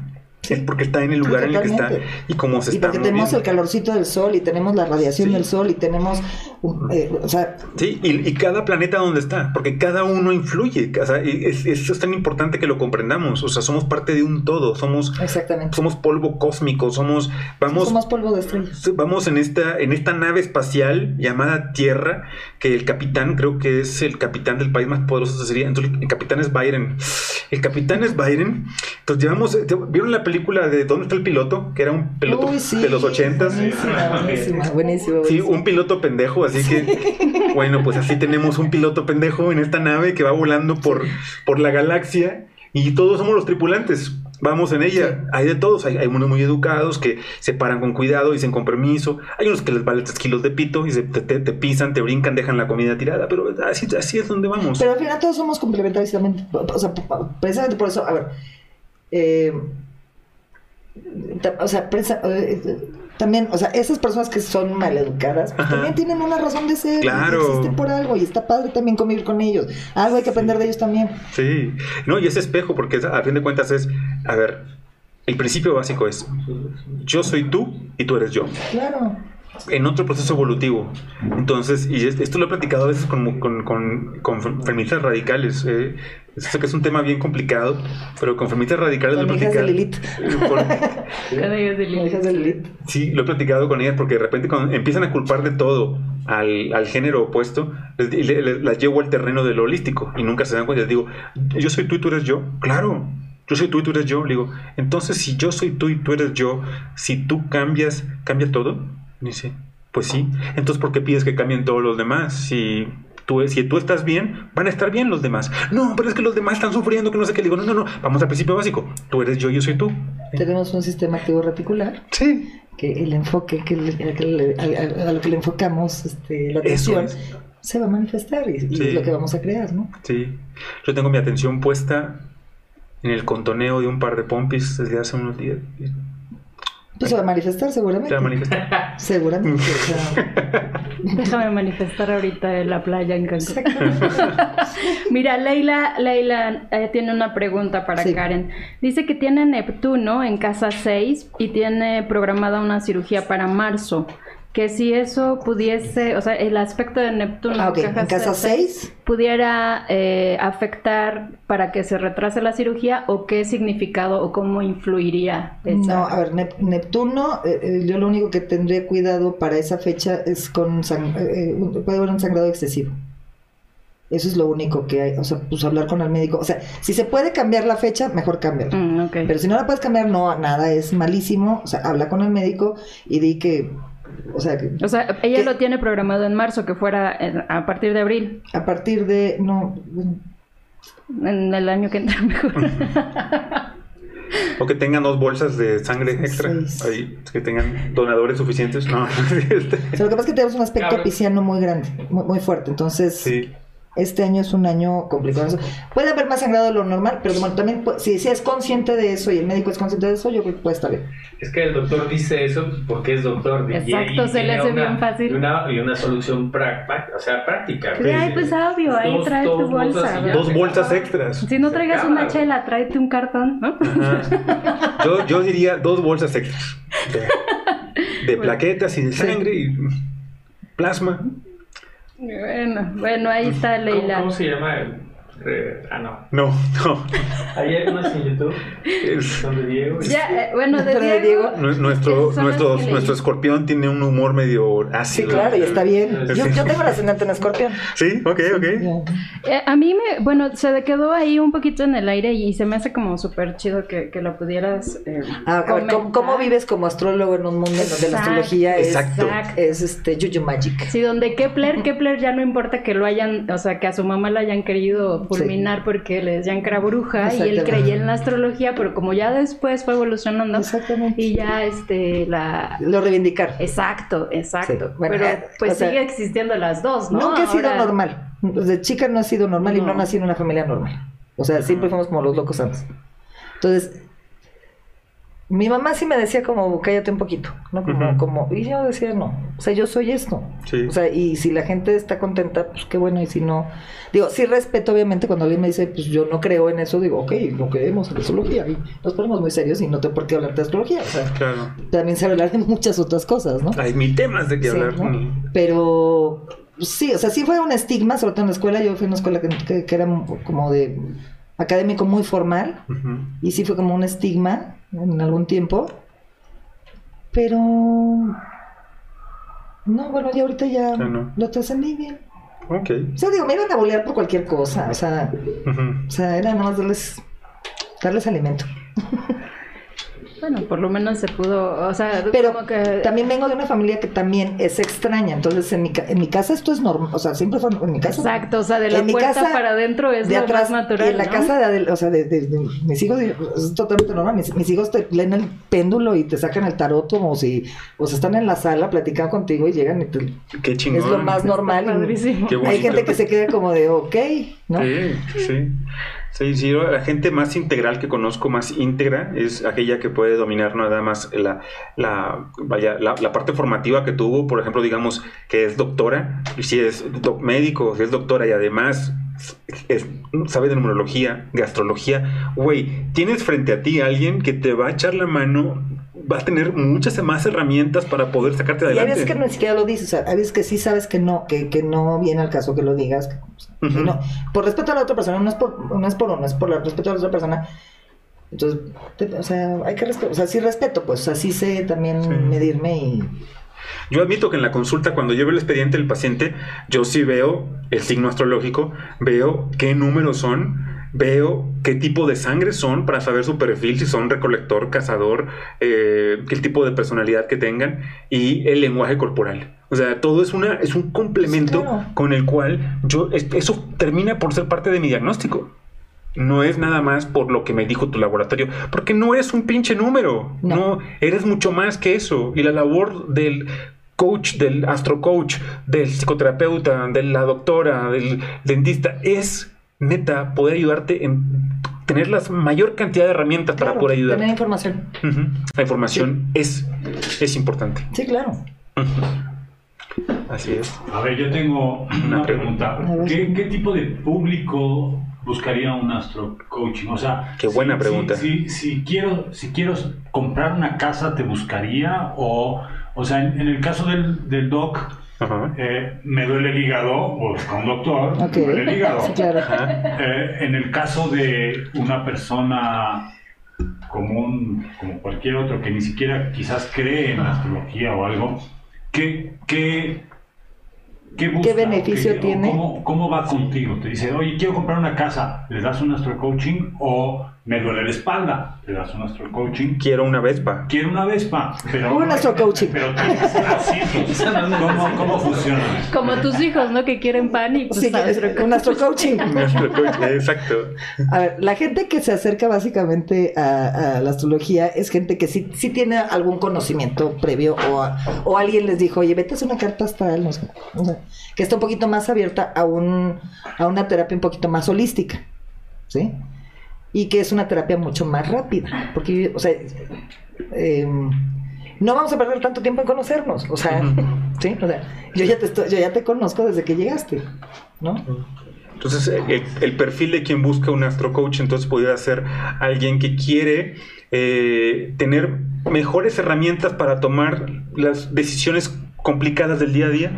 [SPEAKER 1] Es porque está en el lugar en el que está y como se
[SPEAKER 2] y
[SPEAKER 1] está
[SPEAKER 2] porque tenemos el calorcito del sol y tenemos la radiación del sol y tenemos eh, o sea
[SPEAKER 1] sí y, cada planeta donde está porque cada uno influye o sea, es, eso es tan importante que lo comprendamos o sea somos parte de un todo somos
[SPEAKER 2] exactamente.
[SPEAKER 1] somos polvo cósmico somos vamos
[SPEAKER 2] somos polvo de estrellas.
[SPEAKER 1] Vamos en esta en esta nave espacial llamada Tierra que el capitán creo que es el capitán del país más poderoso sería entonces el capitán es Byron el capitán es Byron entonces llevamos vieron la película película de ¿Dónde está el piloto? Que era un piloto de los ochentas.
[SPEAKER 2] Buenísima, buenísimo,
[SPEAKER 1] Sí, un piloto pendejo, así que, bueno, pues así tenemos un piloto pendejo en esta nave que va volando por, por la galaxia y todos somos los tripulantes. Vamos en ella. Hay de todos. Hay, unos muy educados que se paran con cuidado, dicen con permiso. Hay unos que les valen tres kilos de pito y se, te, pisan, te brincan, dejan la comida tirada. Pero así, así es donde vamos.
[SPEAKER 2] Pero al final todos somos complementarios. O sea, precisamente por eso, a ver. Eh, o sea, eh, también, o sea, esas personas que son maleducadas, pues también tienen una razón de ser,
[SPEAKER 1] claro.
[SPEAKER 2] existen por algo, y está padre también convivir con ellos. Algo hay que aprender de ellos también.
[SPEAKER 1] Sí, no, y ese espejo, porque a fin de cuentas es, a ver, el principio básico es, yo soy tú y tú eres yo.
[SPEAKER 2] Claro
[SPEAKER 1] en otro proceso evolutivo. Entonces, y esto lo he platicado a veces con, con, con, feministas radicales. Eh, sé que es un tema bien complicado, pero con feministas radicales
[SPEAKER 2] lo he platicado. De
[SPEAKER 1] Sí, lo he platicado con ellas porque de repente cuando empiezan a culpar de todo al, al género opuesto, les, las llevo al terreno de lo holístico y nunca se dan cuenta. Les digo, yo soy tú y tú eres yo. Claro, yo soy tú y tú eres yo. Le digo, entonces si yo soy tú y tú eres yo, si tú cambias, ¿cambia todo? Dice, pues sí. Entonces, ¿por qué pides que cambien todos los demás? Si tú, si tú estás bien, van a estar bien los demás. No, pero es que los demás están sufriendo, que no sé qué. digo, no, no, no. Vamos al principio básico. Tú eres yo, yo soy tú.
[SPEAKER 2] Tenemos un sistema activo reticular.
[SPEAKER 1] Sí.
[SPEAKER 2] Que el enfoque, que, a, lo que le enfocamos este, la atención, se va a manifestar y, es lo que vamos a crear, ¿no?
[SPEAKER 1] Sí. Yo tengo mi atención puesta en el contoneo de un par de pompis desde hace unos días.
[SPEAKER 2] Pues se va a manifestar seguramente.
[SPEAKER 1] Se va a manifestar.
[SPEAKER 2] Seguramente. o sea,
[SPEAKER 3] Déjame manifestar ahorita en la playa en Cancún. Mira, Leila, Leila eh, tiene una pregunta para
[SPEAKER 2] Sí.
[SPEAKER 3] Karen. Dice que tiene Neptuno en casa 6 y tiene programada una cirugía para marzo. Que si eso pudiese, o sea, el aspecto de Neptuno
[SPEAKER 2] Ah. En casa
[SPEAKER 3] seis
[SPEAKER 2] 6,
[SPEAKER 3] pudiera eh, afectar para que se retrase la cirugía o qué significado o cómo influiría esa-
[SPEAKER 2] no, a ver, Nep- Neptuno, eh, eh, yo lo único que tendría cuidado para esa fecha es con sang- eh, eh, puede haber un sangrado excesivo. Eso es lo único que hay, o sea, pues hablar con el médico. O sea, si se puede cambiar la fecha, mejor cámbiala.
[SPEAKER 3] Mm.
[SPEAKER 2] Pero si no la puedes cambiar, no, nada, es malísimo. O sea, habla con el médico y di que, o sea, que
[SPEAKER 3] O sea, ella
[SPEAKER 2] ¿Qué?
[SPEAKER 3] lo tiene programado en marzo, que fuera en- a partir de abril,
[SPEAKER 2] a partir de, no,
[SPEAKER 3] en el año que entra mejor.
[SPEAKER 1] O que tengan dos bolsas de sangre extra. Ahí, que tengan donadores suficientes. No, este,
[SPEAKER 2] o sea, lo que pasa es que tenemos un aspecto
[SPEAKER 4] Cabrón.
[SPEAKER 2] pisciano muy grande, muy, muy fuerte. Entonces,
[SPEAKER 1] sí.
[SPEAKER 2] Este año es un año complicado. Puede haber más sangrado de lo normal, pero bueno, también, si, si es consciente de eso y el médico es consciente de eso, yo creo que puede estar bien.
[SPEAKER 4] Es que el doctor dice eso porque es doctor.
[SPEAKER 3] Exacto,
[SPEAKER 4] y
[SPEAKER 3] se le hace
[SPEAKER 4] una-
[SPEAKER 3] bien fácil.
[SPEAKER 4] Y una, y una solución práctica, o sea, práctica.
[SPEAKER 3] Ay, pues obvio, ahí
[SPEAKER 4] Dos-
[SPEAKER 3] trae tu
[SPEAKER 4] dos bolsas
[SPEAKER 3] bolsa.
[SPEAKER 1] Dos bolsas extras.
[SPEAKER 3] Si no traigas
[SPEAKER 4] acaba,
[SPEAKER 3] una chela, tráete un cartón, ¿no?
[SPEAKER 1] Yo, yo diría dos bolsas extras. De, de plaquetas y de sangre y plasma.
[SPEAKER 3] Bueno, bueno, ahí está
[SPEAKER 4] ¿Cómo,
[SPEAKER 3] Leila.
[SPEAKER 4] cómo se llama? el- eh, ah, no.
[SPEAKER 1] No, no.
[SPEAKER 4] Ahí hay unas en YouTube
[SPEAKER 1] Es-
[SPEAKER 4] donde Diego.
[SPEAKER 3] Ya, eh, bueno, de
[SPEAKER 2] de
[SPEAKER 3] Diego,
[SPEAKER 2] Diego-
[SPEAKER 1] nu- nuestro,
[SPEAKER 3] Son
[SPEAKER 1] nuestro, nuestro escorpión tiene un humor medio
[SPEAKER 2] Sí,
[SPEAKER 1] ácido.
[SPEAKER 2] claro, y está bien.
[SPEAKER 4] Sí.
[SPEAKER 2] Yo, yo tengo el ascendente en escorpión.
[SPEAKER 1] Sí, ok, ok.
[SPEAKER 3] Eh, a mí me, bueno, se quedó ahí un poquito en el aire y se me hace como súper chido que, que lo pudieras eh,
[SPEAKER 2] Ah, a ver, ¿cómo, vives como astrólogo en un mundo en donde la
[SPEAKER 3] Exacto,
[SPEAKER 2] astrología es,
[SPEAKER 1] exacto.
[SPEAKER 2] es este Juju Magic?
[SPEAKER 3] Sí, donde Kepler, Kepler ya no importa que lo hayan, o sea, que a su mamá la hayan querido fulminar porque le decían que era bruja y él creía en la astrología, pero como ya después fue evolucionando
[SPEAKER 2] Exactamente.
[SPEAKER 3] y ya este la
[SPEAKER 2] Lo reivindicar.
[SPEAKER 3] exacto, exacto,
[SPEAKER 2] Sí, bueno,
[SPEAKER 3] pero
[SPEAKER 2] eh,
[SPEAKER 3] pues
[SPEAKER 2] sea,
[SPEAKER 3] sigue existiendo las dos, ¿no?
[SPEAKER 2] Nunca he sido normal. Desde chica no he sido normal y no
[SPEAKER 3] No.
[SPEAKER 2] nací en una familia normal. O sea, siempre fuimos como los locos antes. Entonces, mi mamá sí me decía como, cállate un poquito, ¿no? Como, como, y yo decía, no, o sea, yo soy esto.
[SPEAKER 1] Sí.
[SPEAKER 2] O sea, y si la gente está contenta, pues qué bueno, y si no, digo, sí respeto, obviamente, cuando alguien me dice, pues yo no creo en eso, digo, ok, no creemos en astrología, y nos ponemos muy serios y no tengo por qué hablar de astrología, o sea,
[SPEAKER 1] Claro.
[SPEAKER 2] también se hablar de muchas otras cosas, ¿no?
[SPEAKER 1] Hay mil temas de que
[SPEAKER 2] Sí,
[SPEAKER 1] hablar.
[SPEAKER 2] ¿no? Pero sí, o sea, sí fue un estigma, sobre todo en la escuela. Yo fui a una escuela que, que- que era como de académico muy formal y sí fue como un estigma en algún tiempo. Pero no, bueno, ya ahorita ya
[SPEAKER 1] no.
[SPEAKER 2] lo trascendí bien.
[SPEAKER 1] Ok.
[SPEAKER 2] O sea, digo, me iban a bolear por cualquier cosa. O sea, o sea era nada más darles, darles alimento.
[SPEAKER 3] Bueno, por lo menos se pudo, o sea,
[SPEAKER 2] Pero
[SPEAKER 3] como que
[SPEAKER 2] también vengo de una familia que también es extraña. Entonces, en mi, ca- en mi casa esto es normal. O sea, siempre fue en mi casa.
[SPEAKER 3] Exacto, o sea, de la puerta
[SPEAKER 2] casa,
[SPEAKER 3] para adentro es
[SPEAKER 2] de
[SPEAKER 3] lo
[SPEAKER 2] atrás
[SPEAKER 3] más natural.
[SPEAKER 2] y en la
[SPEAKER 3] ¿no?
[SPEAKER 2] casa de, Adel- o sea de, de- de mis hijos es totalmente normal mis, mis hijos te leen el péndulo y te sacan el tarot como si o sea están en la sala platicando contigo y llegan y te-
[SPEAKER 1] Qué chingón.
[SPEAKER 2] es lo más normal.
[SPEAKER 1] Qué
[SPEAKER 2] hay gente que se queda como de ok no
[SPEAKER 1] Sí, sí. Sí, sí, la gente más integral que conozco, más íntegra, es aquella que puede dominar nada más la, la, vaya, la, parte formativa que tuvo, por ejemplo, digamos que es doctora, y si es médico, si es doctora y además es- sabe de numerología, de astrología, güey, tienes frente a ti a alguien que te va a echar la mano, va a tener muchas más herramientas para poder sacarte
[SPEAKER 2] y hay
[SPEAKER 1] adelante.
[SPEAKER 2] veces que ni siquiera lo dices o sea, hay veces que sí sabes que no que, que no viene al caso que lo digas que, pues,
[SPEAKER 1] Ujú.
[SPEAKER 2] no por respeto a la otra persona no es por no es por no es por el respeto a la otra persona entonces te- o sea hay que respetar o sea sí respeto pues así sé también
[SPEAKER 1] Sí.
[SPEAKER 2] medirme y
[SPEAKER 1] Yo admito que en la consulta, cuando veo el expediente del paciente, yo sí veo el signo astrológico, veo qué números son, veo qué tipo de sangre son para saber su perfil, si son recolector, cazador, eh, qué tipo de personalidad que tengan y el lenguaje corporal. O sea, todo es, una, es un complemento
[SPEAKER 2] Sí, claro.
[SPEAKER 1] con el cual yo, es- eso termina por ser parte de mi diagnóstico. No es nada más por lo que me dijo tu laboratorio, porque no eres un pinche número,
[SPEAKER 2] No.
[SPEAKER 1] no, eres mucho más que eso. Y la labor del coach, del astrocoach, del psicoterapeuta, de la doctora, del dentista, es neta poder ayudarte en tener la mayor cantidad de herramientas para poder ayudar.
[SPEAKER 2] Tener información.
[SPEAKER 1] La información es, es importante.
[SPEAKER 2] Sí, claro.
[SPEAKER 1] Así es.
[SPEAKER 5] A ver, yo tengo una pregunta. ¿Qué, qué tipo de público buscaría un astro coaching? O sea,
[SPEAKER 1] Qué buena
[SPEAKER 5] si-
[SPEAKER 1] pregunta.
[SPEAKER 5] Si, si, si quiero, si quiero comprar una casa, ¿te buscaría? O, o sea, en, en el caso del, del doc. Eh, me duele el hígado, pues con un doctor,
[SPEAKER 2] Ok.
[SPEAKER 5] me duele el hígado.
[SPEAKER 2] Sí, claro.
[SPEAKER 5] Eh, en el caso de una persona común, como cualquier otro, que ni siquiera quizás cree en la astrología o algo, ¿qué, qué, qué busca?
[SPEAKER 2] beneficio
[SPEAKER 5] ¿Qué-
[SPEAKER 2] tiene?
[SPEAKER 5] ¿Cómo, cómo va contigo? Te dice, oye, quiero comprar una casa, ¿le das un astro coaching? O me duele la espalda, ¿le das un astro coaching?
[SPEAKER 1] Quiero una Vespa.
[SPEAKER 5] Quiero una Vespa, pero...
[SPEAKER 2] Un astrocoaching.
[SPEAKER 5] Pero ¿cómo, ¿Cómo funciona?
[SPEAKER 3] Como tus hijos, ¿no? Que quieren pan y pues
[SPEAKER 2] Sí, es un astrocoaching.
[SPEAKER 1] Nuestro coach, Exacto.
[SPEAKER 2] A ver, la gente que se acerca básicamente a, a la astrología es gente que sí, sí tiene algún conocimiento previo o, a- o alguien les dijo, oye, vete a hacer una carta astral, no sé, o sea, que está un poquito más abierta a, un, a una terapia un poquito más holística, ¿sí? Y que es una terapia mucho más rápida, porque, o sea, em, no vamos a perder tanto tiempo en conocernos, o sea, ¿sí? O sea, yo ya te, estoy- yo ya te conozco desde que llegaste, ¿no?
[SPEAKER 1] Entonces, el, el perfil de quien busca un astrocoach, entonces pudiera ser alguien que quiere eh, tener mejores herramientas para tomar las decisiones complicadas del día a día.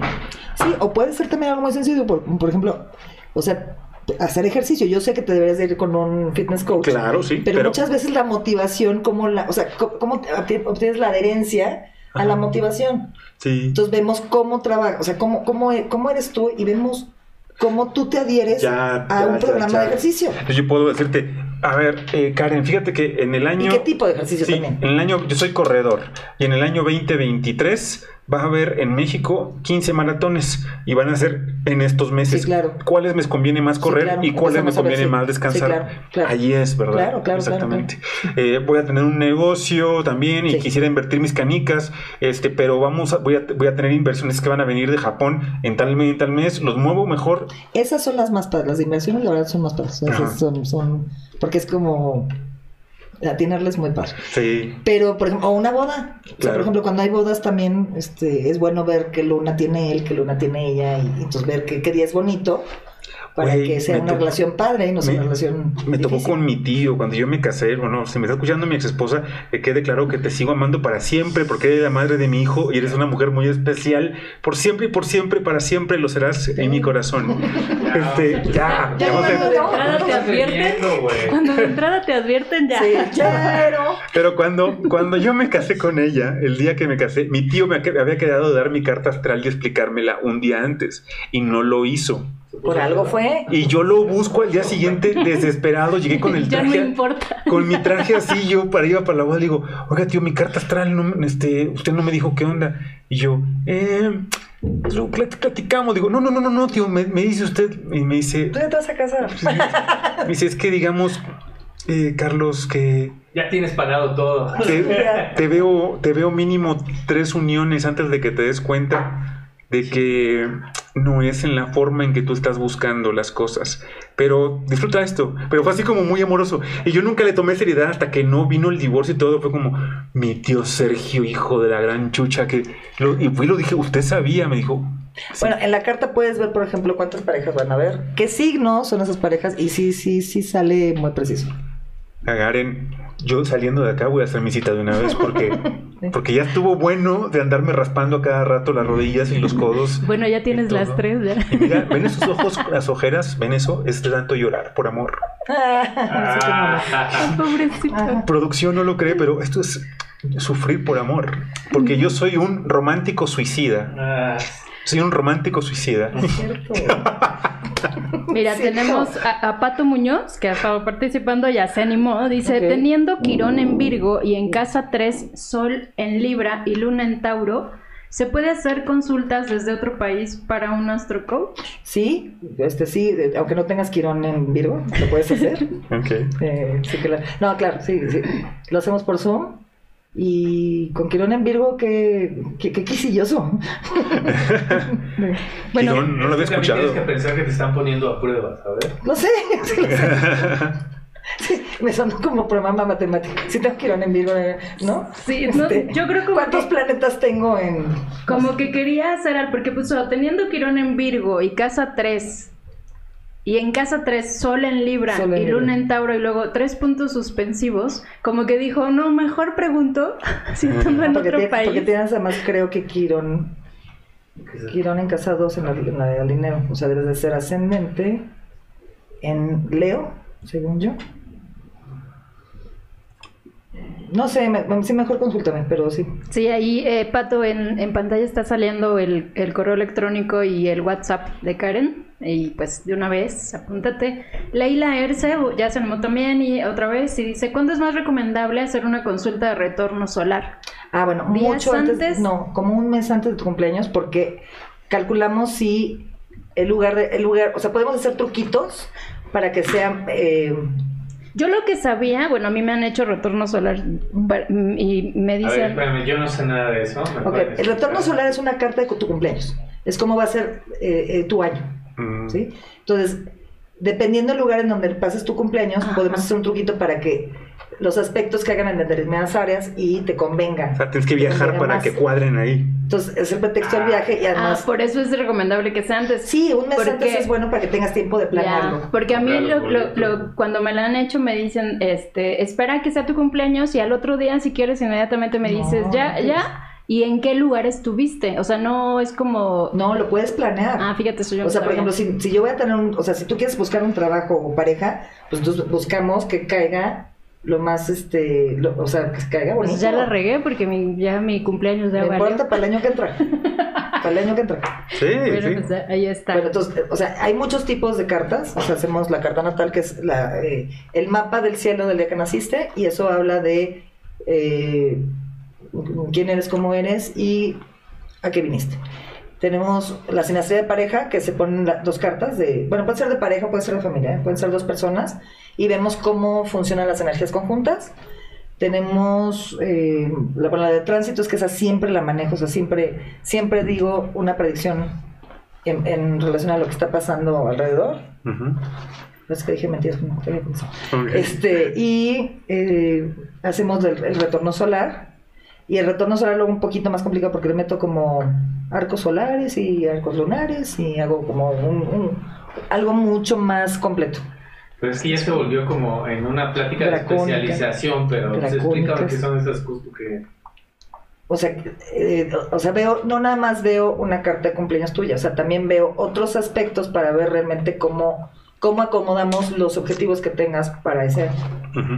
[SPEAKER 2] Sí, o puede ser también algo muy sencillo, por, por ejemplo, o sea, hacer ejercicio. Yo sé que te deberías de ir con un fitness coach.
[SPEAKER 1] Claro, sí,
[SPEAKER 2] Pero,
[SPEAKER 1] pero-
[SPEAKER 2] muchas veces la motivación, como la, o sea, cómo obtienes la adherencia a la motivación.
[SPEAKER 1] Sí.
[SPEAKER 2] Entonces vemos cómo trabaja, o sea, cómo, cómo, cómo eres tú y vemos cómo tú te adhieres
[SPEAKER 1] Ya,
[SPEAKER 2] a
[SPEAKER 1] ya,
[SPEAKER 2] un programa
[SPEAKER 1] ya.
[SPEAKER 2] de ejercicio.
[SPEAKER 1] Entonces yo puedo decirte, a ver, eh, Karen, fíjate que en el año...
[SPEAKER 2] ¿Y qué tipo de ejercicio
[SPEAKER 1] Sí,
[SPEAKER 2] también?
[SPEAKER 1] en el año, yo soy corredor y en el año 2023 va a haber en México 15 maratones y van a ser en estos meses.
[SPEAKER 2] Sí, claro.
[SPEAKER 1] ¿Cuáles me conviene más
[SPEAKER 2] Sí,
[SPEAKER 1] correr
[SPEAKER 2] claro,
[SPEAKER 1] y cuáles me
[SPEAKER 2] ver,
[SPEAKER 1] conviene
[SPEAKER 2] sí.
[SPEAKER 1] más descansar?
[SPEAKER 2] Claro.
[SPEAKER 1] Allí es, ¿verdad?
[SPEAKER 2] Claro, claro,
[SPEAKER 1] Exactamente. Eh, voy a tener un negocio también y quisiera invertir mis canicas, este, pero vamos a, voy, a, voy a tener inversiones que van a venir de Japón en tal mes, en tal mes, los muevo mejor.
[SPEAKER 2] Esas son las más padres, las inversiones la verdad son más padres. Esas son, son, porque es como atinarles muy padre.
[SPEAKER 1] Sí.
[SPEAKER 2] Pero, por ejemplo, o una boda. O sea,
[SPEAKER 1] Claro.
[SPEAKER 2] por ejemplo, cuando hay bodas también este, es bueno ver qué luna tiene él, qué luna tiene ella, y, y entonces ver qué, qué día es bonito para que sea una relación padre y no sea
[SPEAKER 1] me-
[SPEAKER 2] una relación.
[SPEAKER 1] Me tocó
[SPEAKER 2] difícil.
[SPEAKER 1] con mi tío cuando yo me casé. Bueno, si me está escuchando mi ex esposa, que quede claro que te sigo amando para siempre porque eres la madre de mi hijo y eres una mujer muy especial. Por siempre y por siempre, para siempre lo serás en mi corazón. Este, ya,
[SPEAKER 2] Ya,
[SPEAKER 1] ya vamos a-
[SPEAKER 2] ya,
[SPEAKER 3] de entrada te advierten. Cuando de entrada te advierten ya.
[SPEAKER 2] Sí, quiero.
[SPEAKER 1] Pero cuando, cuando yo me casé con ella, el día que me casé, mi tío me había quedado de dar mi carta astral y explicármela un día antes y no lo hizo.
[SPEAKER 2] Por algo fue.
[SPEAKER 1] Y yo lo busco al día siguiente desesperado, llegué con el
[SPEAKER 3] ya no
[SPEAKER 1] traje.
[SPEAKER 3] importa.
[SPEAKER 1] con mi traje así yo para ir para la boda le digo, oiga tío, mi carta astral, no, este, usted no me dijo qué onda. Y yo, eh, pues, lo platicamos. Digo, no, no, no, no, no, tío, me, me dice usted, y me dice,
[SPEAKER 2] Tú ya te vas a casar.
[SPEAKER 1] me dice, es que digamos, eh, Carlos, que
[SPEAKER 4] Ya tienes pagado todo.
[SPEAKER 1] te, te veo, te veo mínimo tres uniones antes de que te des cuenta de que no es en la forma en que tú estás buscando las cosas. Pero disfruta esto. Pero fue así como muy amoroso. Y yo nunca le tomé seriedad hasta que no vino el divorcio y todo. Fue como, mi tío Sergio, hijo de la gran chucha, que... lo- y fui lo dije, usted sabía, me dijo.
[SPEAKER 2] Bueno, en la carta puedes ver, por ejemplo, cuántas parejas van a ver, qué signos son esas parejas, y sí, sí, sí sale muy preciso.
[SPEAKER 1] Agaren, yo saliendo de acá voy a hacer mi cita de una vez porque, porque ya estuvo bueno de andarme raspando a cada rato las rodillas y los codos.
[SPEAKER 3] Bueno, ya tienes las tres. Ya.
[SPEAKER 1] Y mira, ven esos ojos, las ojeras, ven eso, es de tanto llorar por amor.
[SPEAKER 2] Mono.
[SPEAKER 3] Pobrecito.
[SPEAKER 1] Producción no lo cree, pero esto es sufrir por amor. Porque yo soy un romántico suicida. Soy un romántico suicida.
[SPEAKER 2] Es cierto.
[SPEAKER 3] Mira,
[SPEAKER 2] Sí,
[SPEAKER 3] tenemos a, a Pato Muñoz, que ha estado participando, ya se animó. Dice, teniendo Quirón en Virgo y en casa 3, Sol en Libra y Luna en Tauro, ¿se puede hacer consultas desde otro país para un astrocoach?
[SPEAKER 2] Sí, este sí, de- aunque no tengas Quirón en Virgo, lo puedes hacer.
[SPEAKER 1] Ok.
[SPEAKER 2] Eh, sí que la- No, claro, sí, sí. Lo hacemos por Zoom. Y con Quirón en Virgo, qué, qué, quéquisilloso.
[SPEAKER 3] Bueno,
[SPEAKER 1] Quirón, no lo había escuchado.
[SPEAKER 4] Tienes que pensar que te están poniendo a prueba, ¿sabes?
[SPEAKER 2] No sé. Sí, me sonó como programa matemático. Si tengo Quirón en Virgo, ¿no?
[SPEAKER 3] Sí, no,
[SPEAKER 2] Este,
[SPEAKER 3] yo creo como
[SPEAKER 2] ¿Cuántos
[SPEAKER 3] que-
[SPEAKER 2] planetas tengo en...?
[SPEAKER 3] Como que quería hacer porque puso, teniendo Quirón en Virgo y casa 3, y en casa 3 Sol en Libra
[SPEAKER 2] Sol en
[SPEAKER 3] y
[SPEAKER 2] Libra.
[SPEAKER 3] Luna en Tauro y luego tres puntos suspensivos, como que dijo, no, mejor pregunto, si estando en
[SPEAKER 2] Porque,
[SPEAKER 3] otro
[SPEAKER 2] tiene- porque
[SPEAKER 3] país.
[SPEAKER 2] tienes además creo que Quirón, Quirón en casa 2 en la, en la de Alineo. O sea, debes de ser ascendente en Leo, según yo. No sé, me, sí, mejor consúltame, pero sí.
[SPEAKER 3] Sí, ahí, eh, Pato, en, en pantalla está saliendo el, el correo electrónico y el WhatsApp de Karen. Y pues de una vez, apúntate. Leila Erce ya se animó también y otra vez y dice, ¿cuándo es más recomendable hacer una consulta de retorno solar?
[SPEAKER 2] Ah, bueno,
[SPEAKER 3] ¿Días
[SPEAKER 2] mucho antes,
[SPEAKER 3] antes?
[SPEAKER 2] no, como un mes antes de tu cumpleaños, porque calculamos si el lugar de, el lugar, o sea, podemos hacer truquitos para que sea eh,
[SPEAKER 3] Yo lo que sabía, bueno, a mí me han hecho retorno solar y me
[SPEAKER 4] A ver,
[SPEAKER 3] dicen...
[SPEAKER 4] espérame, yo no sé nada de eso. ¿me
[SPEAKER 2] Ok,
[SPEAKER 4] puedes
[SPEAKER 2] el retorno solar es una carta de tu cumpleaños. Es como va a ser eh, eh, tu año,
[SPEAKER 1] Mm.
[SPEAKER 2] ¿sí? Entonces, dependiendo del lugar en donde pases tu cumpleaños,
[SPEAKER 3] Ajá.
[SPEAKER 2] podemos hacer un truquito para que los aspectos caigan en determinadas áreas y te convengan.
[SPEAKER 1] O sea, tienes que viajar para
[SPEAKER 2] más.
[SPEAKER 1] que cuadren ahí.
[SPEAKER 2] Entonces, es el pretexto del viaje y
[SPEAKER 3] Ah,
[SPEAKER 2] además...
[SPEAKER 3] por eso es recomendable que sea antes.
[SPEAKER 2] Sí, un mes
[SPEAKER 3] Porque-
[SPEAKER 2] antes es bueno para que tengas tiempo de planearlo.
[SPEAKER 3] Ya, porque a mí lo, lo- lo- cuando me la han hecho me dicen, este, espera que sea tu cumpleaños y al otro día si quieres inmediatamente me
[SPEAKER 2] No,
[SPEAKER 3] dices, ya, ya, y en qué lugar estuviste. O sea, no es como,
[SPEAKER 2] No, lo puedes planear.
[SPEAKER 3] ah, fíjate, eso yo
[SPEAKER 2] o sea, por ejemplo, si, si yo voy a tener un, o sea, si tú quieres buscar un trabajo o pareja, pues entonces buscamos que caiga lo más, este, lo- o sea, que caiga bonito.
[SPEAKER 3] Pues ya la regué porque mi, ya mi cumpleaños ya valió.
[SPEAKER 2] importa, para el año que entra. para el año que entra.
[SPEAKER 1] Sí,
[SPEAKER 3] Bueno,
[SPEAKER 1] sí.
[SPEAKER 3] pues ahí está.
[SPEAKER 2] Bueno, entonces, eh, o sea, hay muchos tipos de cartas. O sea, hacemos la carta natal, que es la, eh, el mapa del cielo del día que naciste, y eso habla de eh, quién eres, cómo eres y a qué viniste. Tenemos la sinastría de pareja, que se ponen la- dos cartas de, bueno, puede ser de pareja, puede ser de familia, pueden ser dos personas, y vemos cómo funcionan las energías conjuntas. Tenemos eh, la bola de tránsito, es que esa siempre la manejo, o sea, siempre, siempre digo una predicción en, en relación a lo que está pasando alrededor.
[SPEAKER 1] Ujú.
[SPEAKER 2] Es que dije mentiras, como que había pensado.
[SPEAKER 1] Ok.
[SPEAKER 2] Este, y eh, hacemos el, el retorno solar. Y el retorno solar luego un poquito más complicado porque le meto como arcos solares y arcos lunares y hago como un, un- algo mucho más completo.
[SPEAKER 4] Pero es que ya se volvió como en una plática de especialización, pero pues,
[SPEAKER 2] Dracónicas.
[SPEAKER 4] explícame qué son esas cosas que...
[SPEAKER 2] O sea, eh, o sea, veo, no nada más veo una carta de cumpleaños tuya, o sea, también veo otros aspectos para ver realmente cómo, cómo acomodamos los objetivos que tengas para ese año.
[SPEAKER 1] Ujú.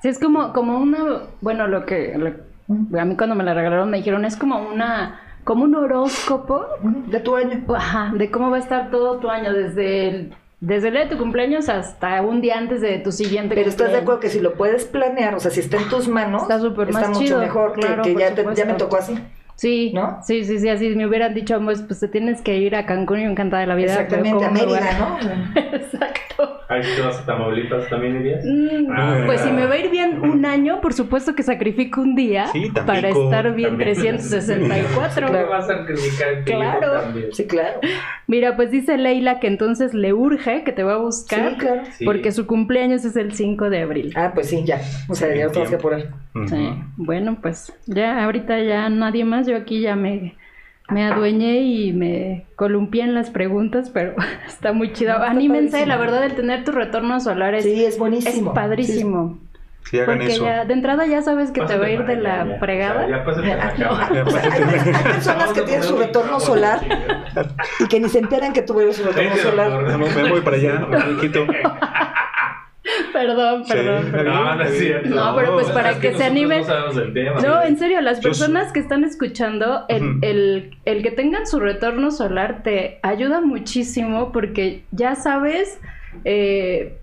[SPEAKER 3] Sí, es como, como una, bueno, lo que, lo- a mí cuando me la regalaron me dijeron, es como una, como un horóscopo
[SPEAKER 2] De tu año.
[SPEAKER 3] Ajá, de cómo va a estar todo tu año, desde el, desde el día de tu cumpleaños hasta un día antes de tu siguiente
[SPEAKER 2] Pero estás de
[SPEAKER 3] cumpleaños.
[SPEAKER 2] acuerdo que si lo puedes planear, o sea, si está en tus manos,
[SPEAKER 3] Está súper más
[SPEAKER 2] mucho
[SPEAKER 3] chido,
[SPEAKER 2] mejor que-
[SPEAKER 3] claro,
[SPEAKER 2] que, ya, te- ya me tocó así.
[SPEAKER 3] Sí,
[SPEAKER 2] ¿No?
[SPEAKER 3] sí, sí, sí, así me hubieran dicho, pues, pues te tienes que ir a Cancún y encantada de la vida.
[SPEAKER 2] Exactamente, a
[SPEAKER 3] ¿cómo me voy
[SPEAKER 2] Mérida, ¿no?
[SPEAKER 3] Exacto.
[SPEAKER 4] Ahí si te vas a Tamaulipas también irías.
[SPEAKER 3] Mm,
[SPEAKER 4] Ah,
[SPEAKER 3] pues si me va a ir bien un año, por supuesto que sacrifico un día
[SPEAKER 1] Sí, Tampico,
[SPEAKER 3] para estar bien
[SPEAKER 4] también.
[SPEAKER 3] 364.
[SPEAKER 4] ¿Cómo vas a sacrificar el tiempo
[SPEAKER 3] Claro.
[SPEAKER 4] también?
[SPEAKER 2] Sí, claro.
[SPEAKER 3] Mira, pues dice Leila que entonces le urge que te va a buscar
[SPEAKER 2] Sí, claro.
[SPEAKER 4] Sí.
[SPEAKER 3] porque su cumpleaños es el 5 de abril.
[SPEAKER 2] Ah, pues sí, ya. O sea, ya
[SPEAKER 1] Bien,
[SPEAKER 2] tenemos que apurar.
[SPEAKER 1] Ujú.
[SPEAKER 3] Sí, bueno, pues ya ahorita ya nadie más, yo aquí ya me, me adueñé y me columpié en las preguntas, pero está muy chido.
[SPEAKER 2] No, está
[SPEAKER 3] Anímense,
[SPEAKER 2] padrísimo.
[SPEAKER 3] la verdad, el tener tu retorno solar es,
[SPEAKER 2] Sí, es
[SPEAKER 3] es
[SPEAKER 2] buenísimo.
[SPEAKER 3] padrísimo.
[SPEAKER 1] Sí, hagan
[SPEAKER 3] porque
[SPEAKER 1] eso.
[SPEAKER 3] ya, de entrada ya sabes que te va a ir de la
[SPEAKER 4] ya.
[SPEAKER 3] fregada.
[SPEAKER 4] O sea, ya pásate
[SPEAKER 2] sea, hay, personas que tienen su retorno solar y que ni se enteran que tuve su retorno solar.
[SPEAKER 1] No, me voy para allá, me quito.
[SPEAKER 3] Perdón, perdón, perdón.
[SPEAKER 4] No, no es cierto.
[SPEAKER 3] No, pero pues para
[SPEAKER 4] es
[SPEAKER 3] que se animen-
[SPEAKER 4] No sabemos el tema.
[SPEAKER 3] No, en serio, las personas que están escuchando, el, el- el que tengan su retorno solar te ayuda muchísimo porque ya sabes eh,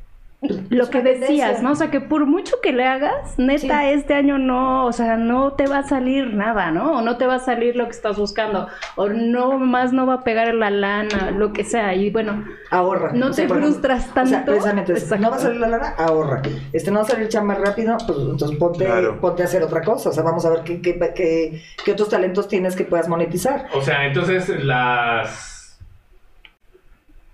[SPEAKER 3] lo que decías, ¿no? O sea, que por mucho que le hagas, neta,
[SPEAKER 2] Sí.
[SPEAKER 3] este año no, o sea, no te va a salir nada, ¿no? O no te va a salir lo que estás buscando, o no más no va a pegar la lana, lo que sea. Y bueno,
[SPEAKER 2] Ahorra.
[SPEAKER 3] No te frustras
[SPEAKER 2] O sea,
[SPEAKER 3] tanto.
[SPEAKER 2] precisamente,
[SPEAKER 3] Exacto.
[SPEAKER 2] no va a salir la lana, ahorra. Este, no va a salir chamba rápido, pues entonces ponte,
[SPEAKER 1] Claro.
[SPEAKER 2] ponte a hacer otra cosa. O sea, vamos a ver qué, qué, qué, qué otros talentos tienes que puedas monetizar.
[SPEAKER 4] O sea, entonces las.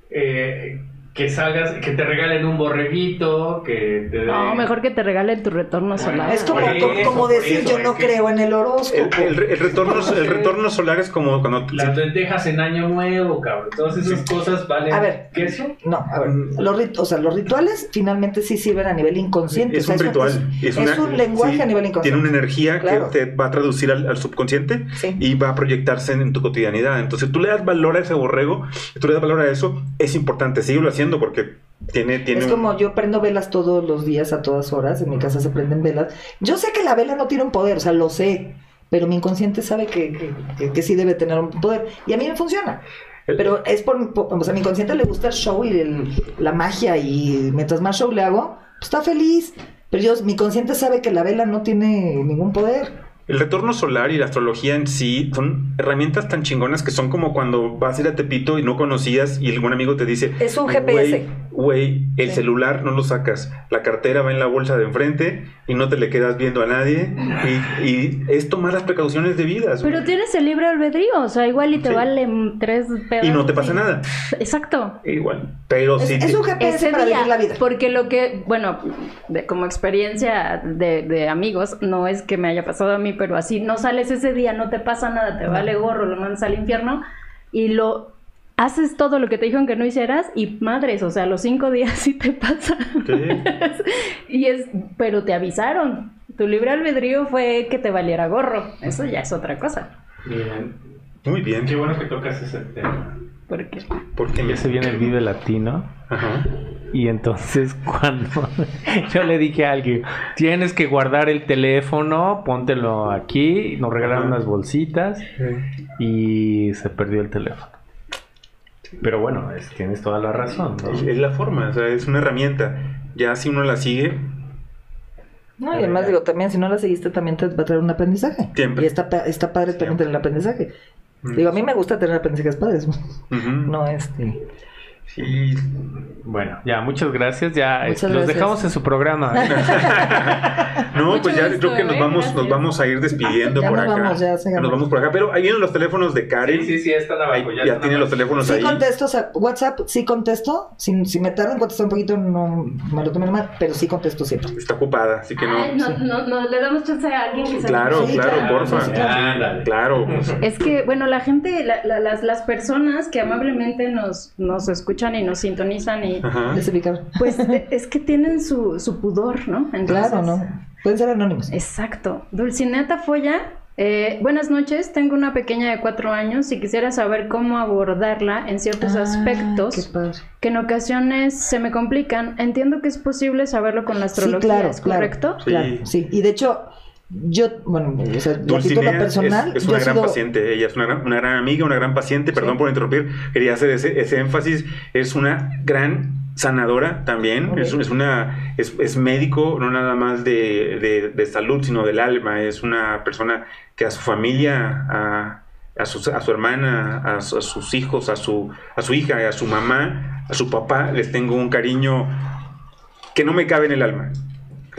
[SPEAKER 4] eh, que salgas, que te regalen un borreguito, que te den...
[SPEAKER 3] No, mejor que te regalen tu retorno solar.
[SPEAKER 2] Es como, como-
[SPEAKER 4] eso,
[SPEAKER 2] como decir,
[SPEAKER 4] eso,
[SPEAKER 2] yo no
[SPEAKER 4] que-
[SPEAKER 2] creo en el horóscopo.
[SPEAKER 1] El, el- el retorno, el retorno solar es como cuando...
[SPEAKER 4] Las lentejas en año nuevo, cabrón. Todas esas cosas valen.
[SPEAKER 2] A ver.
[SPEAKER 4] ¿Queso?
[SPEAKER 2] No, a ver,
[SPEAKER 1] Mm.
[SPEAKER 2] los, rit- o sea, los rituales finalmente sí sirven a nivel inconsciente.
[SPEAKER 1] Es
[SPEAKER 2] o sea,
[SPEAKER 1] un ritual.
[SPEAKER 2] Es,
[SPEAKER 1] una-
[SPEAKER 2] es un lenguaje
[SPEAKER 1] sí,
[SPEAKER 2] a nivel
[SPEAKER 1] Tiene
[SPEAKER 2] inconsciente.
[SPEAKER 1] una energía
[SPEAKER 2] Claro.
[SPEAKER 1] que te va a traducir al, al subconsciente
[SPEAKER 2] Sí.
[SPEAKER 1] y va a proyectarse en, en tu cotidianidad. Entonces tú le das valor a ese borrego, tú le das valor a eso, es importante. Síguelo haciendo porque tiene... tiene
[SPEAKER 2] Es
[SPEAKER 1] un-
[SPEAKER 2] como yo prendo velas todos los días a todas horas, en mi casa se prenden velas. Yo sé que la vela no tiene un poder, o sea, lo sé, pero mi inconsciente sabe que, que, que- que sí debe tener un poder y a mí me funciona.
[SPEAKER 1] El-
[SPEAKER 2] Pero es por, por- o sea, a mi inconsciente le gusta el show y el- la magia y mientras más show le hago, pues está feliz. Pero yo, mi consciente sabe que la vela no tiene ningún poder.
[SPEAKER 1] El retorno solar y la astrología en sí son herramientas tan chingonas que son como cuando vas a ir a Tepito y no conocías y algún amigo te dice...
[SPEAKER 2] Es un GPS.
[SPEAKER 1] "Güey, Güey, el
[SPEAKER 2] Sí.
[SPEAKER 1] celular no lo sacas, la cartera va en la bolsa de enfrente y no te le quedas viendo a nadie y, y es tomar las precauciones debidas. güey.
[SPEAKER 3] Pero tienes el libre albedrío, o sea, igual y te
[SPEAKER 1] Sí.
[SPEAKER 3] valen tres pedazos.
[SPEAKER 1] y no te pasa nada.
[SPEAKER 3] Exacto.
[SPEAKER 1] Igual. Pero
[SPEAKER 2] Es,
[SPEAKER 1] sí...
[SPEAKER 2] es
[SPEAKER 1] te-
[SPEAKER 2] un GPS
[SPEAKER 3] Ese
[SPEAKER 2] para
[SPEAKER 3] día,
[SPEAKER 2] vivir la vida.
[SPEAKER 3] porque lo que, bueno, de- como experiencia de, de amigos, no es que me haya pasado a mí, pero así, no sales ese día, no te pasa nada, te vale gorro, lo mandas al infierno y lo haces todo lo que te dijeron que no hicieras y madres, o sea, los cinco días sí te pasa.
[SPEAKER 1] Sí.
[SPEAKER 3] y es, pero te avisaron. Tu libre albedrío fue que te valiera gorro. Eso ya es otra cosa.
[SPEAKER 4] Bien.
[SPEAKER 1] Muy bien.
[SPEAKER 4] Qué bueno que tocas ese tema.
[SPEAKER 3] Porque
[SPEAKER 1] Porque
[SPEAKER 6] Ya se viene el Vive Latino.
[SPEAKER 1] Ajá.
[SPEAKER 6] Y entonces cuando yo le dije a alguien, tienes que guardar el teléfono, póntelo aquí, nos regalaron
[SPEAKER 1] Ajá.
[SPEAKER 6] unas bolsitas y se perdió el teléfono. Pero bueno, es- tienes toda la razón. ¿no?
[SPEAKER 1] Es la forma, o sea, es una herramienta. Ya si uno la sigue,
[SPEAKER 2] No, y además digo, también si no la seguiste también te va a traer un aprendizaje.
[SPEAKER 1] Siempre.
[SPEAKER 2] Y está, pa- está padre también tener el aprendizaje.
[SPEAKER 1] Mm.
[SPEAKER 2] Digo, a mí me gusta tener aprendizajes padres.
[SPEAKER 1] ujú.
[SPEAKER 2] No, este...
[SPEAKER 1] Sí.
[SPEAKER 6] Bueno, ya, muchas gracias. Ya
[SPEAKER 2] Muchas
[SPEAKER 6] este, los
[SPEAKER 2] gracias.
[SPEAKER 6] dejamos en su programa.
[SPEAKER 1] No,
[SPEAKER 3] Mucho
[SPEAKER 1] pues ya
[SPEAKER 3] gusto,
[SPEAKER 1] creo que nos
[SPEAKER 3] ¿eh?
[SPEAKER 1] vamos, nos vamos a ir despidiendo
[SPEAKER 2] Ya
[SPEAKER 1] por
[SPEAKER 2] nos
[SPEAKER 1] acá.
[SPEAKER 2] vamos, ya,
[SPEAKER 1] nos vamos por acá. Pero ahí vienen los teléfonos de Karen.
[SPEAKER 4] Sí, sí, sí, están
[SPEAKER 1] Ahí
[SPEAKER 4] abajo.
[SPEAKER 1] ya
[SPEAKER 4] están
[SPEAKER 1] los teléfonos
[SPEAKER 2] Sí
[SPEAKER 1] ahí.
[SPEAKER 2] contesto, o sea, WhatsApp sí contesto. Si, si me tarda en contestar un poquito, no me lo tomen mal, pero sí contesto siempre.
[SPEAKER 1] Está ocupada, así que no.
[SPEAKER 3] Ay, no, no, no, le damos chance a alguien que se
[SPEAKER 1] Claro,
[SPEAKER 2] Sí,
[SPEAKER 1] claro,
[SPEAKER 2] claro,
[SPEAKER 1] porfa.
[SPEAKER 2] sí.
[SPEAKER 1] Claro. pues,
[SPEAKER 3] Es que, bueno, la gente, la- la- las, las personas que amablemente nos, nos escuchan y nos sintonizan y
[SPEAKER 1] Ajá.
[SPEAKER 3] Pues e- es que tienen su, su pudor, ¿no? Entonces-
[SPEAKER 2] Claro, ¿no? Pueden ser anónimos.
[SPEAKER 3] Exacto. Dulcineta Folla, eh, buenas noches. Tengo una pequeña de cuatro años y quisiera saber cómo abordarla en ciertos
[SPEAKER 2] Ah,
[SPEAKER 3] aspectos que en ocasiones se me complican. Entiendo que es posible saberlo con la
[SPEAKER 2] Sí,
[SPEAKER 3] astrología,
[SPEAKER 2] claro,
[SPEAKER 3] ¿es
[SPEAKER 2] claro.
[SPEAKER 3] correcto?
[SPEAKER 1] Sí.
[SPEAKER 2] Claro, sí. Y de hecho, yo, bueno, o sea,
[SPEAKER 1] Dulcinea
[SPEAKER 2] personal,
[SPEAKER 1] es, es una gran
[SPEAKER 2] sido-
[SPEAKER 1] paciente, ella es una gran, una gran amiga, una gran paciente, perdón
[SPEAKER 2] Sí.
[SPEAKER 1] por interrumpir, quería hacer ese, ese énfasis, es una gran sanadora también, es, es una es, es médico, no nada más de, de- de salud, sino del alma, es una persona que a su familia, a, a, su, a su hermana, a, a sus hijos, a su, a su hija, a su mamá, a su papá, les tengo un cariño que no me cabe en el alma.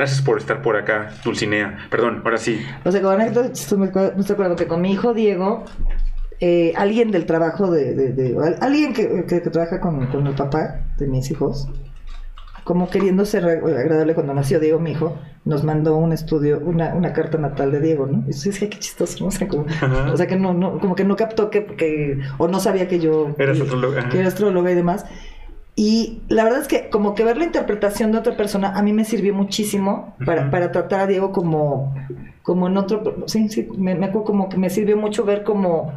[SPEAKER 1] Gracias por estar por acá, Dulcinea. Perdón, ahora sí.
[SPEAKER 2] O sea, con anécdota, estoy me estoy acordando que con mi hijo Diego, eh, alguien del trabajo de, de- de- al- alguien que, que- que trabaja con, con el papá de mis hijos, como queriendo ser agradable cuando nació Diego, mi hijo, nos mandó un estudio, una, una carta natal de Diego, ¿no? Y decía, qué chistoso, ¿no? O sea, como, o sea, que no, no, como que no captó que, que- o no sabía que yo que-
[SPEAKER 1] astróloga,
[SPEAKER 2] que era astróloga y demás. Y la verdad es que como que ver la interpretación de otra persona a mí me sirvió muchísimo para, para tratar a Diego como, como en otro... Sí, sí, me, me acuerdo como que me sirvió mucho ver como,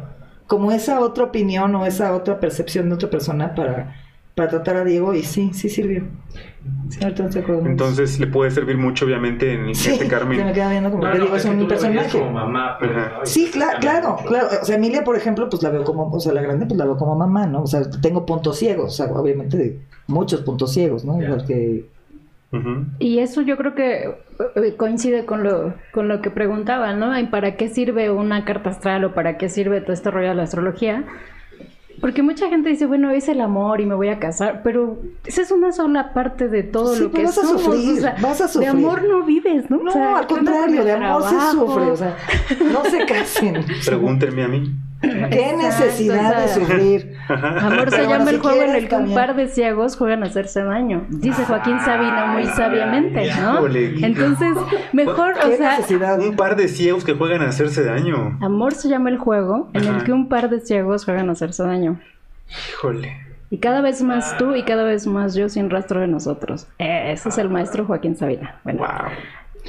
[SPEAKER 2] como esa otra opinión o esa otra percepción de otra persona para, para tratar a Diego y sí, sí sirvió. Sí.
[SPEAKER 1] Entonces le puede servir mucho, obviamente, en
[SPEAKER 2] sí,
[SPEAKER 1] este
[SPEAKER 2] se
[SPEAKER 1] Carmen.
[SPEAKER 2] me queda viendo como
[SPEAKER 4] No,
[SPEAKER 2] que
[SPEAKER 4] no,
[SPEAKER 2] Diego es,
[SPEAKER 4] que
[SPEAKER 2] un personaje.
[SPEAKER 4] como mamá, pero,
[SPEAKER 2] Sí, claro,
[SPEAKER 4] mucho.
[SPEAKER 2] claro. O sea, Emilia, por ejemplo, pues la veo como, o sea, la grande, pues la veo como mamá, ¿no? O sea, tengo puntos ciegos, o sea, obviamente de muchos puntos ciegos, ¿no?
[SPEAKER 4] Ya.
[SPEAKER 2] Igual que...
[SPEAKER 1] Ujú.
[SPEAKER 3] Y eso yo creo que eh, coincide con lo, con lo que preguntaba, ¿no? ¿Y ¿Para qué sirve una carta astral o para qué sirve todo este rollo de la astrología? Porque mucha gente dice, bueno, es el amor y me voy a casar, pero esa es una sola parte de todo
[SPEAKER 2] Sí,
[SPEAKER 3] lo que
[SPEAKER 2] vas a
[SPEAKER 3] somos.
[SPEAKER 2] sufrir,
[SPEAKER 3] o sea,
[SPEAKER 2] vas a
[SPEAKER 3] De
[SPEAKER 2] sufrir.
[SPEAKER 3] amor no vives, ¿no?
[SPEAKER 2] No,
[SPEAKER 3] O sea,
[SPEAKER 2] al
[SPEAKER 3] ¿qué onda con
[SPEAKER 2] contrario, de amor se sufre, o sea, no se casen.
[SPEAKER 1] Pregúntenme a mí.
[SPEAKER 2] Qué
[SPEAKER 3] Exacto,
[SPEAKER 2] necesidad de
[SPEAKER 3] o
[SPEAKER 2] sufrir.
[SPEAKER 3] Amor se
[SPEAKER 2] bueno,
[SPEAKER 3] llama el
[SPEAKER 2] si
[SPEAKER 3] juego en el que un par de ciegos juegan a hacerse daño. Dice Joaquín Sabina muy sabiamente, ¿no?
[SPEAKER 1] híjole.
[SPEAKER 3] Entonces, mejor, o
[SPEAKER 2] Qué
[SPEAKER 3] sea,
[SPEAKER 2] necesidad.
[SPEAKER 1] Un par de ciegos que juegan a hacerse daño.
[SPEAKER 3] amor se llama el juego en el que un par de ciegos juegan a hacerse daño.
[SPEAKER 1] Híjole.
[SPEAKER 3] Y cada vez más tú y cada vez más yo sin rastro de nosotros. Eh, Ese es el maestro Joaquín Sabina. Bueno,
[SPEAKER 1] Wow.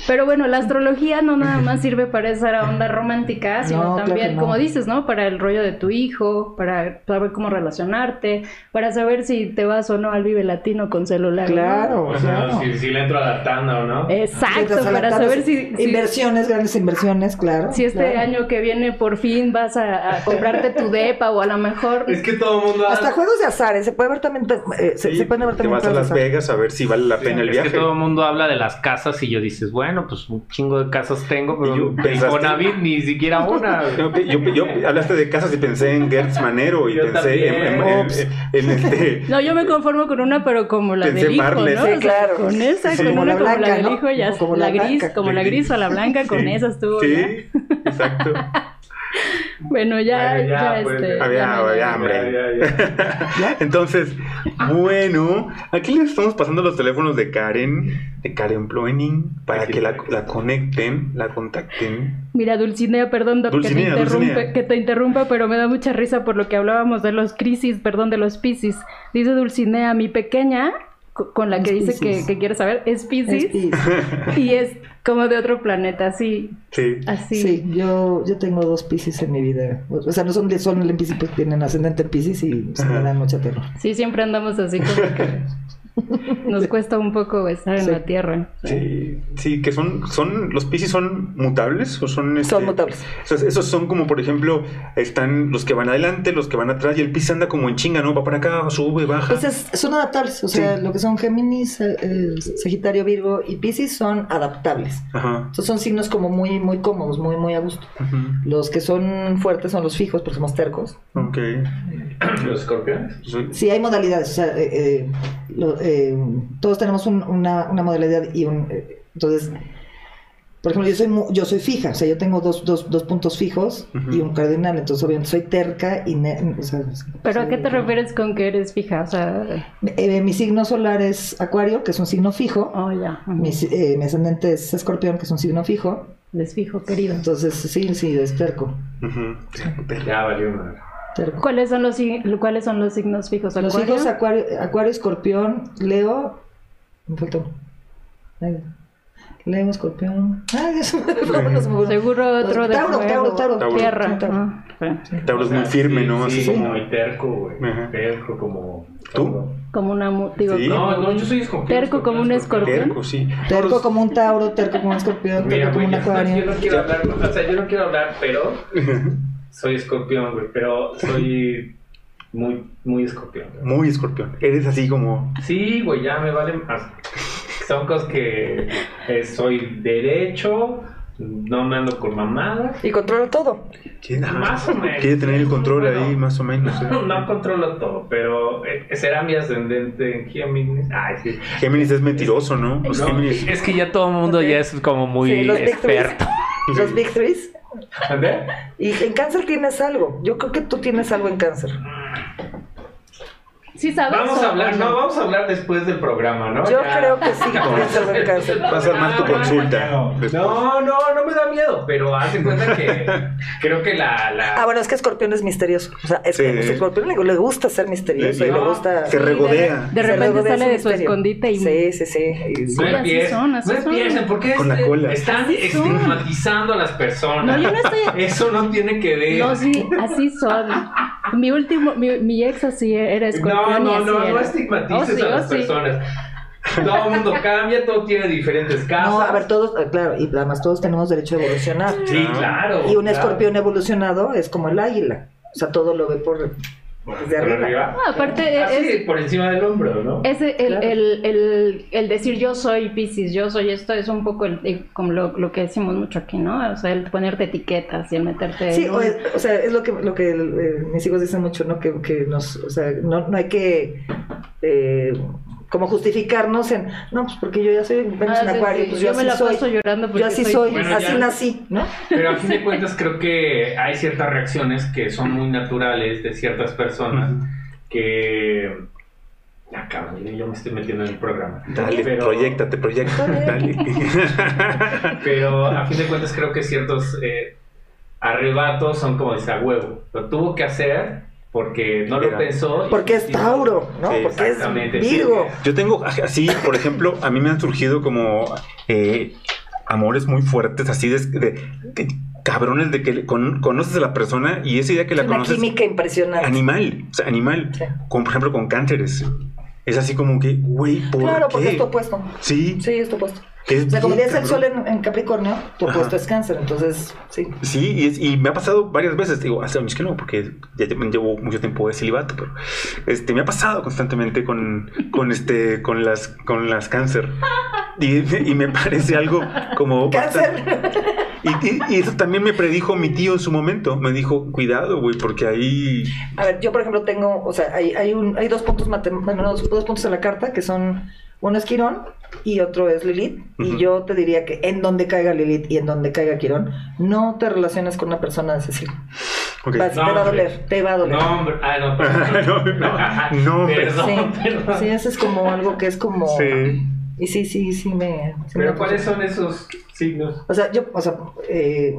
[SPEAKER 3] Pero bueno, la astrología no nada más sirve para esa onda romántica, sino
[SPEAKER 2] No,
[SPEAKER 3] también,
[SPEAKER 2] no.
[SPEAKER 3] como dices, ¿no? Para el rollo de tu hijo, para saber cómo relacionarte, para saber si te vas o no al Vive Latino con celular. ¿no?
[SPEAKER 2] Claro,
[SPEAKER 4] O sea,
[SPEAKER 2] claro.
[SPEAKER 4] si, si le entro a la tanda o no.
[SPEAKER 3] Exacto, para saber si, si,
[SPEAKER 2] Inversiones, grandes inversiones, claro.
[SPEAKER 3] si este
[SPEAKER 2] claro.
[SPEAKER 3] año que viene por fin vas a, a comprarte tu depa o a lo mejor...
[SPEAKER 4] Es que todo el mundo.
[SPEAKER 2] Hasta juegos de azares, se puede ver también, eh, se,
[SPEAKER 1] Sí,
[SPEAKER 2] se pueden ver
[SPEAKER 1] te
[SPEAKER 2] también
[SPEAKER 1] vas a Las. Vegas a ver si vale la pena el
[SPEAKER 6] Es
[SPEAKER 1] viaje.
[SPEAKER 6] que todo el mundo habla de las casas y yo dices, bueno, pues un chingo de casas tengo, pero
[SPEAKER 1] yo
[SPEAKER 6] en
[SPEAKER 1] pensaste-
[SPEAKER 6] Infonavit ni siquiera una.
[SPEAKER 1] No, que yo, yo- hablaste de casas y pensé en Gertz Manero y
[SPEAKER 4] Yo
[SPEAKER 1] pensé en, en- en- en este.
[SPEAKER 3] No, yo me conformo con una, pero como la
[SPEAKER 1] Pensé
[SPEAKER 3] del hijo. ¿no?
[SPEAKER 1] Sí,
[SPEAKER 3] O sea,
[SPEAKER 2] claro.
[SPEAKER 3] Con esa,
[SPEAKER 1] Sí,
[SPEAKER 3] con
[SPEAKER 2] como
[SPEAKER 3] una
[SPEAKER 2] la
[SPEAKER 3] como
[SPEAKER 2] blanca,
[SPEAKER 3] la del
[SPEAKER 2] ¿no?
[SPEAKER 3] hijo, ya
[SPEAKER 2] Como
[SPEAKER 3] la,
[SPEAKER 2] la
[SPEAKER 3] gris,
[SPEAKER 2] blanca.
[SPEAKER 3] como la gris o la blanca, con
[SPEAKER 1] Sí.
[SPEAKER 3] esa estuvo. ya.
[SPEAKER 1] Sí, exacto.
[SPEAKER 3] Bueno, ya,
[SPEAKER 4] Bueno, ya,
[SPEAKER 3] ya,
[SPEAKER 4] pues,
[SPEAKER 3] este.
[SPEAKER 4] ya.
[SPEAKER 1] Había, había
[SPEAKER 4] Ya,
[SPEAKER 1] hambre.
[SPEAKER 4] ya, ya.
[SPEAKER 1] Entonces, bueno, aquí les estamos pasando los teléfonos de Karen, de Karen Ploening, para que la, la conecten, la contacten.
[SPEAKER 3] Mira, Dulcinea, perdón, Doc,
[SPEAKER 1] Dulcinea,
[SPEAKER 3] que, te interrumpe,
[SPEAKER 1] Dulcinea.
[SPEAKER 3] que te interrumpa, pero me da mucha risa por lo que hablábamos de los crisis, perdón, de los piscis. Dice Dulcinea, mi pequeña, con la que dice que, quiere saber, es piscis
[SPEAKER 2] Es Piscis.
[SPEAKER 3] y es como de otro planeta, así,
[SPEAKER 1] Sí.
[SPEAKER 3] así.
[SPEAKER 2] Sí, yo, yo tengo dos Pisces en mi vida. O sea, no son, de- son en Pisces, pues tienen ascendente en Pisces y se me dan mucha terror.
[SPEAKER 3] Sí, siempre andamos así como que nos cuesta un poco estar en la tierra.
[SPEAKER 1] Sí, sí, que son, son, los Piscis son mutables o son este,
[SPEAKER 2] Son mutables.
[SPEAKER 1] o sea, esos son como, por ejemplo, están los que van adelante, los que van atrás, y el Piscis anda como en chinga, ¿no? Va para acá, sube, baja.
[SPEAKER 2] Pues es- son adaptables, o sea,
[SPEAKER 1] Sí.
[SPEAKER 2] lo que son Géminis, eh, eh, Sagitario, Virgo y Pisces son adaptables.
[SPEAKER 1] Ajá.
[SPEAKER 2] Son signos como muy, muy cómodos, muy, muy a gusto. Los que son fuertes son los fijos, porque somos tercos.
[SPEAKER 1] Ok.
[SPEAKER 4] Los escorpiones.
[SPEAKER 2] Sí, hay modalidades, o sea, eh, eh, lo- eh, todos tenemos un- una, una modalidad y un... eh, entonces, por ejemplo, yo soy, mu- yo soy fija, o sea, yo tengo dos, dos, dos puntos fijos y un cardinal, entonces obviamente soy terca y... ne- o sea,
[SPEAKER 3] ¿Pero a qué te refieres con que eres fija? O sea,
[SPEAKER 2] Eh, mi signo solar es Acuario, que es un signo fijo.
[SPEAKER 3] oh, ya.
[SPEAKER 2] Mi, eh, ascendente es Escorpión, que es un signo fijo.
[SPEAKER 3] Les fijo, querido.
[SPEAKER 2] Entonces, sí, sí, es terco.
[SPEAKER 1] ujú,
[SPEAKER 4] Ya valió madre.
[SPEAKER 3] ¿Cuáles son los, ¿Cuáles son los signos fijos?
[SPEAKER 2] Los
[SPEAKER 3] ¿Acuario?
[SPEAKER 2] hijos Acuario, Acuario, Escorpión, Leo. Me faltó. Leo, Escorpión. Ay, Dios mío, no.
[SPEAKER 3] Seguro otro de
[SPEAKER 2] Tauro,
[SPEAKER 3] fuego,
[SPEAKER 2] Tauro, Tauro.
[SPEAKER 1] Tauro.
[SPEAKER 3] Tierra.
[SPEAKER 2] Tauro.
[SPEAKER 3] ah, sí.
[SPEAKER 1] Tauro es muy firme,
[SPEAKER 4] sí,
[SPEAKER 1] ¿no? Así
[SPEAKER 4] como
[SPEAKER 1] como.
[SPEAKER 4] muy terco, güey. Terco, como.
[SPEAKER 1] ¿Tú?
[SPEAKER 3] Como una... mu- Digo,
[SPEAKER 1] Sí.
[SPEAKER 4] No, no, yo soy escorpión.
[SPEAKER 3] Terco como un escorpión.
[SPEAKER 1] Terco, sí.
[SPEAKER 2] Terco como un Tauro, terco como un Escorpión,
[SPEAKER 4] Mira,
[SPEAKER 2] terco como un
[SPEAKER 4] no- yo
[SPEAKER 2] Acuario.
[SPEAKER 4] no quiero hablar, o sea, yo no quiero hablar, pero soy escorpión, güey, pero soy muy, muy escorpión. güey.
[SPEAKER 1] Muy escorpión. Eres así como.
[SPEAKER 4] Sí, güey, ya me vale más. Son cosas que eh, soy derecho, no me ando con mamadas.
[SPEAKER 2] Y controla todo.
[SPEAKER 1] Quiere, ajá,
[SPEAKER 4] Más o menos.
[SPEAKER 1] quiere tener el control
[SPEAKER 4] Bueno,
[SPEAKER 1] ahí, más o menos. ¿eh?
[SPEAKER 4] No, no controlo todo, pero eh, será mi ascendente en Géminis. Ay, sí.
[SPEAKER 1] Géminis es mentiroso, ¿no? Los
[SPEAKER 4] No,
[SPEAKER 1] Géminis.
[SPEAKER 6] Es que ya todo el mundo ya es como muy
[SPEAKER 2] Sí, los Big
[SPEAKER 6] experto.
[SPEAKER 2] Los Big Threes.
[SPEAKER 4] ¿Ande?
[SPEAKER 2] Y en cáncer tienes algo. Yo creo que tú tienes algo en cáncer.
[SPEAKER 3] ¿Sí sabes?
[SPEAKER 4] Vamos a hablar, no, vamos a hablar después del programa, ¿no?
[SPEAKER 2] Yo
[SPEAKER 4] Ya.
[SPEAKER 2] creo que sí en.
[SPEAKER 1] Vas a armar tu consulta. después.
[SPEAKER 4] No, no, no me da miedo, pero haz de cuenta que creo que la... la...
[SPEAKER 2] Ah, bueno, es que Escorpión es misterioso. O sea, es que
[SPEAKER 1] Sí.
[SPEAKER 2] a Escorpión le, le gusta ser misterioso y le
[SPEAKER 4] No,
[SPEAKER 2] gusta.
[SPEAKER 1] Se regodea.
[SPEAKER 3] De
[SPEAKER 2] se
[SPEAKER 3] repente
[SPEAKER 2] regodea
[SPEAKER 3] sale de su escondite y...
[SPEAKER 2] Sí, sí, sí. Y-
[SPEAKER 3] Sí,
[SPEAKER 4] no
[SPEAKER 3] así
[SPEAKER 4] empiecen,
[SPEAKER 3] son, así
[SPEAKER 4] no empiecen, porque
[SPEAKER 1] Con la cola.
[SPEAKER 4] están
[SPEAKER 3] Así son.
[SPEAKER 4] estigmatizando a las personas.
[SPEAKER 3] No, yo no estoy...
[SPEAKER 4] Eso no tiene que ver.
[SPEAKER 3] No, sí, así son. Mi último, mi, mi ex así era
[SPEAKER 4] no,
[SPEAKER 3] escorpión
[SPEAKER 4] no, no, no
[SPEAKER 3] era.
[SPEAKER 4] estigmatices
[SPEAKER 3] Oh, sí,
[SPEAKER 4] a
[SPEAKER 3] oh,
[SPEAKER 4] las
[SPEAKER 3] sí.
[SPEAKER 4] personas. Todo el mundo cambia, todo tiene diferentes casas.
[SPEAKER 2] No, a ver, todos, eh, claro, y además todos tenemos derecho a evolucionar.
[SPEAKER 4] Sí, claro.
[SPEAKER 2] Y un
[SPEAKER 4] claro.
[SPEAKER 2] escorpión evolucionado es como el águila. O sea, todo lo ve por desde
[SPEAKER 4] Por
[SPEAKER 2] arriba.
[SPEAKER 3] No, aparte
[SPEAKER 4] Así,
[SPEAKER 3] es,
[SPEAKER 4] por encima del hombro, ¿no?
[SPEAKER 3] es el,
[SPEAKER 2] Claro.
[SPEAKER 3] el, el, el decir yo soy Piscis, yo soy esto, es un poco el- el- como lo, lo que decimos mucho aquí, ¿no? O sea, el ponerte etiquetas y el meterte...
[SPEAKER 2] Sí, o, o sea, es lo que, lo que eh, mis hijos dicen mucho, ¿no? Que, que nos, o sea, no, no hay que eh, como justificarnos en, no, pues porque yo ya soy Venus
[SPEAKER 3] Ah,
[SPEAKER 2] en
[SPEAKER 3] sí,
[SPEAKER 2] Acuario,
[SPEAKER 3] sí,
[SPEAKER 2] pues
[SPEAKER 3] yo
[SPEAKER 2] yo,
[SPEAKER 3] me la
[SPEAKER 2] soy.
[SPEAKER 3] paso llorando porque
[SPEAKER 2] yo así
[SPEAKER 3] soy-
[SPEAKER 2] soy,
[SPEAKER 4] Bueno,
[SPEAKER 2] así
[SPEAKER 4] ya-
[SPEAKER 2] nací, ¿no?
[SPEAKER 4] Pero a fin de cuentas creo que hay ciertas reacciones que son muy naturales de ciertas personas que... Ya cabrón, yo- yo me estoy metiendo en el programa.
[SPEAKER 1] Dale,
[SPEAKER 4] Pero-
[SPEAKER 1] proyectate, proyecta. Dale.
[SPEAKER 4] Pero a fin de cuentas creo que ciertos eh, arrebatos son como dice a huevo. Lo tuvo que hacer porque no lo
[SPEAKER 1] Era-
[SPEAKER 4] pensó.
[SPEAKER 2] Porque es Tauro, ¿no?
[SPEAKER 1] Sí,
[SPEAKER 2] porque es. Virgo.
[SPEAKER 1] Yo tengo así, por ejemplo, a mí me han surgido como eh, amores muy fuertes, así de, de- de cabrones de que con- conoces a la persona y esa idea que la
[SPEAKER 2] Una
[SPEAKER 1] conoces
[SPEAKER 2] química impresionante.
[SPEAKER 1] animal, o sea, animal,
[SPEAKER 2] Sí.
[SPEAKER 1] como por ejemplo con cánceres. Es así como que, güey, ¿por
[SPEAKER 2] Claro,
[SPEAKER 1] qué?
[SPEAKER 2] porque es tu opuesto.
[SPEAKER 1] Sí,
[SPEAKER 2] Sí, es tu opuesto.
[SPEAKER 1] Es
[SPEAKER 2] el
[SPEAKER 1] cabrón.
[SPEAKER 2] sol en, en Capricornio, tu opuesto es cáncer, entonces, sí.
[SPEAKER 1] Sí, y, es- y me ha pasado varias veces, digo, hace años que no, porque ya lle- llevo mucho tiempo de celibato, pero este, me ha pasado constantemente con, con, este, con, las, con las cáncer. Y, y me parece algo como... bastante-
[SPEAKER 2] Cáncer.
[SPEAKER 1] Y, y- y eso también me predijo mi tío en su momento. Me dijo, cuidado, güey, porque ahí...
[SPEAKER 2] A ver, yo por ejemplo tengo, o sea, hay, hay, un, hay dos puntos matem- bueno, dos, dos puntos en la carta que son, uno es Quirón y otro es Lilith. Y yo te diría que en donde caiga Lilith y en donde caiga Quirón, no te relaciones con una persona de ese signo.
[SPEAKER 1] Ok.
[SPEAKER 2] Vas-
[SPEAKER 4] No,
[SPEAKER 2] te va a
[SPEAKER 4] hombre.
[SPEAKER 2] doler, te va a doler.
[SPEAKER 4] No, hombre. Ah, no, perdón.
[SPEAKER 1] No, no, no, hombre.
[SPEAKER 4] perdón,
[SPEAKER 2] sí,
[SPEAKER 4] perdón.
[SPEAKER 2] sí, ese es como algo que es como...
[SPEAKER 1] Sí.
[SPEAKER 2] Y sí, sí, sí me... sí
[SPEAKER 4] Pero. ¿cuáles son esos signos?
[SPEAKER 2] O sea, yo, o sea, eh,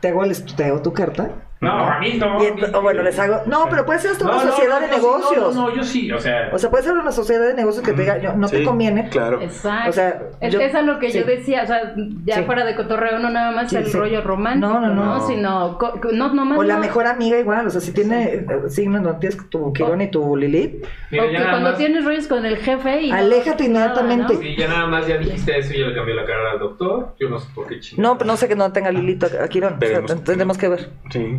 [SPEAKER 2] te hago el, te hago tu carta.
[SPEAKER 4] No, a mí no.
[SPEAKER 2] O bueno, les hago. No, pero puede ser hasta
[SPEAKER 4] No,
[SPEAKER 2] una
[SPEAKER 4] no,
[SPEAKER 2] sociedad
[SPEAKER 4] no,
[SPEAKER 2] de
[SPEAKER 4] yo sí,
[SPEAKER 2] negocios.
[SPEAKER 4] No, no, yo sí, o sea.
[SPEAKER 2] O sea, puede ser una sociedad de negocios que te diga, yo, no te
[SPEAKER 1] Sí,
[SPEAKER 2] conviene.
[SPEAKER 1] Claro.
[SPEAKER 3] Exacto.
[SPEAKER 2] O sea,
[SPEAKER 3] es,
[SPEAKER 2] yo-
[SPEAKER 3] es a lo que yo
[SPEAKER 2] sí.
[SPEAKER 3] decía, o sea, ya
[SPEAKER 2] Sí.
[SPEAKER 3] fuera de cotorreo, no nada más
[SPEAKER 2] Sí,
[SPEAKER 3] el
[SPEAKER 2] sí.
[SPEAKER 3] rollo romántico,
[SPEAKER 2] No, no,
[SPEAKER 3] no,
[SPEAKER 2] no.
[SPEAKER 3] sino, co- co- no, nomás
[SPEAKER 2] O la
[SPEAKER 3] no-
[SPEAKER 2] mejor amiga igual, o sea, si tiene eh, signos donde tienes tu Quirón y tu Lilith,
[SPEAKER 4] Mira,
[SPEAKER 3] o que cuando
[SPEAKER 4] más-
[SPEAKER 3] tienes rollos con el jefe y... no
[SPEAKER 2] Aléjate inmediatamente.
[SPEAKER 3] ¿no?
[SPEAKER 4] Sí, ya nada más ya dijiste eso y ya le cambié la cara al doctor. Yo no sé por qué chingados.
[SPEAKER 2] no, pero no sé que no tenga Lilith a, a Quirón. O sea,
[SPEAKER 1] Veremos.
[SPEAKER 2] ten- tendremos que ver.
[SPEAKER 1] Sí.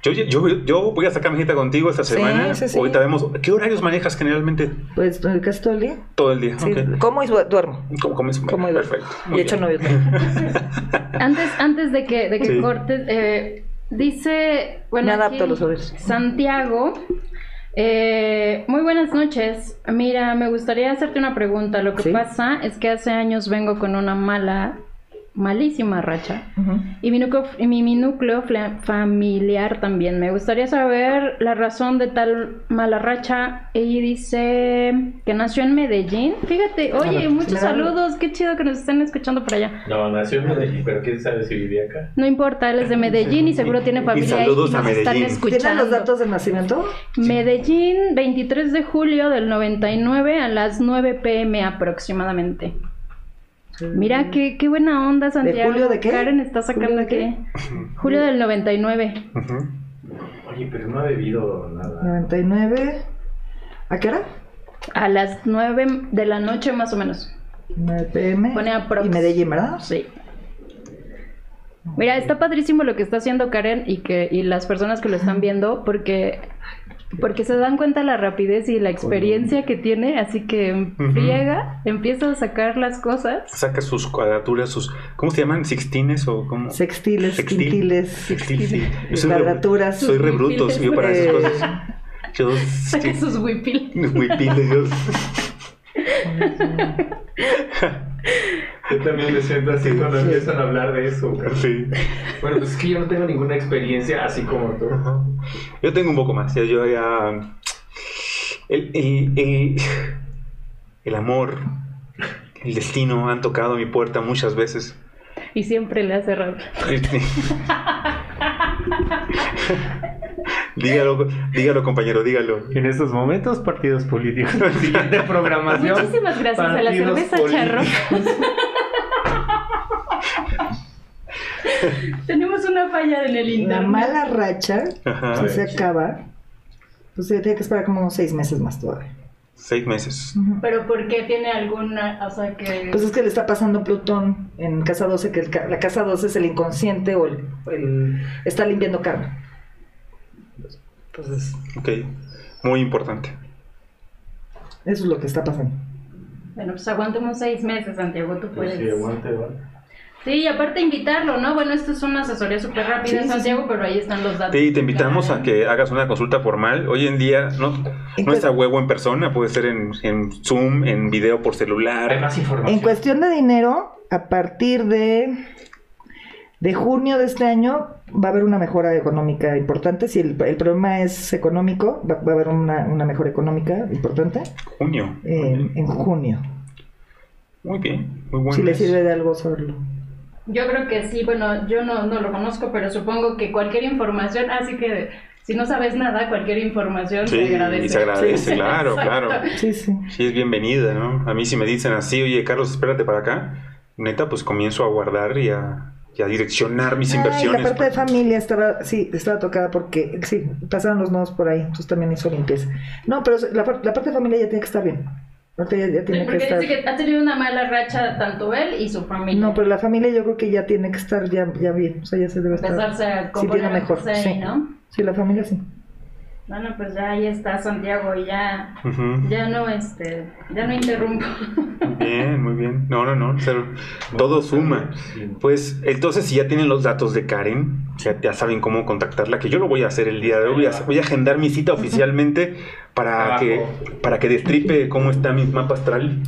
[SPEAKER 1] Yo, yo, yo voy a sacar mi cita contigo esta
[SPEAKER 2] Sí,
[SPEAKER 1] semana.
[SPEAKER 2] sí, sí.
[SPEAKER 1] Ahorita vemos. ¿Qué horarios manejas generalmente?
[SPEAKER 2] Pues eh, casi todo el día.
[SPEAKER 1] Todo el día.
[SPEAKER 2] Sí,
[SPEAKER 1] Ok.
[SPEAKER 2] como y du- duermo.
[SPEAKER 1] ¿Cómo comes?
[SPEAKER 2] Como y duermo.
[SPEAKER 1] Perfecto.
[SPEAKER 2] Y
[SPEAKER 1] Muy
[SPEAKER 2] hecho
[SPEAKER 1] bien.
[SPEAKER 2] novio también.
[SPEAKER 3] Antes, antes de que, de que
[SPEAKER 1] Sí.
[SPEAKER 3] cortes, eh, dice, bueno,
[SPEAKER 2] Me adapto
[SPEAKER 3] aquí,
[SPEAKER 2] a los horarios.
[SPEAKER 3] Santiago, eh, muy buenas noches. Mira, me gustaría hacerte una pregunta. Lo que
[SPEAKER 2] Sí.
[SPEAKER 3] pasa es que hace años vengo con una mala, malísima racha.
[SPEAKER 2] Ujú.
[SPEAKER 3] Y mi núcleo, y mi, mi núcleo familiar también. Me gustaría saber la razón de tal mala racha. Y dice que nació en Medellín. Fíjate, oye,
[SPEAKER 2] ver,
[SPEAKER 3] muchos saludos. Qué chido que nos estén escuchando por allá.
[SPEAKER 4] No, nació en Medellín, pero quién sabe si vivía acá.
[SPEAKER 3] No importa, él es de Medellín y seguro tiene familia ahí
[SPEAKER 1] saludos
[SPEAKER 3] y
[SPEAKER 1] a
[SPEAKER 3] nos están
[SPEAKER 1] Medellín.
[SPEAKER 3] escuchando.
[SPEAKER 2] ¿Tienen los datos de nacimiento?
[SPEAKER 3] Medellín, 23 de julio del 99 a las 9 pm aproximadamente. Mira qué, qué buena onda, Santiago.
[SPEAKER 2] julio de qué?
[SPEAKER 3] Karen está sacando
[SPEAKER 2] ¿Julio de
[SPEAKER 3] aquí. Julio del 99.
[SPEAKER 1] Ujú.
[SPEAKER 4] Oye, pero no ha bebido nada.
[SPEAKER 2] 99. ¿A qué hora?
[SPEAKER 3] A las 9 de la noche más o menos.
[SPEAKER 2] 9 pm.
[SPEAKER 3] Pone aprox.
[SPEAKER 2] Y Medellín, ¿verdad?
[SPEAKER 3] Sí. Mira, está padrísimo lo que está haciendo Karen y que y las personas que lo están viendo porque porque se dan cuenta la rapidez y la experiencia que tiene, así que friega, empieza a sacar las cosas.
[SPEAKER 1] Saca sus cuadraturas, sus. ¿Cómo se llaman? ¿Sixtines o cómo?
[SPEAKER 2] Sextiles,
[SPEAKER 1] Sextil.
[SPEAKER 2] quintiles,
[SPEAKER 1] Sextil, sí. Yo soy re-
[SPEAKER 2] cuadraturas.
[SPEAKER 1] Soy re bruto,
[SPEAKER 3] Sus
[SPEAKER 1] yo para esas cosas. Yo.
[SPEAKER 3] Saca sus huipil.
[SPEAKER 1] Muy piles, yo.
[SPEAKER 4] Yo también me siento así cuando empiezan a hablar de eso.
[SPEAKER 1] Sí.
[SPEAKER 4] Bueno, pues es que yo no tengo ninguna experiencia así como tú.
[SPEAKER 1] Yo tengo un poco más. Yo ya. El, el, el, el amor, el destino han tocado mi puerta muchas veces.
[SPEAKER 3] Y siempre le ha cerrado.
[SPEAKER 1] Dígalo, dígalo, compañero, dígalo.
[SPEAKER 6] En estos momentos, partidos políticos. Siguiente programación.
[SPEAKER 3] Muchísimas gracias a la cerveza charro. Tenemos una falla en el
[SPEAKER 2] La
[SPEAKER 3] internet.
[SPEAKER 2] mala racha,
[SPEAKER 1] Ajá.
[SPEAKER 2] si se acaba, pues tiene que esperar como unos seis meses más todavía.
[SPEAKER 1] Seis meses.
[SPEAKER 3] Pero ¿por qué tiene alguna, o sea que
[SPEAKER 2] Pues es que le está pasando Plutón en casa 12, que el la casa 12 es el inconsciente o el, el- está limpiando karma. Entonces,
[SPEAKER 1] Ok. Muy importante.
[SPEAKER 2] eso es lo que está pasando.
[SPEAKER 3] bueno, pues aguantemos seis meses, Santiago, tú
[SPEAKER 4] Pues
[SPEAKER 3] puedes.
[SPEAKER 4] sí, aguante, aguante.
[SPEAKER 3] Sí, y aparte invitarlo, ¿no? Bueno, esto es una asesoría súper rápida,
[SPEAKER 2] Sí, sí,
[SPEAKER 3] Santiago, pero ahí están los datos.
[SPEAKER 1] Sí, te invitamos a que hagas una consulta formal. Hoy en día no, no es a huevo en persona, puede ser en, en Zoom, en video por celular.
[SPEAKER 4] Hay más información.
[SPEAKER 2] En cuestión de dinero, a partir de, de junio de este año va a haber una mejora económica importante. Si el, el problema es económico, va, va a haber una, una mejora económica importante
[SPEAKER 1] Junio.
[SPEAKER 2] en, en junio.
[SPEAKER 1] Muy bien, muy bueno.
[SPEAKER 2] Si le sirve de algo saberlo.
[SPEAKER 3] Yo creo que sí, bueno, yo no, no lo conozco, pero supongo que cualquier información, así que si no sabes nada, cualquier información
[SPEAKER 1] Sí,
[SPEAKER 3] se agradece.
[SPEAKER 1] se agradece,
[SPEAKER 2] Sí.
[SPEAKER 1] claro,
[SPEAKER 3] Exacto.
[SPEAKER 1] claro.
[SPEAKER 2] Sí, sí.
[SPEAKER 1] Sí, es bienvenida, ¿no? A mí si me dicen así, oye, Carlos, espérate para acá, neta, pues comienzo a guardar y a, y a direccionar mis
[SPEAKER 2] Ah, y
[SPEAKER 1] inversiones.
[SPEAKER 2] la parte de familia estaba, sí, estaba tocada porque, sí, pasaron los nodos por ahí, entonces también hizo limpieza. No, pero la, la parte de familia ya tiene que estar bien. Ahorita ya, ya tiene que
[SPEAKER 3] porque
[SPEAKER 2] estar.
[SPEAKER 3] dice que ha tenido una mala racha tanto él y su familia.
[SPEAKER 2] No, pero la familia yo creo que ya tiene que estar ya, ya bien, o sea, ya se debe estar.
[SPEAKER 3] Empezarse a
[SPEAKER 2] Sí, tiene mejor. Sí.
[SPEAKER 3] ¿no?
[SPEAKER 2] sí, la familia sí.
[SPEAKER 3] Bueno, pues ya ahí está Santiago y ya, ya no, este, ya no interrumpo.
[SPEAKER 1] Bien, muy bien. No, no, no. cero. Todo suma. Pues entonces, si ya tienen los datos de Karen, ya, ya saben cómo contactarla, que yo lo voy a hacer el día de hoy. Voy a, voy a agendar mi cita oficialmente para
[SPEAKER 4] Abajo.
[SPEAKER 1] que, para que destripe cómo está mi mapa astral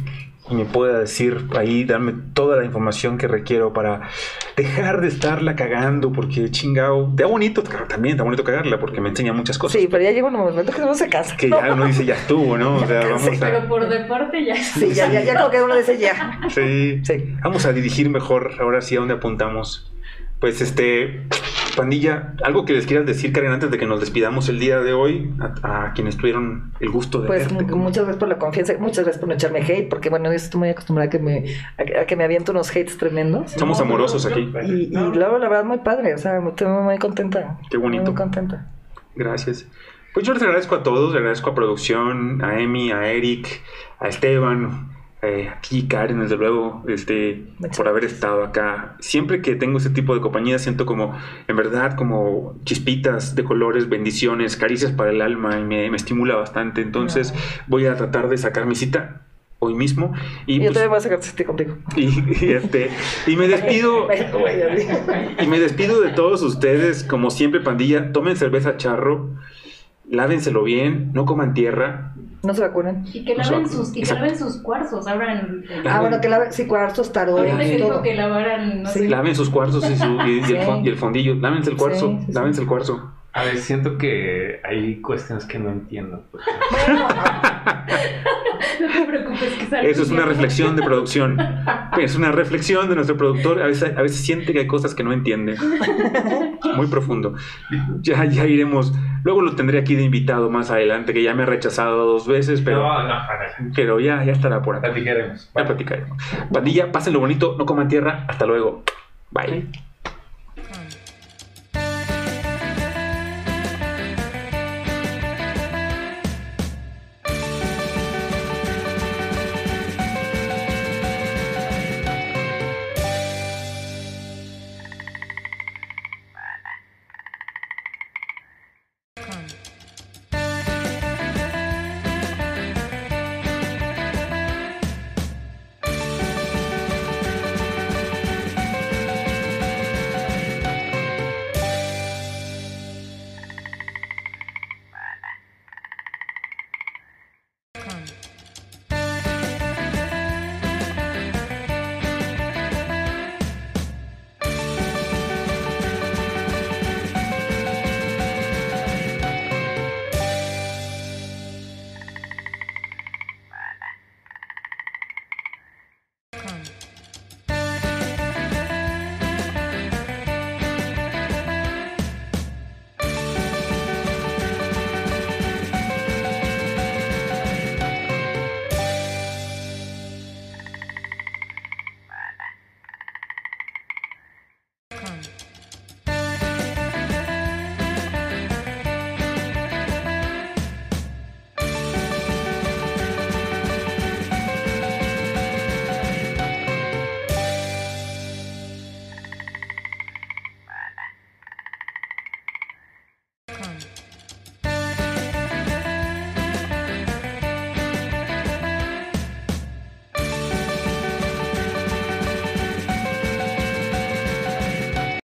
[SPEAKER 1] y me pueda decir ahí, darme toda la información que requiero para dejar de estarla cagando, porque chingao. Está bonito, también está bonito cagarla, porque me enseña muchas cosas.
[SPEAKER 2] Sí, pero ya llega un momento que uno se casa.
[SPEAKER 1] Que ya uno dice, ya estuvo, ¿no? O sea, vamos
[SPEAKER 3] Pero
[SPEAKER 1] a...
[SPEAKER 3] por deporte ya
[SPEAKER 2] Sí, ya, ya, ya como que uno dice ya.
[SPEAKER 1] Sí.
[SPEAKER 2] Sí.
[SPEAKER 1] Vamos a dirigir mejor, ahora sí, a dónde apuntamos. Pues este, pandilla, algo que les quieras decir, Karen, antes de que nos despidamos el día de hoy, a, a quienes tuvieron el gusto de
[SPEAKER 2] Pues
[SPEAKER 1] verte.
[SPEAKER 2] muchas gracias por la confianza, muchas gracias por no echarme hate, porque bueno, yo estoy muy acostumbrada a que me, a, a que me aviento unos hates tremendos.
[SPEAKER 1] Somos amorosos aquí.
[SPEAKER 2] Y, y luego la verdad muy padre, o sea, estoy muy contenta.
[SPEAKER 1] Qué bonito.
[SPEAKER 2] Muy contenta.
[SPEAKER 1] Gracias. Pues yo les agradezco a todos, les agradezco a producción, a Emi, a Eric, a Esteban, eh, aquí Karen, desde luego, este,
[SPEAKER 2] Muchas
[SPEAKER 1] por haber estado acá. Siempre que tengo ese tipo de compañía siento como, en verdad, como chispitas de colores, bendiciones, caricias para el alma y me, me estimula bastante. Entonces voy a tratar de sacar mi cita hoy mismo y,
[SPEAKER 2] Y yo
[SPEAKER 1] pues,
[SPEAKER 2] también voy a sacar cita contigo.
[SPEAKER 1] y, y, este, y me despido. Y me despido de todos ustedes, como siempre, pandilla. Tomen cerveza charro, lávenselo bien, no coman tierra.
[SPEAKER 2] No se vacunan.
[SPEAKER 3] Y que laven sus, y que laven sus cuarzos ahora en...
[SPEAKER 2] Ah, bueno, que la sí, cuarzos, tarot, todo.
[SPEAKER 3] que lavaran, no
[SPEAKER 2] Sí.
[SPEAKER 3] sé.
[SPEAKER 1] Laven sus cuarzos y, su- y- y el, y el fondillo. Lávense el cuarzo,
[SPEAKER 2] Sí, sí, sí.
[SPEAKER 1] lávense el cuarzo.
[SPEAKER 4] A ver, siento que hay cuestiones que no entiendo. pues.
[SPEAKER 2] Bueno,
[SPEAKER 3] No te preocupes que salga
[SPEAKER 1] Eso es una reflexión de producción. Es una reflexión de nuestro productor. A veces, a veces siente que hay cosas que no entiende. Muy profundo. Ya, ya iremos. Luego lo tendré aquí de invitado más adelante, que ya me ha rechazado dos veces, pero,
[SPEAKER 4] No, no,
[SPEAKER 1] pero ya, ya estará por acá.
[SPEAKER 4] platicaremos.
[SPEAKER 1] Ya platicaremos. Pandilla, pásenlo bonito, no coman tierra. Hasta luego. Bye.